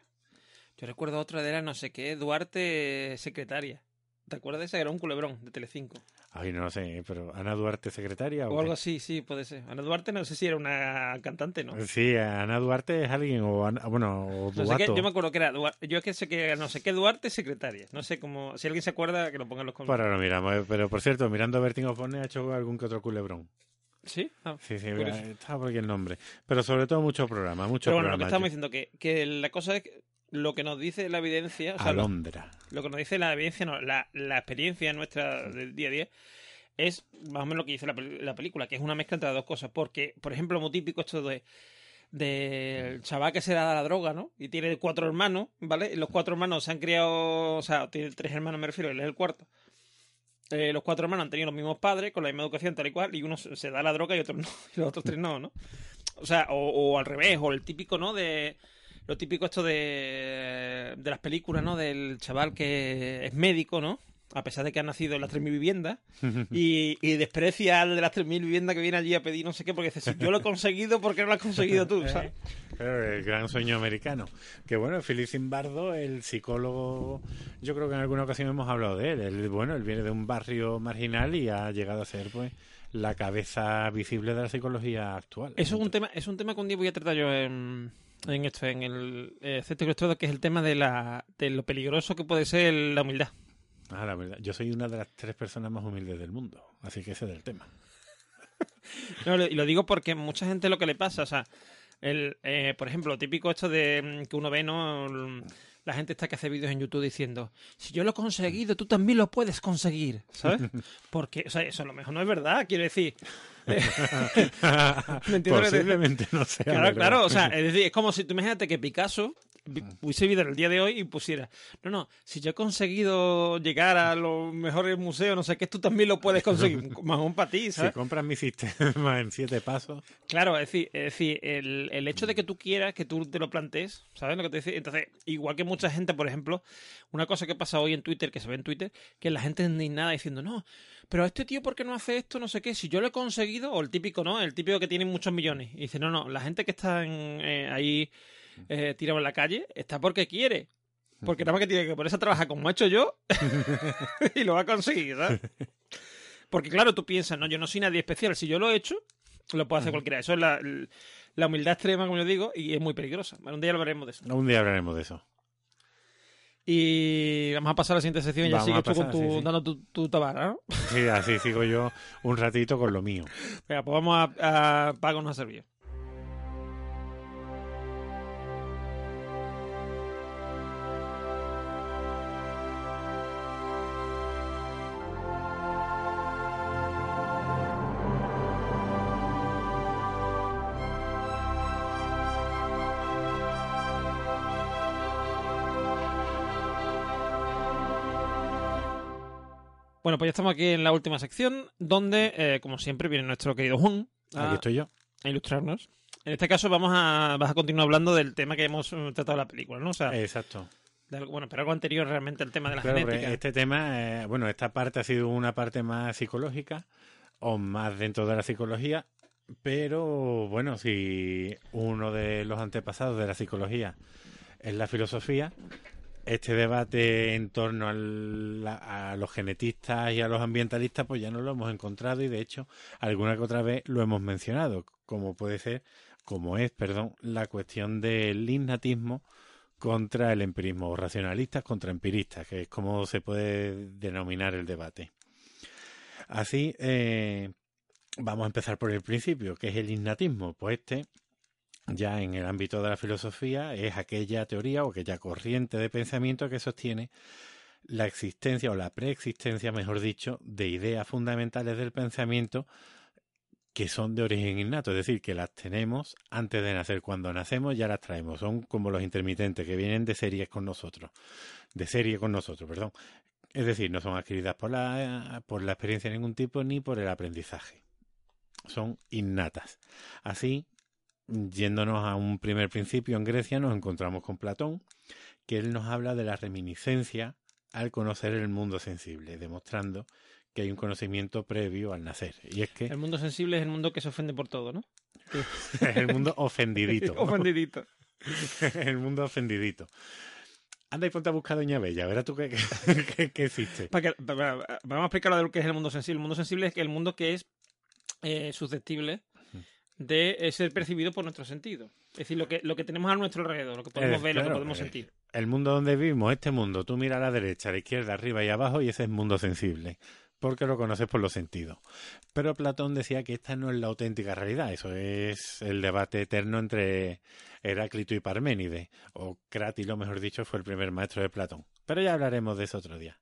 Yo recuerdo otra de la no sé qué, Duarte Secretaria. ¿Te acuerdas de esa? Era un culebrón de Telecinco. Ay, no lo sé, pero Ana Duarte secretaria O o, algo así, sí, puede ser. Ana Duarte no sé si era una cantante, ¿no? Sí, Ana Duarte es alguien o Ana- bueno, o No sé qué, yo me acuerdo que era Duarte, yo es que sé que no sé qué Duarte secretaria. No sé cómo, si alguien se acuerda que lo ponga en los comentarios. Para lo miramos, eh, pero por cierto, mirando Bertín Osborne ha hecho algún que otro culebrón. ¿Sí? Ah. Sí, sí, estaba por aquí el nombre. Pero sobre todo muchos programas, muchos Pero bueno, lo que estamos diciendo que, que la cosa es que lo que nos dice la evidencia, o sea, lo, Alondra. lo que nos dice la evidencia, no, la, la experiencia nuestra del día a día es más o menos lo que dice la, la película, que es una mezcla entre las dos cosas. Porque, por ejemplo, muy típico esto de del chaval que se da la droga, ¿no? Y tiene cuatro hermanos, ¿vale? Y los cuatro hermanos se han criado, o sea, tiene tres hermanos, me refiero, él es el cuarto. Eh, los cuatro hermanos han tenido los mismos padres, con la misma educación, tal y cual, y uno se se da la droga y otro no, y los otros tres no, ¿no? O sea, o, o al revés, o el típico, ¿no? De lo típico esto de, de las películas, ¿no? Del chaval que es médico, ¿no? A pesar de que ha nacido en las 3.000 viviendas y, y desprecia al de las 3.000 viviendas que viene allí a pedir no sé qué, porque dice, si yo lo he conseguido, ¿por qué no lo has conseguido tú? ¿sabes? Claro, el gran sueño americano. Que bueno, Philip Zimbardo, el psicólogo, yo creo que en alguna ocasión hemos hablado de él. Él, bueno, él viene de un barrio marginal y ha llegado a ser, pues, la cabeza visible de la psicología actual. Eso es un tema, es un tema que un día voy a tratar yo en, en esto, en el eh, Centro Electrodo, que es el tema de la de lo peligroso que puede ser la humildad. Ah, la verdad. Yo soy una de las tres personas más humildes del mundo, así que ese es el tema. No, y lo digo porque mucha gente lo que le pasa, o sea, el, eh, por ejemplo, lo típico esto de mm, que uno ve, ¿no? El- La gente está que hace vídeos en YouTube diciendo, si yo lo he conseguido, tú también lo puedes conseguir, ¿sabes? Porque, o sea, eso a lo mejor no es verdad, quiero decir. ¿Me lo que te- Posiblemente no sea. Claro, verdad. claro, o sea, es decir, es como si tú imagínate que Picasso vi- hubiese vivido en el día de hoy y pusiera, no, no, si yo he conseguido llegar a los mejores museos, no sé qué, tú también lo puedes conseguir, más aún para ti, Si ¿sabes? compras mi sistema en siete pasos, Claro, es decir, es decir el, el hecho de que tú quieras que tú te lo plantees, ¿sabes lo que te decía? Entonces, igual que mucha gente, por ejemplo, una cosa que pasa hoy en Twitter, que se ve en Twitter, que la gente indignada diciendo, no, pero este tío, ¿por qué no hace esto? No sé qué, si yo lo he conseguido, o el típico, ¿no? El típico que tiene muchos millones. Y dice, no, no, la gente que está en, eh, ahí eh, tirado en la calle está porque quiere. Porque nada más que tiene que ponerse a trabajar como he hecho yo y lo va a conseguir, ¿sabes? Porque claro, tú piensas, no, yo no soy nadie especial. Si yo lo he hecho, lo puede hacer cualquiera. Eso es la, la humildad extrema, como yo digo, y es muy peligrosa. Bueno, un día hablaremos de eso. un día hablaremos de eso. Y vamos a pasar a la siguiente sección y ya sigues tú con tu, sí, sí. dando tu, tu tabara, ¿no? Sí, así sigo yo un ratito con lo mío. Venga, pues vamos a, a Pago nos ha servido. Bueno, pues ya estamos aquí en la última sección, donde, eh, como siempre, viene nuestro querido Juan a, Aquí estoy yo. a ilustrarnos. En este caso vamos a, vas a continuar hablando del tema que hemos eh, tratado en la película, ¿no? O sea, Exacto. de algo- bueno, pero algo anterior realmente al tema de la Claro, genética. este tema, eh, bueno, esta parte ha sido una parte más psicológica o más dentro de la psicología, pero bueno, si uno de los antepasados de la psicología es la filosofía, este debate en torno al- a los genetistas y a los ambientalistas, pues ya no lo hemos encontrado y de hecho alguna que otra vez lo hemos mencionado, como puede ser, como es, perdón, la cuestión del innatismo contra el empirismo, o racionalistas contra empiristas, que es como se puede denominar el debate. Así, eh, vamos a empezar por el principio, que es el innatismo. Pues este, ya en el ámbito de la filosofía, es aquella teoría o aquella corriente de pensamiento que sostiene la existencia o la preexistencia, mejor dicho, de ideas fundamentales del pensamiento que son de origen innato, es decir, que las tenemos antes de nacer. Cuando nacemos ya las traemos. Son como los intermitentes que vienen de series con nosotros. De serie con nosotros, perdón. Es decir, no son adquiridas por la, por la experiencia de ningún tipo ni por el aprendizaje. Son innatas. Así, yéndonos a un primer principio en Grecia, nos encontramos con Platón, que él nos habla de la reminiscencia al conocer el mundo sensible, demostrando que hay un conocimiento previo al nacer. Y es que El mundo sensible es el mundo que se ofende por todo, ¿no? es el mundo ofendidito. ¿no? Ofendidito. el mundo ofendidito. Anda y ponte a buscar a Doña Bella, verás tú qué, qué, qué existe. Para que- para- para- vamos a explicar lo que es el mundo sensible. El mundo sensible es que el mundo que es eh, susceptible de eh, ser percibido por nuestros sentidos. Es decir, lo que, lo que tenemos a nuestro alrededor, lo que podemos Eh, ver, lo que podemos eh, sentir. El mundo donde vivimos, este mundo, tú miras a la derecha, a la izquierda, arriba y abajo y ese es mundo sensible, porque lo conoces por los sentidos. Pero Platón decía que esta no es la auténtica realidad, eso es el debate eterno entre Heráclito y Parménides, o Crátilo, mejor dicho, fue el primer maestro de Platón. Pero ya hablaremos de eso otro día.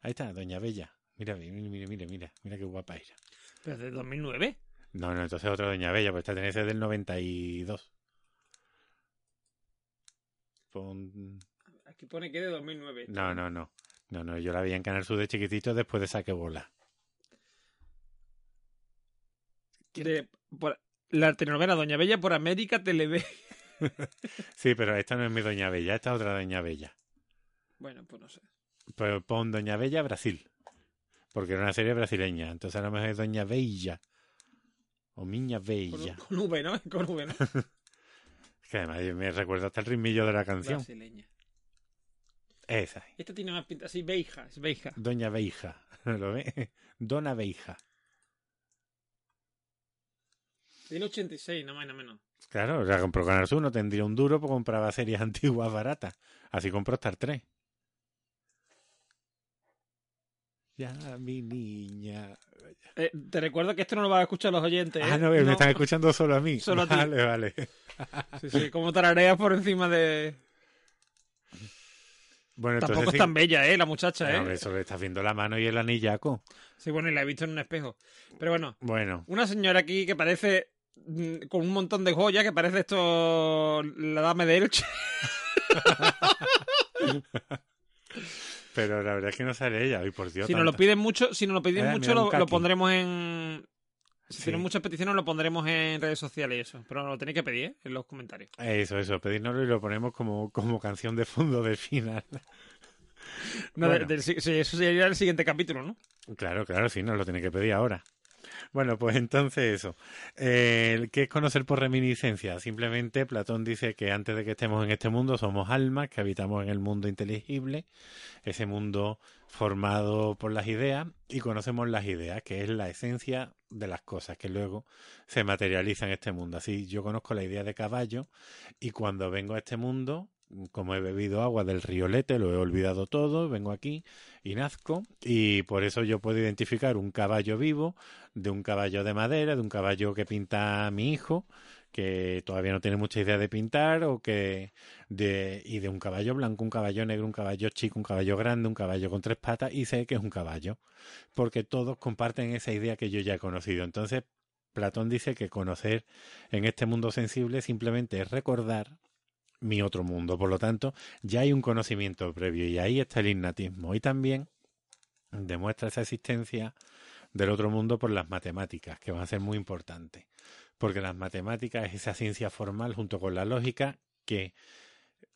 Ahí está, Doña Bella. Mira, mira, mira, mira, mira, mira qué guapa ella. Pero desde 2009. No, no, entonces otra Doña Bella, pues esta que ser del 92. Pon... Aquí pone que es de 2009. No, no, no. No, no, yo la vi en Canal Sur de chiquitito después de Saque Bola. De- por- la telenovela Doña Bella por América Televé. Sí, pero esta no es mi Doña Bella, esta es otra Doña Bella. Bueno, pues no sé. Pero pon Doña Bella Brasil. Porque era una serie brasileña. Entonces a lo mejor es Doña Bella. O Miña Con, Bella. con V, ¿no? Con V, ¿no? Es que además me recuerda hasta el ritmillo de la canción. Brasileña. Esa. Esta tiene más pinta así, Beija, es Beija. Doña Beija. ¿Lo ve? Dona Beija. Del 86, no más, no menos. Claro, o sea, compró Canal Sur, no tendría un duro, pues compraba series antiguas baratas. Así compró Star 3. Ya, mi niña. Eh, te recuerdo que esto no lo van a escuchar los oyentes. Ah, ¿eh? no, me están escuchando solo a mí. Solo a ti. Vale, vale. Sí, sí, como tarareas por encima de. Bueno, entonces Tampoco sí- es tan bella, ¿eh? La muchacha, No, ¿eh? hombre, solo le estás viendo la mano y el anillaco. Sí, bueno, y la he visto en un espejo. Pero bueno, Bueno, una señora aquí que parece. mm, con un montón de joyas, que parece esto. La dame de Elche. pero la verdad es que no sale ella. Ay, por Dios. Si nos lo piden mucho, si nos lo piden Eh, mucho, lo, pondremos en. Si Sí. tienen muchas peticiones, lo pondremos en redes sociales y eso. Pero lo tenéis que pedir, ¿eh? En los comentarios. Eso, eso, pedírnoslo y lo ponemos como, como canción de fondo del final. No, Bueno. sí, sí, eso sería el siguiente capítulo, ¿no? Claro, claro, sí, nos lo tiene que pedir ahora. Bueno, pues entonces eso. Eh, ¿Qué es conocer por reminiscencia? Simplemente Platón dice que antes de que estemos en este mundo somos almas que habitamos en el mundo inteligible, ese mundo formado por las ideas y conocemos las ideas, que es la esencia de las cosas que luego se materializan en este mundo. Así yo conozco la idea de caballo y cuando vengo a este mundo, como he bebido agua del río Lete, lo he olvidado todo, vengo aquí y nazco y por eso yo puedo identificar un caballo vivo de un caballo de madera, de un caballo que pinta mi hijo que todavía no tiene mucha idea de pintar o que de y de un caballo blanco, un caballo negro, un caballo chico, un caballo grande, un caballo con tres patas y sé que es un caballo, porque todos comparten esa idea que yo ya he conocido. Entonces, Platón dice que conocer en este mundo sensible simplemente es recordar mi otro mundo. Por lo tanto, ya hay un conocimiento previo y ahí está el innatismo. Y también demuestra esa existencia del otro mundo por las matemáticas, que van a ser muy importantes. Porque las matemáticas es esa ciencia formal junto con la lógica que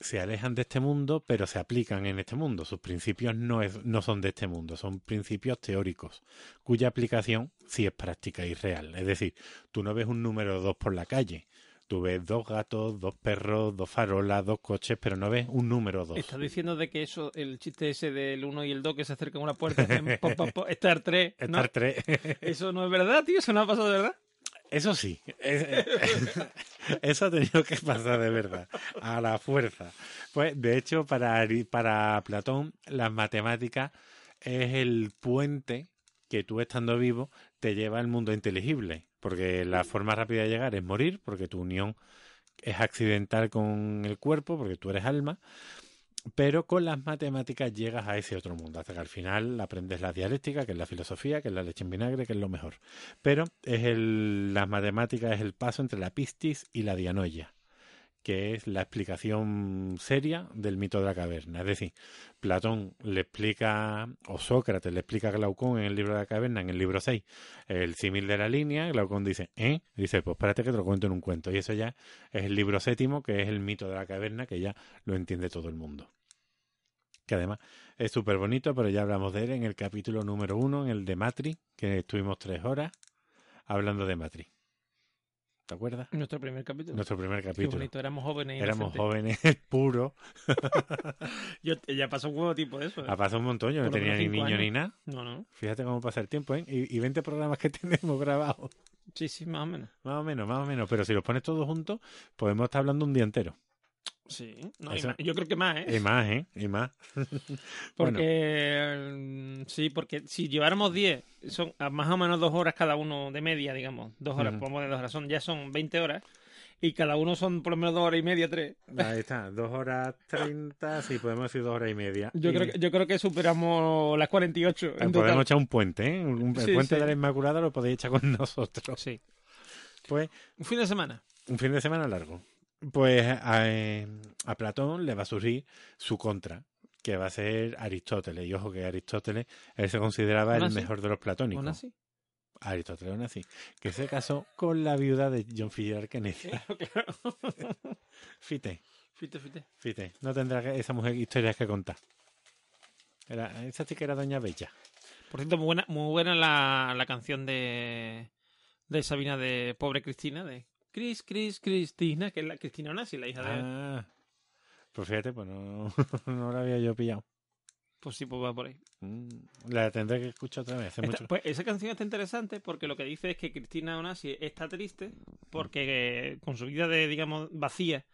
se alejan de este mundo, pero se aplican en este mundo. Sus principios no, es, no son de este mundo, son principios teóricos, cuya aplicación sí es práctica y real. Es decir, tú no ves un número 2 por la calle, tú ves dos gatos, dos perros, dos farolas, dos coches, pero no ves un número 2. Estás diciendo de que eso, el chiste ese del 1 y el 2 que se acercan a una puerta, hacen pop, pop, pop, Star 3, ¿no? Star 3. Eso no es verdad, tío, eso no ha pasado de verdad. Eso sí, es- eso ha tenido que pasar de verdad, a la fuerza. Pues, de hecho, para, para Platón, las matemáticas es el puente que tú estando vivo te lleva al mundo inteligible, porque la forma rápida de llegar es morir, porque tu unión es accidental con el cuerpo, porque tú eres alma, pero con las matemáticas llegas a ese otro mundo, hasta que al final aprendes la dialéctica, que es la filosofía, que es la leche en vinagre, que es lo mejor. Pero es el, las matemáticas es el paso entre la pistis y la dianoia, que es la explicación seria del mito de la caverna. Es decir, Platón le explica, o Sócrates le explica a Glaucón en el libro de la caverna, en el libro 6, el símil de la línea. Glaucón dice, ¿eh? Dice, pues espérate que te lo cuento en un cuento. Y eso ya es el libro séptimo, que es el mito de la caverna, que ya lo entiende todo el mundo. Que además es súper bonito, pero ya hablamos de él en el capítulo número uno, en el de Matri, que estuvimos tres horas hablando de Matri. ¿Te acuerdas? Nuestro primer capítulo. Nuestro primer Qué capítulo. bonito, éramos jóvenes. Éramos jóvenes, puros. Yo, ya pasó un huevo tipo de eso. ¿eh? Ha pasado un montón, yo no Por tenía ni niño años. ni nada. No, no. Fíjate cómo pasa el tiempo, ¿eh? Y, y 20 programas que tenemos grabados. Sí, sí, más o menos. Más o menos, más o menos. Pero si los pones todos juntos, podemos estar hablando un día entero. Sí. No, Eso-. Yo creo que más, ¿eh? Y más, ¿eh? Y más. Porque mm, sí, porque si lleváramos 10, son más o menos dos horas cada uno de media, digamos. Dos horas, Ujú. podemos de dos horas, son, ya son 20 horas. Y cada uno son por lo menos dos horas y media, tres. Ahí está, dos horas treinta, sí, podemos decir dos horas y media. Yo Y- creo, que, yo creo que superamos las 48 en Eh, total. Podemos echar un puente, ¿eh? Un- el puente sí. de la Inmaculada lo podéis echar con nosotros. Sí. Pues Un fin de semana. un fin de semana largo. Pues a, eh, a Platón le va a surgir su contra, que va a ser Aristóteles. Y ojo que Aristóteles, él se consideraba ¿Aún el así? mejor de los platónicos. ¿Aún así? Aristóteles aún así. Que se casó con la viuda de John Fitzgerald Kennedy. Claro, claro. Fite, Fíjate, fíjate. fite. No tendrá que- esa mujer historias que contar. Era, esa sí que era Doña Bella. Por cierto, muy buena, muy buena la, la canción de, de Sabina de Pobre Cristina, de Cris, Cris, Cristina, que es la Cristina Onassi, la hija de... Ah, pues fíjate, pues no, no la había yo pillado. Pues sí, pues va por ahí. Mm, La tendré que escuchar otra vez. Hace Esta- mucho. pues esa canción está interesante porque lo que dice es que Cristina Onassi está triste porque eh, con su vida de, digamos, vacía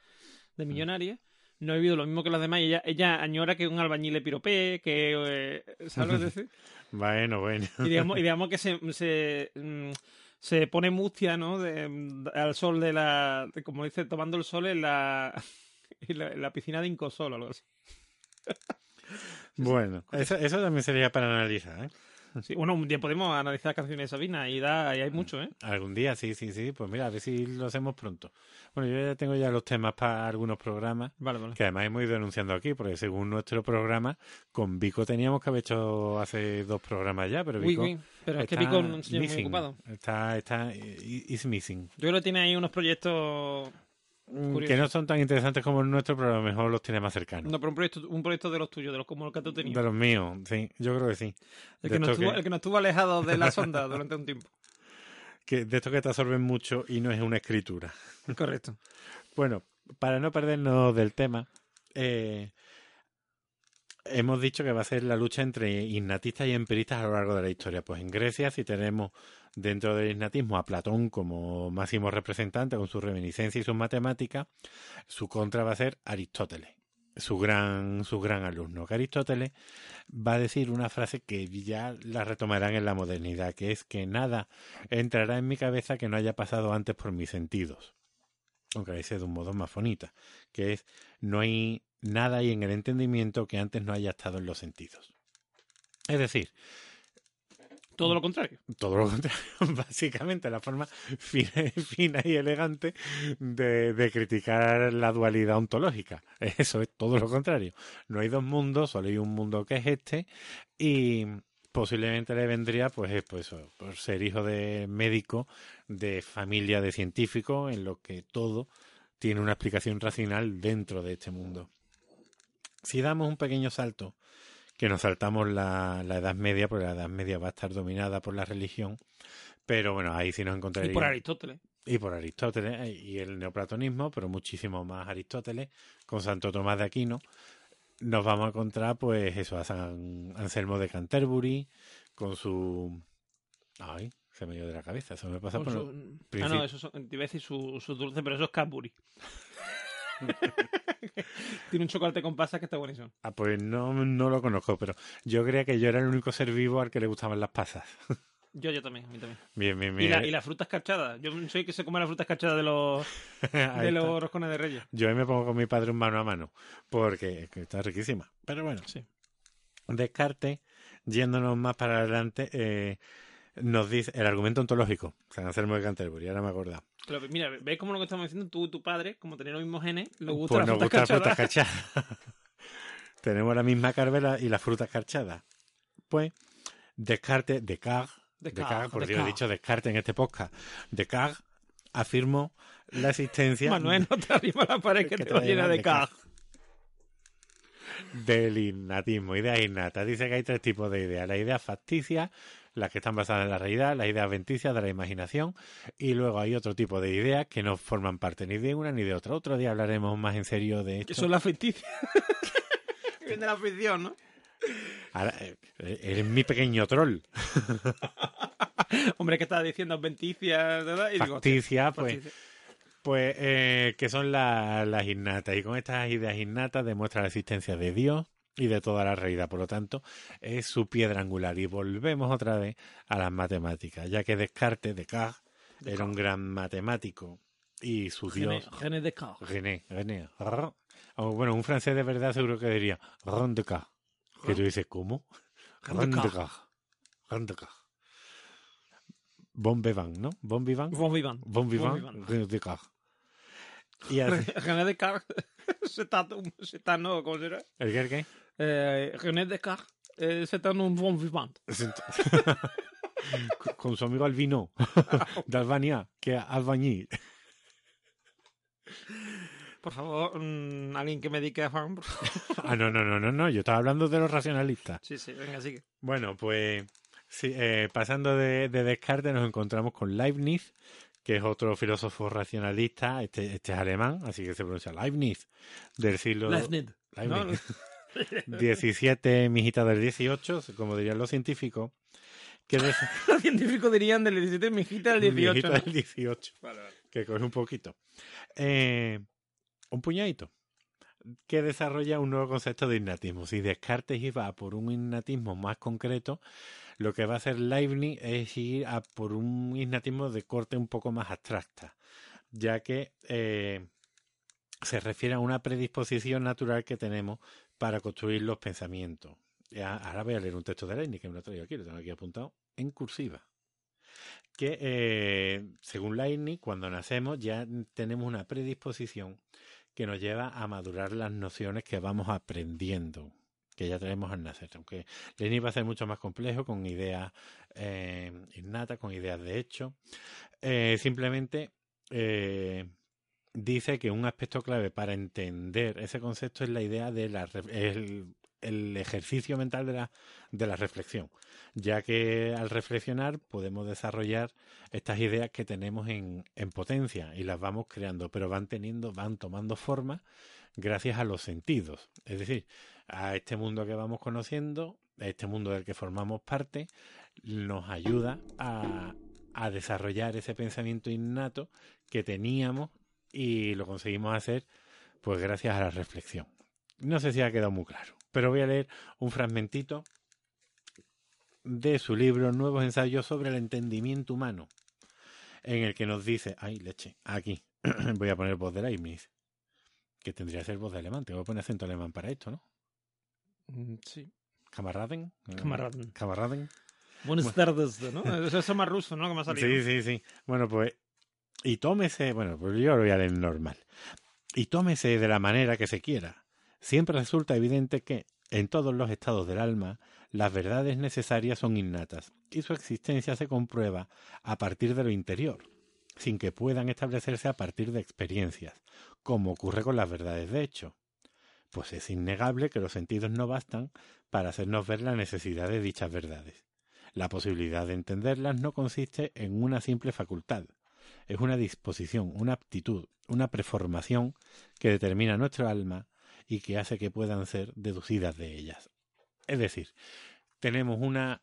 Mm. de millonaria no ha vivido lo mismo que los demás y ella, ella añora que un albañil le piropee, que... eh, ¿Sabes lo que decir? Bueno, bueno. Y digamos, y digamos que se, se, mm, se pone mustia, ¿no? De- al sol de la... de- como dice, tomando el sol en la, en la, en la piscina de Incosol o algo así. Bueno, eso, eso también sería para analizar, ¿eh? Sí, bueno, un día podemos analizar canciones de Sabina y, da, y hay mucho, ¿eh? Algún día, sí, sí, sí. Pues mira, a ver si lo hacemos pronto. Bueno, yo ya tengo ya los temas para algunos programas, Vale, vale. que además hemos ido anunciando aquí, porque según nuestro programa, con Vico teníamos que haber hecho hace dos programas ya, pero Vico uy, pero es que Vico es un señor muy ocupado. Está, está, is missing. Yo creo que tiene ahí unos proyectos... Mm, Curioso. Que no son tan interesantes como el nuestro, pero a lo mejor los tiene más cercanos. No, pero un proyecto, un proyecto de los tuyos, de los como los que tú De tenías. los míos, sí, yo creo que sí. El de que, nos esto estuvo, que- el que nos estuvo alejado de la sonda durante un tiempo. que de esto que te absorben mucho y no es una escritura. Correcto. Bueno, para no perdernos del tema, eh, hemos dicho que va a ser la lucha entre innatistas y empiristas a lo largo de la historia. Pues en Grecia, si tenemos dentro del innatismo a Platón como máximo representante con su reminiscencia y sus matemáticas, su contra va a ser Aristóteles, su gran, su gran alumno. Que Aristóteles va a decir una frase que ya la retomarán en la modernidad, que es que nada entrará en mi cabeza que no haya pasado antes por mis sentidos aunque lo dice de un modo más bonita, que es no hay nada ahí en el entendimiento que antes no haya estado en los sentidos. Es decir, Todo lo contrario. todo lo contrario, básicamente la forma fina, y elegante de, criticar la dualidad ontológica. Eso es todo lo contrario. No hay dos mundos, solo hay un mundo que es este y posiblemente le vendría pues, eh, pues por ser hijo de médico, de familia de científico, en lo que todo tiene una explicación racional dentro de este mundo. Si damos un pequeño salto, que nos saltamos la, la Edad Media, porque la Edad Media va a estar dominada por la religión, pero bueno, ahí sí nos Y encontraríamos por Aristóteles. y por Aristóteles eh, y el neoplatonismo, pero muchísimo más Aristóteles, con Santo Tomás de Aquino, nos vamos a encontrar, pues, eso, a San Anselmo de Canterbury, con su. Ay, se me dio de la cabeza, eso me pasa Con por. su- Ah, no, eso son, te iba a decir su, su dulce, pero eso es Cadbury. Tiene un chocolate con pasas que está buenísimo. Ah, pues no, no lo conozco, pero yo creía que yo era el único ser vivo al que le gustaban las pasas. Yo, yo también, a mí también. bien, bien, Y, bien. la, y las frutas cachadas. Yo soy que se come las frutas cachadas de los, de los roscones de reyes. Yo ahí me pongo con mi padre un mano a mano, porque es que está riquísima. Pero bueno, Sí. Descartes, yéndonos más para adelante, eh, nos dice el argumento ontológico, San Anselmo de Canterbury, ahora me acordado. Pero mira, ¿ves como lo que estamos diciendo? Tú y tu padre, como tenían los mismos genes, les Pues gustan nos las gustan frutas las cachadas. frutas cachadas. Tenemos la misma carvela y las frutas cachadas. Pues, Descartes, Descartes, Descartes, Descartes, por Dios, he Descartes. dicho Descartes en este podcast. Descartes afirmó la existencia Manuel, no te arriba la pared que Que te va te llena llena de de cajas. del innatismo, ideas innatas. Dice que hay tres tipos de ideas. La idea facticia, las que están basadas en la realidad, las ideas adventicias de la imaginación, y luego hay otro tipo de ideas que no forman parte ni de una ni de otra. Otro día hablaremos más en serio de esto. Que son las ficticias. Viene de la ficción, ¿no? Ahora, eh, eres mi pequeño troll. Hombre, que estaba diciendo adventicias, ¿verdad? Y digo, pues, facticia. pues eh, que son la- las innatas. Y con estas ideas innatas demuestra la existencia de Dios y de toda la realidad. Por lo tanto, es su piedra angular. Y volvemos otra vez a las matemáticas, ya que Descartes, Descartes, era un gran matemático y su René, Dios... René Descartes. René, René. Rrr. O, bueno, un francés de verdad seguro que diría Ron Descartes. Que tú dices, ¿cómo? Ron Descartes. Descartes. Ron Descartes. Bon vivant, ¿no? Bon vivant. Bon vivant. Bon vivant. vivant. René Descartes. Y así, René Descartes. c'est un, no, ¿cómo será? ¿El qué, el qué? Eh, René Descartes. Eh, c'est un un bon vivant. Con su amigo Albino, de Albania, que es albañil. Por favor, mm, alguien que me dedique a Juan. Ah, no, no, no, no, no. Yo estaba hablando de los racionalistas. Sí, sí, venga, sigue. Bueno, pues sí, eh, pasando de, de Descartes nos encontramos con Leibniz, que es otro filósofo racionalista, este, este es alemán, así que se pronuncia Leibniz, del siglo Leibniz. ¿no? Leibniz. 17, mijita del 18, como dirían los científicos, que de Los científicos dirían del 17, mijita del 18. mijita ¿no? del 18, Vale, vale. que coge un poquito. Eh, un puñadito. Que desarrolla un nuevo concepto de innatismo. Si Descartes iba por un innatismo más concreto, lo que va a hacer Leibniz es ir a por un innatismo de corte un poco más abstracta, ya que eh, se refiere a una predisposición natural que tenemos para construir los pensamientos. Ahora voy a leer un texto de Leibniz que me lo traigo aquí, lo tengo aquí apuntado en cursiva. Que eh, según Leibniz, cuando nacemos ya tenemos una predisposición que nos lleva a madurar las nociones que vamos aprendiendo, que ya tenemos al nacer. Aunque Leibniz va a ser mucho más complejo, con ideas eh, innatas, con ideas de hecho. Eh, simplemente eh, dice que un aspecto clave para entender ese concepto es la idea de la el ejercicio mental de la, de la reflexión, ya que al reflexionar podemos desarrollar estas ideas que tenemos en, en potencia y las vamos creando, pero van teniendo, van tomando forma gracias a los sentidos. Es decir, a este mundo que vamos conociendo, a este mundo del que formamos parte, nos ayuda a, a desarrollar ese pensamiento innato que teníamos y lo conseguimos hacer pues gracias a la reflexión. No sé si ha quedado muy claro, pero voy a leer un fragmentito de su libro Nuevos ensayos sobre el entendimiento humano, en el que nos dice, ay leche, aquí, voy a poner voz de Leibniz, que tendría que ser voz de alemán, tengo que poner acento alemán para esto, ¿no? Mm, Sí. Camaraden. Camaraden. Camaraden. Buenas tardes, ¿no? Eso es más ruso, ¿no? Que me ha salido. Sí, sí, sí. Bueno, pues. Y tómese. Bueno, pues yo lo voy a leer normal. Y tómese de la manera que se quiera. Siempre resulta evidente que, en todos los estados del alma, las verdades necesarias son innatas y su existencia se comprueba a partir de lo interior, sin que puedan establecerse a partir de experiencias, como ocurre con las verdades de hecho. Pues es innegable que los sentidos no bastan para hacernos ver la necesidad de dichas verdades. La posibilidad de entenderlas no consiste en una simple facultad, es una disposición, una aptitud, una preformación que determina nuestro alma y que hace que puedan ser deducidas de ellas. Es decir, tenemos una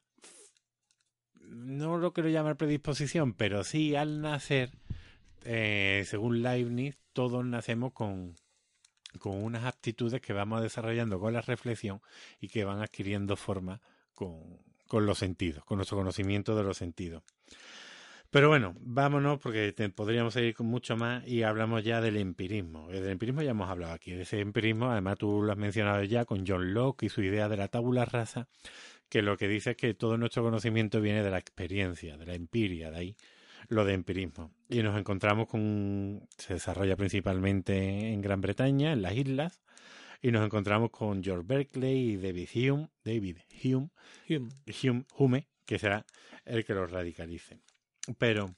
no lo quiero llamar predisposición, pero sí al nacer, eh, según Leibniz, todos nacemos con, con unas aptitudes que vamos desarrollando con la reflexión y que van adquiriendo forma con, con los sentidos, con nuestro conocimiento de los sentidos. Pero bueno, vámonos porque podríamos seguir con mucho más y hablamos ya del empirismo. Del empirismo ya hemos hablado aquí. De ese empirismo, además tú lo has mencionado ya con John Locke y su idea de la tabula rasa, que lo que dice es que todo nuestro conocimiento viene de la experiencia, de la empiria, de ahí lo de empirismo. Y nos encontramos con, se desarrolla principalmente en Gran Bretaña, en las islas, y nos encontramos con George Berkeley y David Hume, David Hume, Hume. Hume, Hume, que será el que lo radicalice. Pero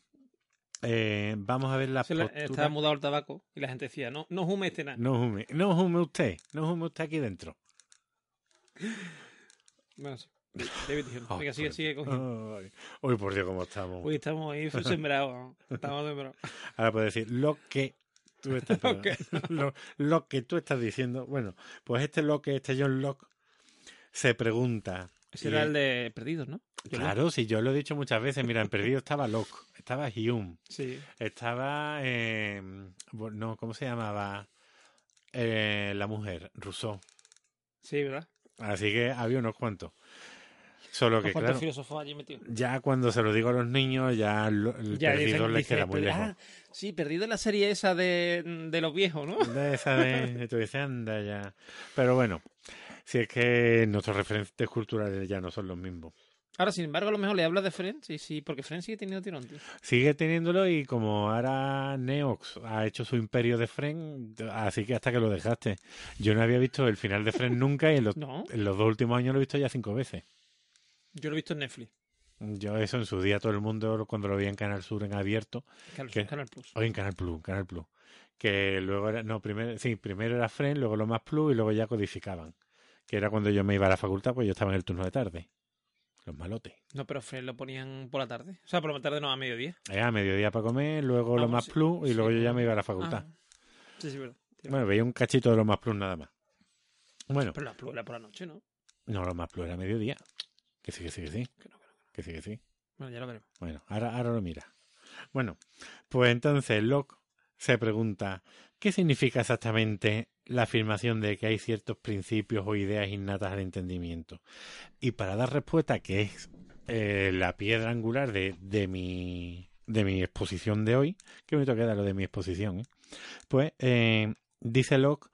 eh, vamos a ver la Se postura- estaba mudado el tabaco y la gente decía, no, no hume este nada. No hume, no hume usted, no hume usted aquí dentro. Bueno, sí. David. Oh, Venga, sigue, por sigue cogiendo. Uy, por Dios, cómo estamos. Uy, estamos ahí sembrados. Estamos sembrados. Ahora puedes decir lo que tú estás Lo que- lo, lo que tú estás diciendo. Bueno, pues este Locke, este John Locke, se pregunta. Ese era el de Perdidos, ¿no? Yo lo- Claro, si yo lo he dicho muchas veces, mira, en Perdido estaba Locke, estaba Hume, Sí. estaba, eh, bueno, no, ¿cómo se llamaba? Eh, la mujer, Rousseau. Sí, ¿verdad? Así que había unos cuantos. Solo que, claro, allí ya cuando se lo digo a los niños, ya el Ya perdido dicen- les dicen, queda muy "Pero- lejos. ah, sí, perdido en la serie esa de, de los viejos, ¿no? De esa de, tú dices, anda ya. Pero bueno, si es que nuestros referentes culturales ya no son los mismos. Ahora, sin embargo, a lo mejor le hablas de Friends, y sí, porque Friends sigue teniendo tirón, tío. Sigue teniéndolo y como ahora Neox ha hecho su imperio de Friends, así que hasta que lo dejaste. Yo no había visto el final de Friends nunca y en los, No, en los dos últimos años lo he visto ya cinco veces. Yo lo he visto en Netflix, Yo eso en su día todo el mundo cuando lo veía en Canal Sur en abierto Canal, ¿Qué? Canal Plus. o en Canal Plus, Canal Plus. Que luego era, no, primero, sí, primero era Friends, luego lo más Plus y luego ya codificaban. Que era cuando yo me iba a la facultad, pues yo estaba en el turno de tarde. Los malotes. No, pero Friends lo ponían por la tarde. O sea, por la tarde no, a mediodía. Allá a mediodía para comer, luego Ah, lo bueno, más sí, plus y sí, luego yo ya me iba a la facultad. Ah, sí, sí, verdad. Bueno, veía un cachito de lo más plus nada más. Bueno, Pero la Plus era por la noche, ¿no? no, lo más plus era mediodía. Que sí, que sí, que sí. Que no, que no. Que sí, que sí. Bueno, ya lo veremos. Bueno, ahora, ahora lo mira. Bueno, pues entonces Locke se pregunta, ¿qué significa exactamente la afirmación de que hay ciertos principios o ideas innatas al entendimiento? Y para dar respuesta, que es eh, la piedra angular de, de mi de mi exposición de hoy, qué bonito queda lo de mi exposición, ¿eh? pues eh, dice Locke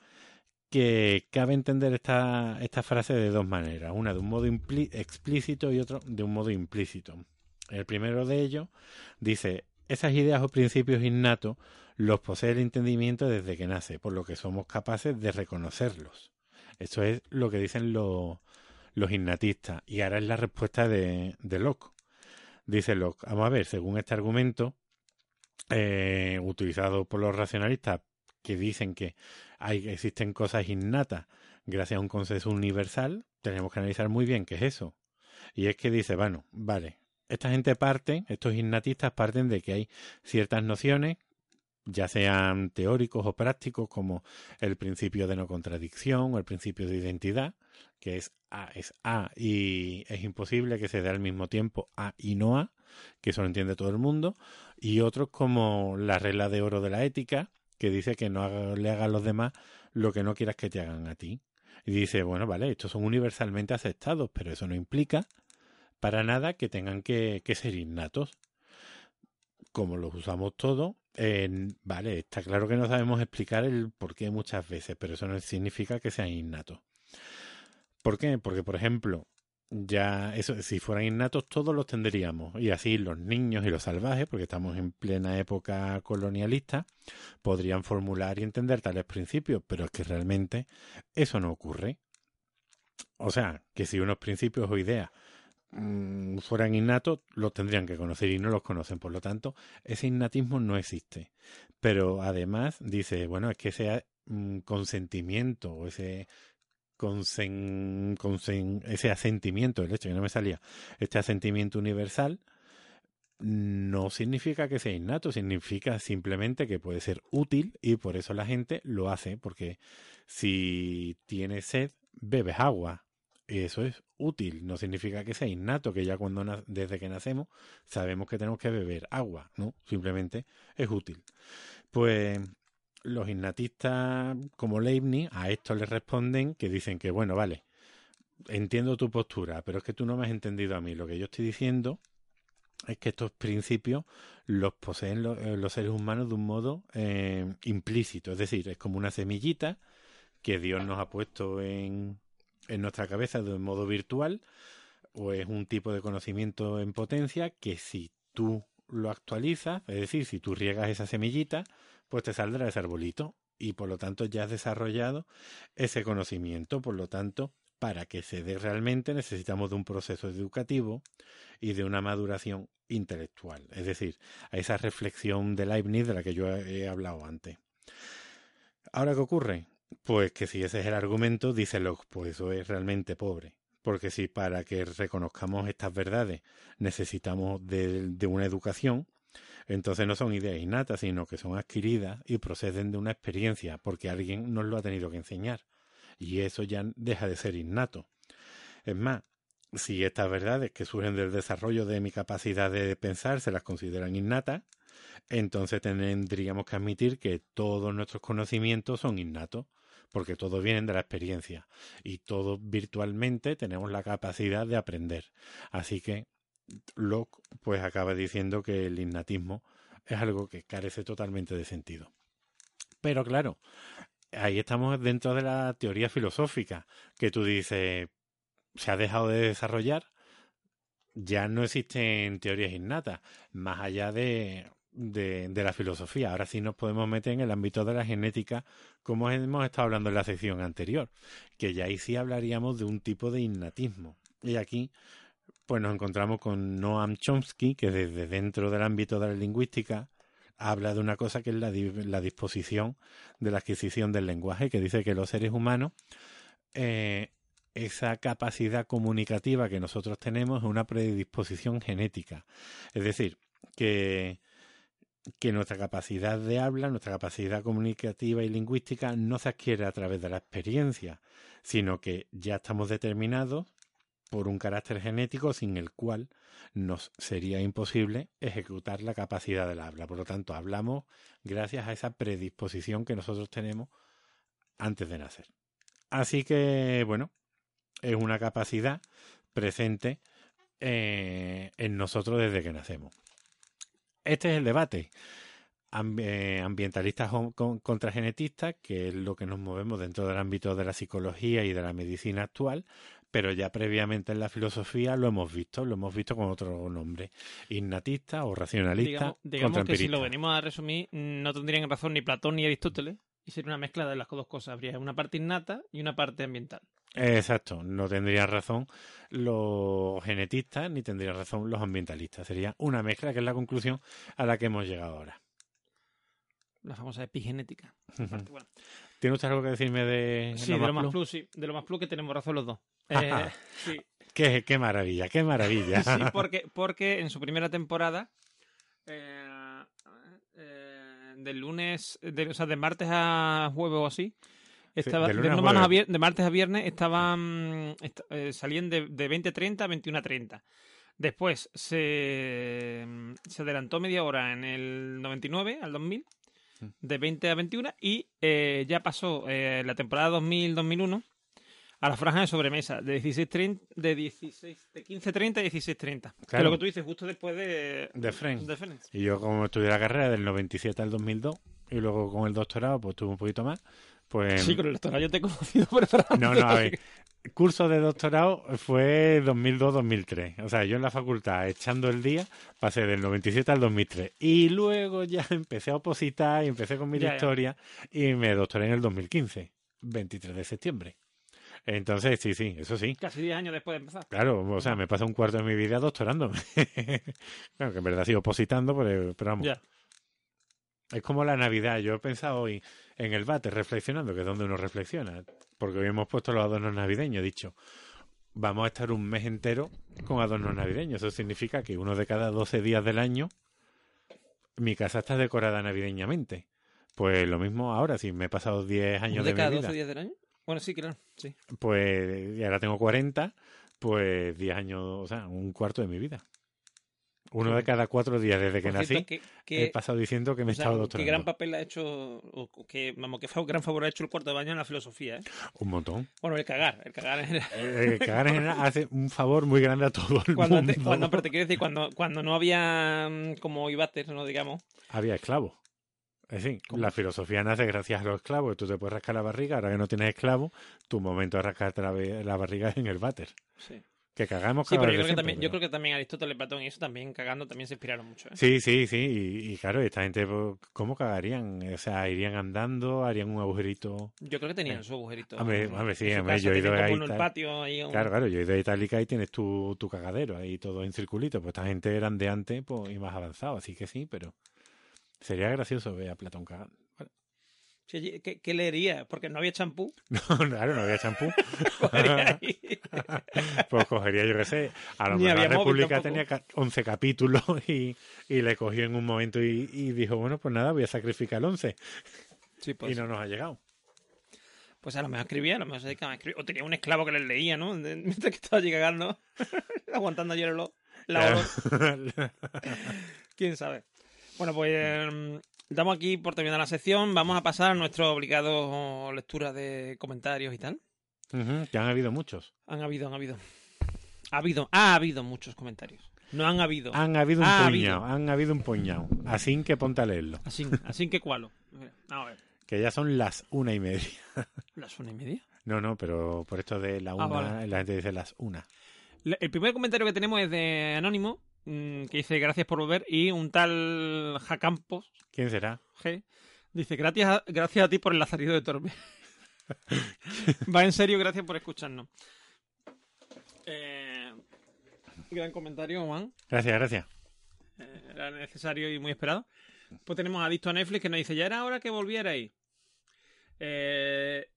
que cabe entender esta, esta frase de dos maneras, una de un modo explícito y otro de un modo implícito. El primero de ellos dice, esas ideas o principios innatos los posee el entendimiento desde que nace, por lo que somos capaces de reconocerlos. Eso es lo que dicen los, los innatistas. Y ahora es la respuesta de, de Locke. Dice Locke, vamos a ver, según este argumento, eh, utilizado por los racionalistas, que dicen que hay, existen cosas innatas gracias a un consenso universal, tenemos que analizar muy bien qué es eso. Y es que dice, bueno, vale, esta gente parte, estos innatistas parten de que hay ciertas nociones, ya sean teóricos o prácticos, como el principio de no contradicción o el principio de identidad, que es A es A y es imposible que se dé al mismo tiempo A y no A, que eso lo entiende todo el mundo, y otros como la regla de oro de la ética, que dice que no haga- le hagas a los demás lo que no quieras que te hagan a ti. Y dice, bueno, vale, estos son universalmente aceptados, pero eso no implica para nada que tengan que, que ser innatos. Como los usamos todos, vale, está claro que no sabemos explicar el por qué muchas veces, pero eso no significa que sean innatos. ¿Por qué? Porque, por ejemplo, ya eso, si fueran innatos todos los tendríamos. Y así los niños y los salvajes, porque estamos en plena época colonialista, podrían formular y entender tales principios, pero es que realmente eso no ocurre. O sea, que si unos principios o ideas mm, fueran innatos, los tendrían que conocer y no los conocen. Por lo tanto, ese innatismo no existe. Pero además dice, bueno, es que ese mm, consentimiento o ese consen- ese asentimiento, el hecho que no me salía, este asentimiento universal, no significa que sea innato, significa simplemente que puede ser útil y por eso la gente lo hace, porque si tienes sed, bebes agua. Eso es útil, no significa que sea innato, que ya cuando desde que nacemos sabemos que tenemos que beber agua, ¿no? Simplemente es útil. Pues los innatistas como Leibniz a esto le responden que dicen que, bueno, vale, entiendo tu postura, pero es que tú no me has entendido a mí. Lo que yo estoy diciendo es que estos principios los poseen eh, los, seres humanos de un modo eh, implícito, es decir, es como una semillita que Dios nos ha puesto en, en nuestra cabeza de un modo virtual, o es un tipo de conocimiento en potencia que si tú lo actualizas, es decir, si tú riegas esa semillita, pues te saldrá ese arbolito y por lo tanto ya has desarrollado ese conocimiento, por lo tanto, para que se dé realmente necesitamos de un proceso educativo y de una maduración intelectual, es decir, a esa reflexión de Leibniz de la que yo he hablado antes. Ahora, ¿qué ocurre? Pues que si ese es el argumento, dice Locke, pues eso es realmente pobre. porque si para que reconozcamos estas verdades necesitamos de, de una educación, entonces no son ideas innatas, sino que son adquiridas y proceden de una experiencia, porque alguien nos lo ha tenido que enseñar. Y eso ya deja de ser innato. Es más, si estas verdades que surgen del desarrollo de mi capacidad de pensar se las consideran innatas, entonces tendríamos que admitir que todos nuestros conocimientos son innatos, porque todos vienen de la experiencia y todos virtualmente tenemos la capacidad de aprender. Así que Locke pues acaba diciendo que el innatismo es algo que carece totalmente de sentido. Pero claro, ahí estamos dentro de la teoría filosófica, que tú dices, se ha dejado de desarrollar, ya no existen teorías innatas, más allá de, de, de, la filosofía. Ahora sí nos podemos meter en el ámbito de la genética, como hemos estado hablando en la sección anterior, que ya ahí sí hablaríamos de un tipo de innatismo. Y aquí pues nos encontramos con Noam Chomsky, que desde dentro del ámbito de la lingüística habla de una cosa que es la, disposición de la adquisición del lenguaje, que dice que los seres humanos, eh, esa capacidad comunicativa que nosotros tenemos es una predisposición genética. Es decir, que, que nuestra capacidad de habla, nuestra capacidad comunicativa y lingüística no se adquiere a través de la experiencia, sino que ya estamos determinados por un carácter genético sin el cual nos sería imposible ejecutar la capacidad del habla. Por lo tanto, hablamos gracias a esa predisposición que nosotros tenemos antes de nacer. Así que, bueno, es una capacidad presente eh, en nosotros desde que nacemos. Este es el debate. Eh, ambientalistas contra genetistas, que es lo que nos movemos dentro del ámbito de la psicología y de la medicina actual, pero ya previamente en la filosofía lo hemos visto, lo hemos visto con otro nombre, innatista o racionalista. Digamos, digamos que si lo venimos a resumir, no tendrían razón ni Platón ni Aristóteles, y sería una mezcla de las dos cosas. Habría una parte innata y una parte ambiental. Exacto, no tendría razón los genetistas ni tendrían razón los ambientalistas. Sería una mezcla que es la conclusión a la que hemos llegado ahora. La famosa epigenética. bueno. ¿Tiene usted algo que decirme de, sí, lo de lo más plus? Sí, de lo más plus que tenemos razón los dos. Eh, sí. qué, qué, maravilla, qué maravilla. sí, porque, porque en su primera temporada, eh, eh, del lunes, de, o sea, de martes a jueves o así, estaba, sí, de, de, a de, martes a viernes estaban est salían de, de 20.30 a 21.30. Después se, se adelantó media hora en el 99 al 2000 de 20 a 21 y eh, ya pasó eh, la temporada 2000-2001 a la franja de sobremesa de 16 de 16 de 15.30 a 16.30 claro. que es lo que tú dices justo después de de Friends. de Friends. y yo como estudié la carrera del 97 al 2002 y luego con el doctorado pues tuve un poquito más pues sí con el doctorado yo te he conocido por no no a ver curso de doctorado fue 2002-2003. O sea, yo en la facultad, echando el día, pasé del 97 al 2003. Y luego ya empecé a opositar y empecé con mi ya, historia ya. y me doctoré en el 2015, 23 de septiembre. Entonces, sí, sí, eso sí. Casi 10 años después de empezar. Claro, o sea, me pasé un cuarto de mi vida doctorándome. claro, que en verdad sigo opositando, pero, pero vamos. Ya. Es como la Navidad. Yo he pensado hoy en el bate, reflexionando, que es donde uno reflexiona. Porque hoy hemos puesto los adornos navideños. He dicho, vamos a estar un mes entero con adornos navideños. Eso significa que uno de cada 12 días del año, mi casa está decorada navideñamente. Pues lo mismo ahora, si me he pasado 10 años de, de cada mi vida. 12 días del año? Bueno, sí, claro. Sí. Pues, y ahora tengo 40, pues 10 años, o sea, un cuarto de mi vida. Uno de cada cuatro días desde que nací que, que, he pasado diciendo que me he estado doctorando. Qué gran papel ha hecho, o que, vamos, qué gran favor ha hecho el cuarto de baño en la filosofía, ¿eh? Un montón. Bueno, el cagar, el cagar en general. El cagar en general hace un favor muy grande a todo el cuando mundo. Te, cuando, pero te quiero decir, cuando, cuando no había mm, como ibates, no digamos. Había esclavos. Es decir, ¿Cómo? la filosofía nace gracias a los esclavos. Tú te puedes rascar la barriga, ahora que no tienes esclavos, tu momento de rascarte la, la barriga es en el váter. Sí. Que cagamos Sí, pero yo creo, siempre, que también, pero... yo creo que también Aristóteles, Platón y eso también cagando también se inspiraron mucho. ¿eh? Sí, sí, sí. Y, y, claro, esta gente, pues, ¿cómo cagarían? O sea, irían andando, harían un agujerito. Yo creo que tenían eh. su agujerito. Hombre, hombre sí, hombre, yo he ido a Itálica. patio ahí un... Claro, claro, yo he ido a Itálica y tienes tu, tu cagadero ahí todo en circulito. Pues esta gente eran de antes pues, y más avanzado, así que sí, pero sería gracioso ver a Platón cagando. ¿Qué, qué leería? Porque no había champú. No, claro, no había champú. Pues cogería, yo qué sé. A lo Ni mejor la República tenía ca- 11 capítulos y, y le cogió en un momento y, y dijo, bueno, pues nada, voy a sacrificar el 11. Sí, y pues, no nos ha llegado. pues a lo mejor escribía, a lo mejor se dedicaba a escribir. O tenía un esclavo que les leía, ¿no? Mientras que estaba allí cagando, aguantando ayer el, la. ¿Quién sabe? Bueno, pues eh, damos aquí por terminar la sección. Vamos a pasar a nuestro obligado lectura de comentarios y tal. Que han habido muchos. Han habido, han habido. Ha habido, ha habido muchos comentarios. No han habido. Han habido un Ha puñado, habido. han habido un puñado. Así que ponte a leerlo. Así, así que cualo. A ver. Que ya son las una y media. ¿Las una y media? No, no, pero por esto de la una, Ah, vale. la gente dice las una. El primer comentario que tenemos es de Anónimo, mm, que dice gracias por volver, y un tal Jacampos, ¿Quién será? G, dice gracias a, gracias a ti por el lazarillo de Torbe. Va en serio, gracias por escucharnos. Eh, gran comentario, Juan. Gracias, gracias. Eh, era necesario y muy esperado. Pues tenemos Adicto a Netflix que nos dice, ya era hora que volvierais. Eh,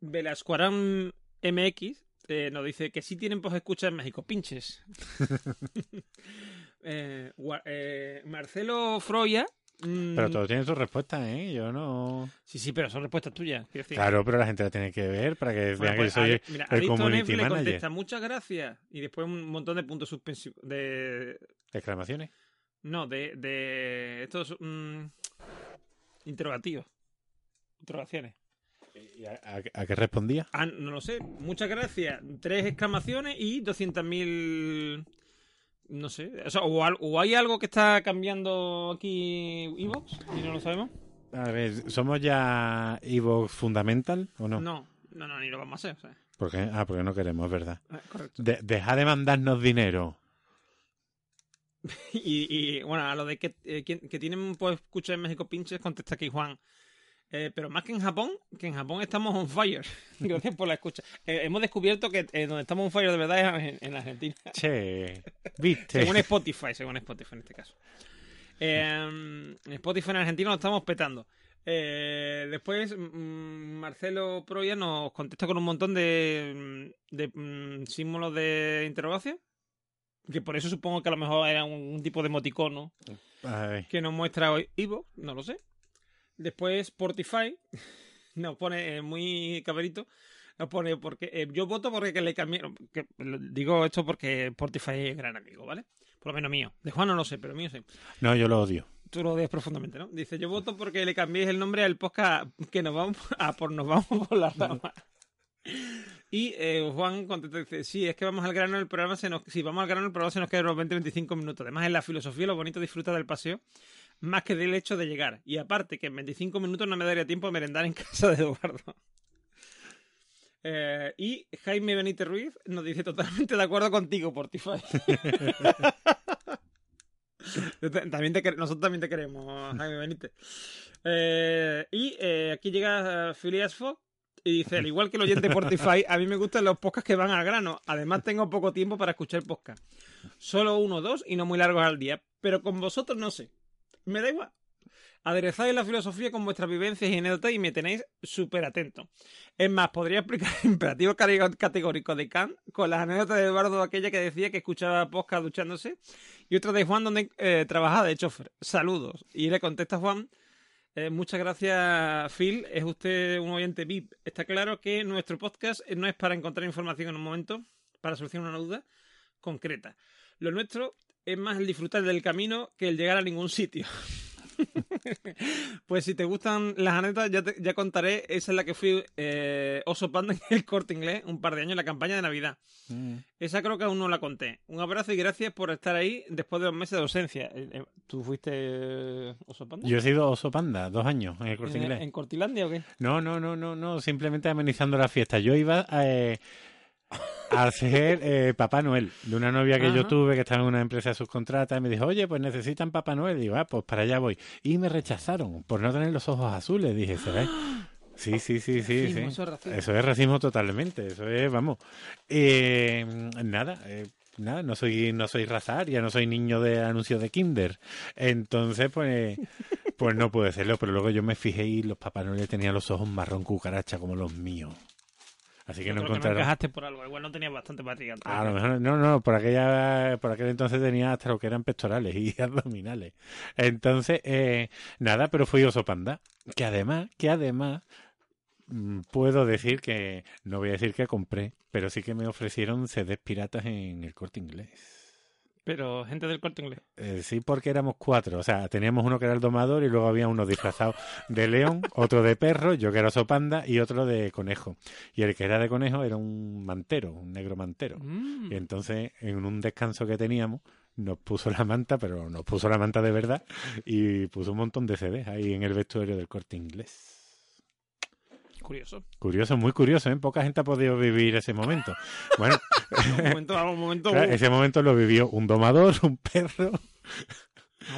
Velascuarán MX eh, nos dice que sí tienen escucha en México. Pinches. Eh, eh, Marcelo Froya. mm, Pero todo tiene su respuesta, ¿eh? Yo no... Sí, sí, pero son respuestas tuyas. decir. Claro, pero la gente la tiene que ver para que Bueno, vean pues, que soy Adi- mira, el community le contesta muchas gracias. Y después un montón de puntos suspensivos. De, Exclamaciones. No, de, de estos interrogativos. Interrogaciones. ¿Y a, a- a qué respondía? Ah, no lo sé. Muchas gracias. Tres exclamaciones y 200.000... No sé. O, sea, o, al- o hay algo que está cambiando aquí Evox y no lo sabemos. A ver, ¿somos ya Evox Fundamental o no? No, no, no, ni lo vamos a hacer. sea. ¿Por qué? Ah, porque no queremos, es verdad. Ah, correcto. De- deja de mandarnos dinero. Y, y, bueno, a lo de que, eh, que, que tienen pues escucha en México pinches, contesta aquí Juan. Eh, pero más que en Japón, que en Japón estamos on fire. Gracias por la escucha. Eh, hemos descubierto que eh, donde estamos on fire de verdad es en, en Argentina. Che, ¿viste? Según Spotify, según Spotify en este caso. Eh, en Spotify en Argentina lo estamos petando. Después mm, Marcelo Proya nos contesta con un montón de, de mm, símbolos de interrogación. Que por eso supongo que a lo mejor era un, un tipo de emoticono A ver, que nos muestra hoy Ivo, no lo sé. Después Spotify nos pone eh, muy caberito. Nos pone porque eh, yo voto porque que le cambiaron. que- digo esto porque Spotify es gran amigo, ¿vale? Por lo menos mío. De Juan no lo sé, pero mío sí. No, yo lo odio. Tú lo odias profundamente, ¿no? Dice, yo voto porque le cambiéis el nombre al podcast que nos vamos a por nos vamos por la rama. Y eh, Juan contesta dice, sí, es que vamos al grano del programa, se nos, si vamos al grano del programa se nos quedan unos 20-25 minutos. Además, en la filosofía lo bonito disfruta del paseo más que del hecho de llegar. Y aparte, que en 25 minutos no me daría tiempo de merendar en casa de Eduardo. Eh, y Jaime Benítez Ruiz nos dice totalmente de acuerdo contigo, Portify. también te nosotros también te queremos, Jaime Benítez. Eh, y eh, aquí llega Phileas Fogg y dice, al igual que el oyente Portify, a mí me gustan los podcasts que van al grano. Además tengo poco tiempo para escuchar podcast. Solo uno o dos y no muy largos al día. Pero con vosotros no sé. Me da igual. Aderezáis la filosofía con vuestras vivencias y anécdotas y me tenéis súper atento. Es más, podría explicar el imperativo categórico de Kant con las anécdotas de Eduardo, aquella que decía que escuchaba podcast duchándose, y otra de Juan donde eh, trabajaba de chofer. Saludos. Y le contesta Juan, eh, muchas gracias Phil, es usted un oyente VIP. Está claro que nuestro podcast no es para encontrar información en un momento, para solucionar una duda concreta. Lo nuestro es más el disfrutar del camino que el llegar a ningún sitio. pues si te gustan las anécdotas, ya, te- ya contaré. Esa es la que fui eh, oso panda en el corte inglés un par de años en la campaña de Navidad. Mm. Esa creo que aún no la conté. Un abrazo y gracias por estar ahí después de dos meses de ausencia. Eh, eh, ¿Tú fuiste eh, oso panda? Yo he sido oso panda dos años en el corte ¿En, inglés. en Cortilandia o qué? No, no, no, no, no, simplemente amenizando la fiesta. Yo iba eh, a ser eh, Papá Noel de una novia que yo tuve que estaba en una empresa subcontrata y me dijo, oye, pues necesitan Papá Noel. Y digo, ah, pues para allá voy. Y me rechazaron por no tener los ojos azules. Dije, ¿se ve? Sí, sí, sí, sí, Racismo, sí. eso es racismo. Eso es racismo totalmente. Eso es, vamos. Eh, nada, eh, nada, no soy, no soy razaria, no soy niño de anuncios de Kinder. Entonces, pues, Pues no puede serlo, pero luego yo me fijé y los Papá Noel tenían los ojos marrón cucaracha como los míos. Así que Yo no que encontraron. encajaste por algo. Igual no tenías bastante barriga. A lo mejor, no, no, por aquella, por aquel entonces tenía hasta lo que eran pectorales y abdominales. Entonces, eh, nada, pero fui oso panda. Que además, que además, mm, puedo decir que, no voy a decir que compré, pero sí que me ofrecieron CDs piratas en el corte inglés. Pero gente del corte inglés. Eh, sí, porque éramos cuatro. O sea, teníamos uno que era el domador y luego había uno disfrazado de león, otro de perro, yo que era oso panda y otro de conejo. Y el que era de conejo era un mantero, un negro mantero. Mm. Y entonces, en un descanso que teníamos, nos puso la manta, pero nos puso la manta de verdad y puso un montón de CDs ahí en el vestuario del corte inglés. Curioso. Curioso, muy curioso, ¿eh? Poca gente ha podido vivir ese momento. Bueno, un momento, un momento. claro, uh, ese momento lo vivió un domador, un perro,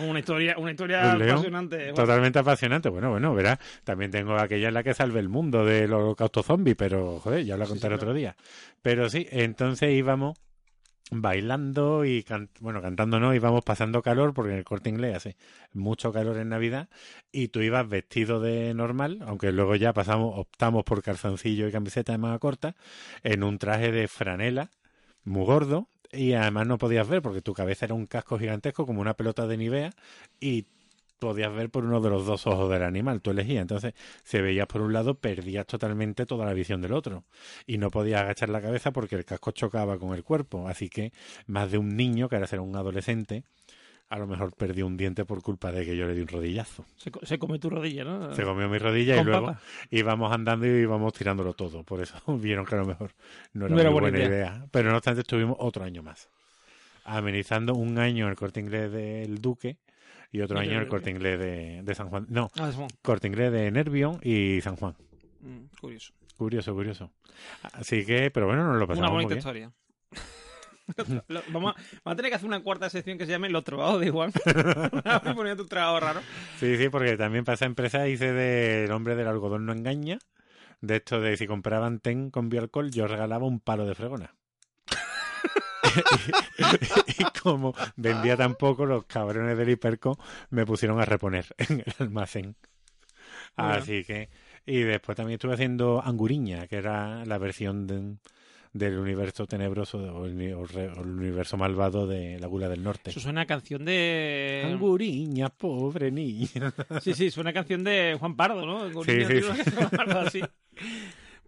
una historia, una historia león, apasionante. Juan. totalmente apasionante. Bueno, bueno, verás, también tengo aquella en la que salve el mundo del holocausto zombie, pero joder, ya lo Sí, contaré sí, otro día. Pero sí, entonces íbamos bailando y bueno, cantando no, íbamos pasando calor porque en el corte inglés hace mucho calor en Navidad y tú ibas vestido de normal, aunque luego ya pasamos, optamos por calzoncillo y camiseta de manga corta, en un traje de franela muy gordo y además no podías ver porque tu cabeza era un casco gigantesco como una pelota de Nivea y podías ver por uno de los dos ojos del animal, tú elegías. Entonces, si veías por un lado, perdías totalmente toda la visión del otro. Y no podías agachar la cabeza porque el casco chocaba con el cuerpo. Así que más de un niño, que ahora será un adolescente, a lo mejor perdió un diente por culpa de que yo le di un rodillazo. Se, se come tu rodilla, ¿no? Se comió mi rodilla y luego papa. íbamos andando y íbamos tirándolo todo. Por eso vieron que a lo mejor no era, No era muy buena idea. idea. Pero no obstante, estuvimos otro año más. Amenizando un año en el corte inglés del Duque y otro año el corte inglés de, de San Juan. No, Ah, corte inglés de Nervión y San Juan. Mm, curioso. Curioso, curioso. Así que, pero bueno, nos lo pasamos Una muy bonita bien. historia. Lo- vamos, a, vamos a tener que hacer una cuarta sección que se llame Los trabajos de Juan. Voy poniendo tu trabajo raro. Sí, sí, porque también para esa empresa hice del hombre del algodón no engaña. De esto de si compraban ten con bioalcohol, yo regalaba un palo de fregona. y, como vendía tan poco, los cabrones del Hiperco me pusieron a reponer en el almacén. Así que. Y después también estuve haciendo Anguriña, que era la versión de- del universo tenebroso o el, uni- o re- o el universo malvado de la Gula del Norte. Eso suena a canción de. Anguriña, pobre niña. Sí, sí, suena a canción de Juan Pardo, ¿no? Sí, sí, tío, Juan Pardo, así.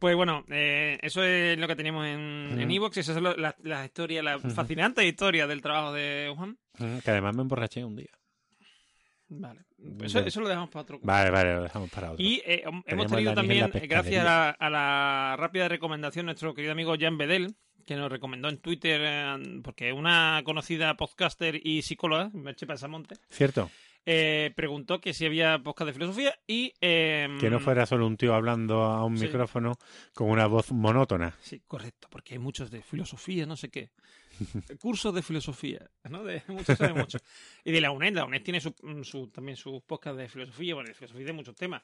Pues bueno, eh, eso es lo que tenemos en en Ujú. Evox. Esa es lo- la, la historia, la fascinante historia del trabajo de Juan. Que además me emborraché un día. Vale. Pues eso, lo dejamos para otro. Vale, vale, lo dejamos para otro. Y eh, hemos Teníamos tenido en también, gracias a pescadería. la, a la rápida recomendación, nuestro querido amigo Jan Bedel, que nos recomendó en Twitter, eh, porque una conocida podcaster y psicóloga, Merche Pasamonte, ¿Cierto? Eh, preguntó que si había podcast de filosofía y... eh, Que no fuera solo un tío hablando a un Sí. micrófono con una voz monótona. Sí, correcto, porque hay muchos de filosofía, no sé qué. Cursos de filosofía, ¿no? De, muchos saben mucho. Y de la UNED, la UNED tiene su, su- también sus podcasts de filosofía, bueno, de filosofía de muchos temas.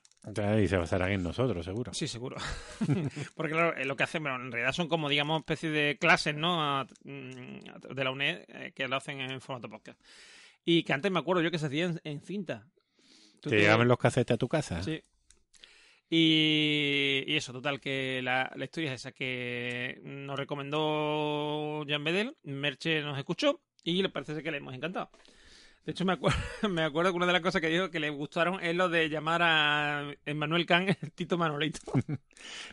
Y se basarán en nosotros, seguro. Sí, seguro. Porque claro, eh, lo que hacen, bueno, en realidad son como, digamos, especies de clases, ¿no? Mm, de la UNED eh, que lo hacen en formato podcast. Y que antes me acuerdo yo que se hacía en, en cinta. ¿Te te- llegaban los casetes a tu casa? Sí. Y, y eso, total, que la, la historia es esa, que nos recomendó Jan Bedel, Merche nos escuchó y le parece que le hemos encantado. De hecho, me acuerdo, me acuerdo que una de las cosas que dijo que le gustaron es lo de llamar a Emmanuel Kant el Tito Manolito.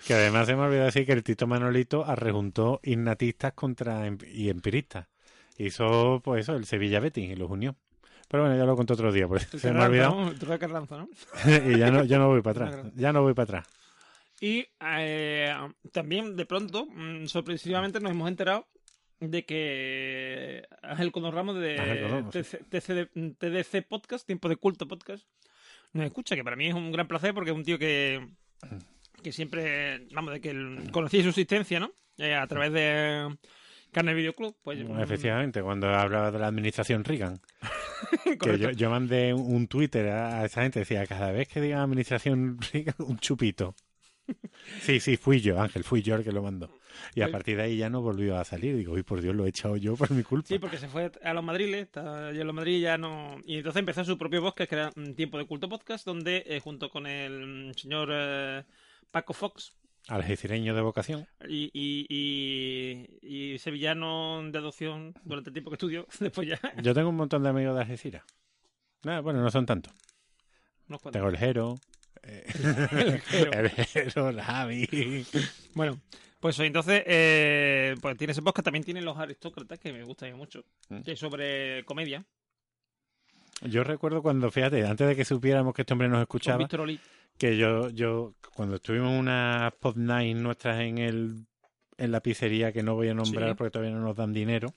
Que además se me olvidó decir que el Tito Manolito arrejuntó innatistas contra em- y empiristas. Hizo, pues eso, el Sevilla Betis y los unió. Pero bueno, ya lo conté otro día, porque se me ha olvidado. de Carranza, ¿no? y ya no, ya no voy para atrás. Ya no voy para atrás. Y eh, también, de pronto, mm, sorpresivamente nos hemos enterado de que Ángel Condor Ramos de. TC TDC Podcast, Tiempo de Culto Podcast, nos escucha, que para mí es un gran placer porque es un tío que, que siempre, vamos, de que conocía su existencia, ¿no? Eh, a través de Carne Video Club. Pues, mm, Efectivamente, cuando hablaba de la administración Reagan. que yo, yo mandé un, un Twitter a, esa gente, decía, cada vez que diga administración Reagan, un chupito. Sí, sí, fui yo, Ángel, fui yo el que lo mandó. Y a Pues- partir de ahí ya no volvió a salir. Digo, uy, por Dios, lo he echado yo por mi culpa. Sí, porque se fue a los Madriles, está allí en los Madrid ya no... Y entonces empezó su propio podcast, que era mm, Tiempo de Culto Podcast, donde eh, junto con el mm, señor eh, Paco Fox Algecireño de vocación. y, y, y, y sevillano de adopción durante el tiempo que estudió, después ya Yo tengo un montón de amigos de Algeciras. Ah, bueno, no son tantos. cuantos. Tengo el Jero. eh, Jero. el Jero, el Javi. Bueno, pues entonces, eh, pues tiene ese podcast, también tiene Los Aristócratas, que me gusta mucho, Mm. que es sobre comedia, Yo recuerdo cuando, fíjate, antes de que supiéramos que este hombre nos con escuchaba, Víctor Olí. Que yo, yo cuando estuvimos unas pod night nuestras en el en la pizzería que no voy a nombrar Sí. porque todavía no nos dan dinero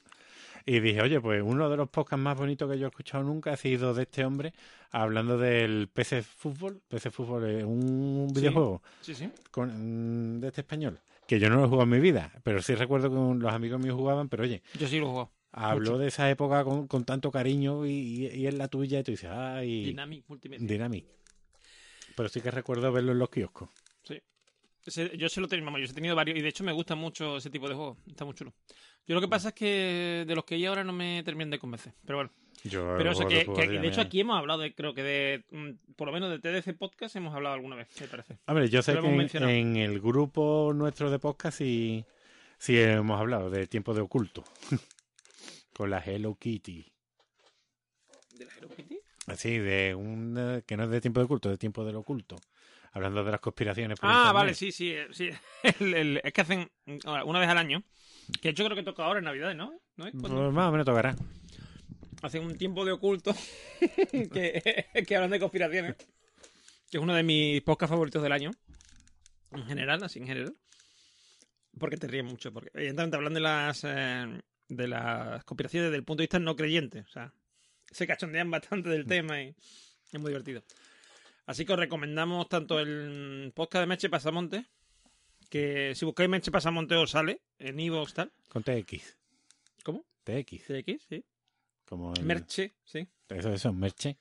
y dije oye pues uno de los podcasts más bonitos que yo he escuchado nunca ha sido de este hombre hablando del PC Fútbol PC Fútbol es un videojuego Sí, sí. con- de este español que yo no lo he jugado en mi vida pero sí recuerdo que los amigos míos jugaban pero oye Yo sí lo he jugado. habló Mucho. de esa época con, con tanto cariño y, y, y es la tuya y tú dices ay Dynamic Multimedia. Dynamic pero sí que recuerdo verlo en los kioscos Ese- yo se lo tengo, yo he tenido varios y de hecho me gusta mucho ese tipo de juegos. Está muy chulo. Yo lo que pasa es que de los que hay ahora no me terminan de convencer. Pero bueno. Yo Pero eso, que, que de hecho aquí hemos hablado de, creo que de, mm, por lo menos de TDC Podcast hemos hablado alguna vez, me parece. Hombre, yo sé que en el grupo nuestro de podcast sí, sí hemos hablado de tiempo de oculto. Con la Hello Kitty. ¿De la Hello Kitty? Así, de un eh, que no es de tiempo de oculto, de tiempo del oculto. Hablando de las conspiraciones. por Ah, internet. vale, sí, sí. eh, sí. El- el- es que hacen mm, una vez al año, que yo creo que toca ahora en Navidad, ¿no? ¿No es? Pues más o menos tocará. hacen un tiempo de oculto que, que hablan de conspiraciones, que es uno de mis podcasts favoritos del año, en general, así en general. Porque te ríes mucho, porque evidentemente hablan de las eh, de las conspiraciones desde el punto de vista no creyente, o sea, se cachondean bastante del tema y es muy divertido. Así que os recomendamos tanto el podcast de Meche Pasamonte, que si buscáis Meche Pasamonte os sale en Evox tal. Con TX. ¿Cómo? TX. CX, sí. Como el- Merche, sí. Eso, eso, Merche.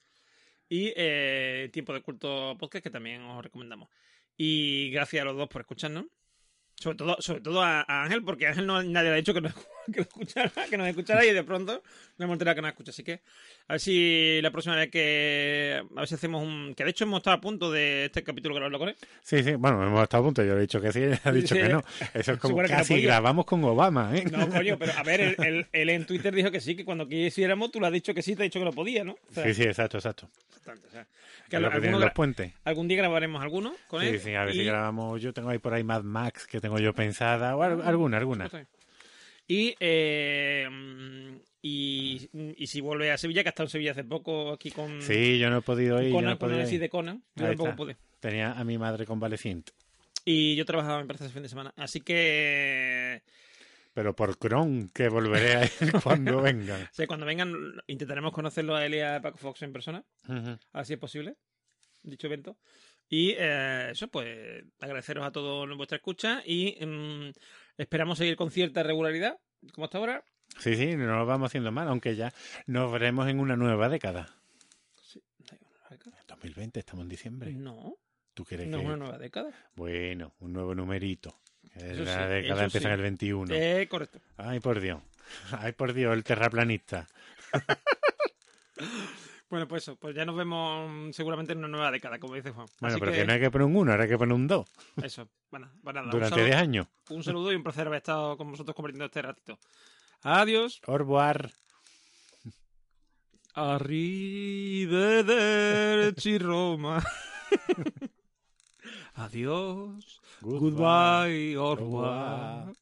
Y eh, Tiempo de Culto Podcast, que también os recomendamos. Y gracias a los dos por escucharnos. Sobre todo, sobre todo a, a Ángel, porque a Ángel no, nadie le ha dicho que nos, que nos escuchara, que nos escuchara y de pronto nos hemos enterado que nos escucha. Así que a ver si la próxima vez que. A ver si hacemos un. Que de hecho hemos estado a punto de este capítulo grabarlo con él. Sí, sí, bueno, hemos estado a punto. Yo le he dicho que sí, él ha dicho Sí. que no. Eso es como casi grabamos con Obama, ¿eh? No, coño, pero a ver, él, él- él en Twitter dijo que sí, que cuando quisiéramos tú le has dicho que sí, te ha dicho que no podía, ¿no? O sea, Sí, sí, exacto, exacto. bastante, o sea, que lo que alguno los puentes. algún día grabaremos alguno con Sí, él. sí, a ver y- si grabamos. Yo tengo ahí por ahí Mad Max que tengo yo pensada, o al- alguna, alguna. Y, eh, y, y si vuelve a Sevilla, que ha estado en Sevilla hace poco aquí con Sí, yo no he podido ir. yo no Conan, he con podido el ir. de Conan. Yo tampoco pude. Tenía a mi madre convaleciente. Y yo trabajaba, me parece, ese fin de semana. Así que Pero por Cron, que volveré a ir cuando vengan. o sea, cuando vengan, intentaremos conocerlo a él y a Paco Fox en persona, así es posible, dicho evento. Y eh, eso, pues, agradeceros a todos vuestra escucha y mm, esperamos seguir con cierta regularidad, como hasta ahora. Sí, sí, no lo vamos haciendo mal, aunque ya nos veremos en una nueva década. Sí, En 2020, estamos en diciembre. No, ¿Tú crees no es que.? una nueva década. Bueno, un nuevo numerito. Eso la sí, década empieza sí. en el 21. Eh, correcto. Ay, por Dios. Ay, por Dios, el terraplanista. Bueno, pues eso, pues ya nos vemos mm, seguramente en una nueva década, como dice Juan. Bueno, Así pero que... que, no hay que poner un 1, ahora hay que poner un 2. eso, bueno, bueno, nada, un, Durante saludo, 10 años. un saludo y un placer haber estado con vosotros compartiendo este ratito. Adiós. Au revoir. Arrivederci Roma. Adiós. Goodbye. Au revoir.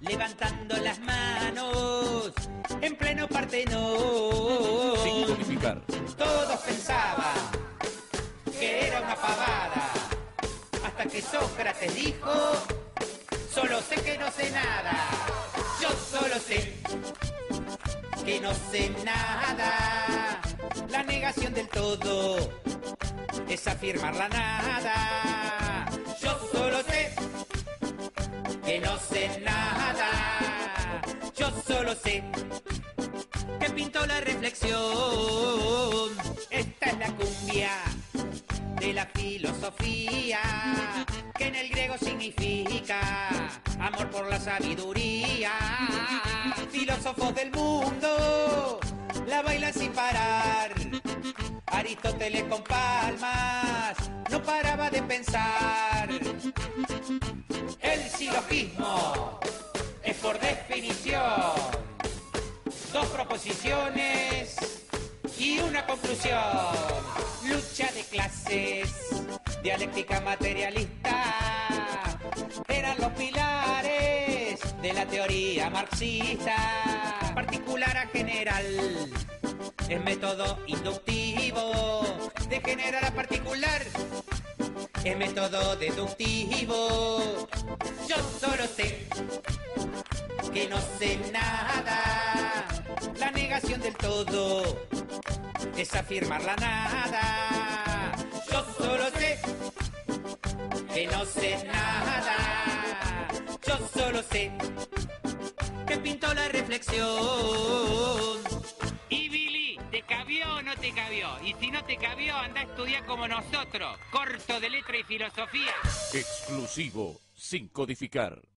Levantando las manos en pleno Partenón. Sin. Todos pensaban que era una pavada. Hasta que Sócrates dijo: Solo sé que no sé nada. Yo solo sé que no sé nada. La negación del todo es afirmar la nada. Yo solo sé que no sé nada. Yo solo sé que pintó la reflexión. Esta es la cumbia de la filosofía. que en el griego significa amor por la sabiduría. Filósofos del mundo la bailan sin parar. Aristóteles con palmas no paraba de pensar. El silogismo es por definición dos proposiciones y una conclusión. Lucha de clases, dialéctica materialista, eran los pilares de la teoría marxista. Particular a general, es método inductivo, de general a particular. Es método deductivo. Yo solo sé que no sé nada. La negación del todo es afirmar la nada. Yo solo sé que no sé nada. Yo solo sé que pintó la reflexión. Y ¿te cabió o no te cabió? Y si no te cabió, anda a estudiar como nosotros, corto de letra y filosofía. Exclusivo, sin codificar.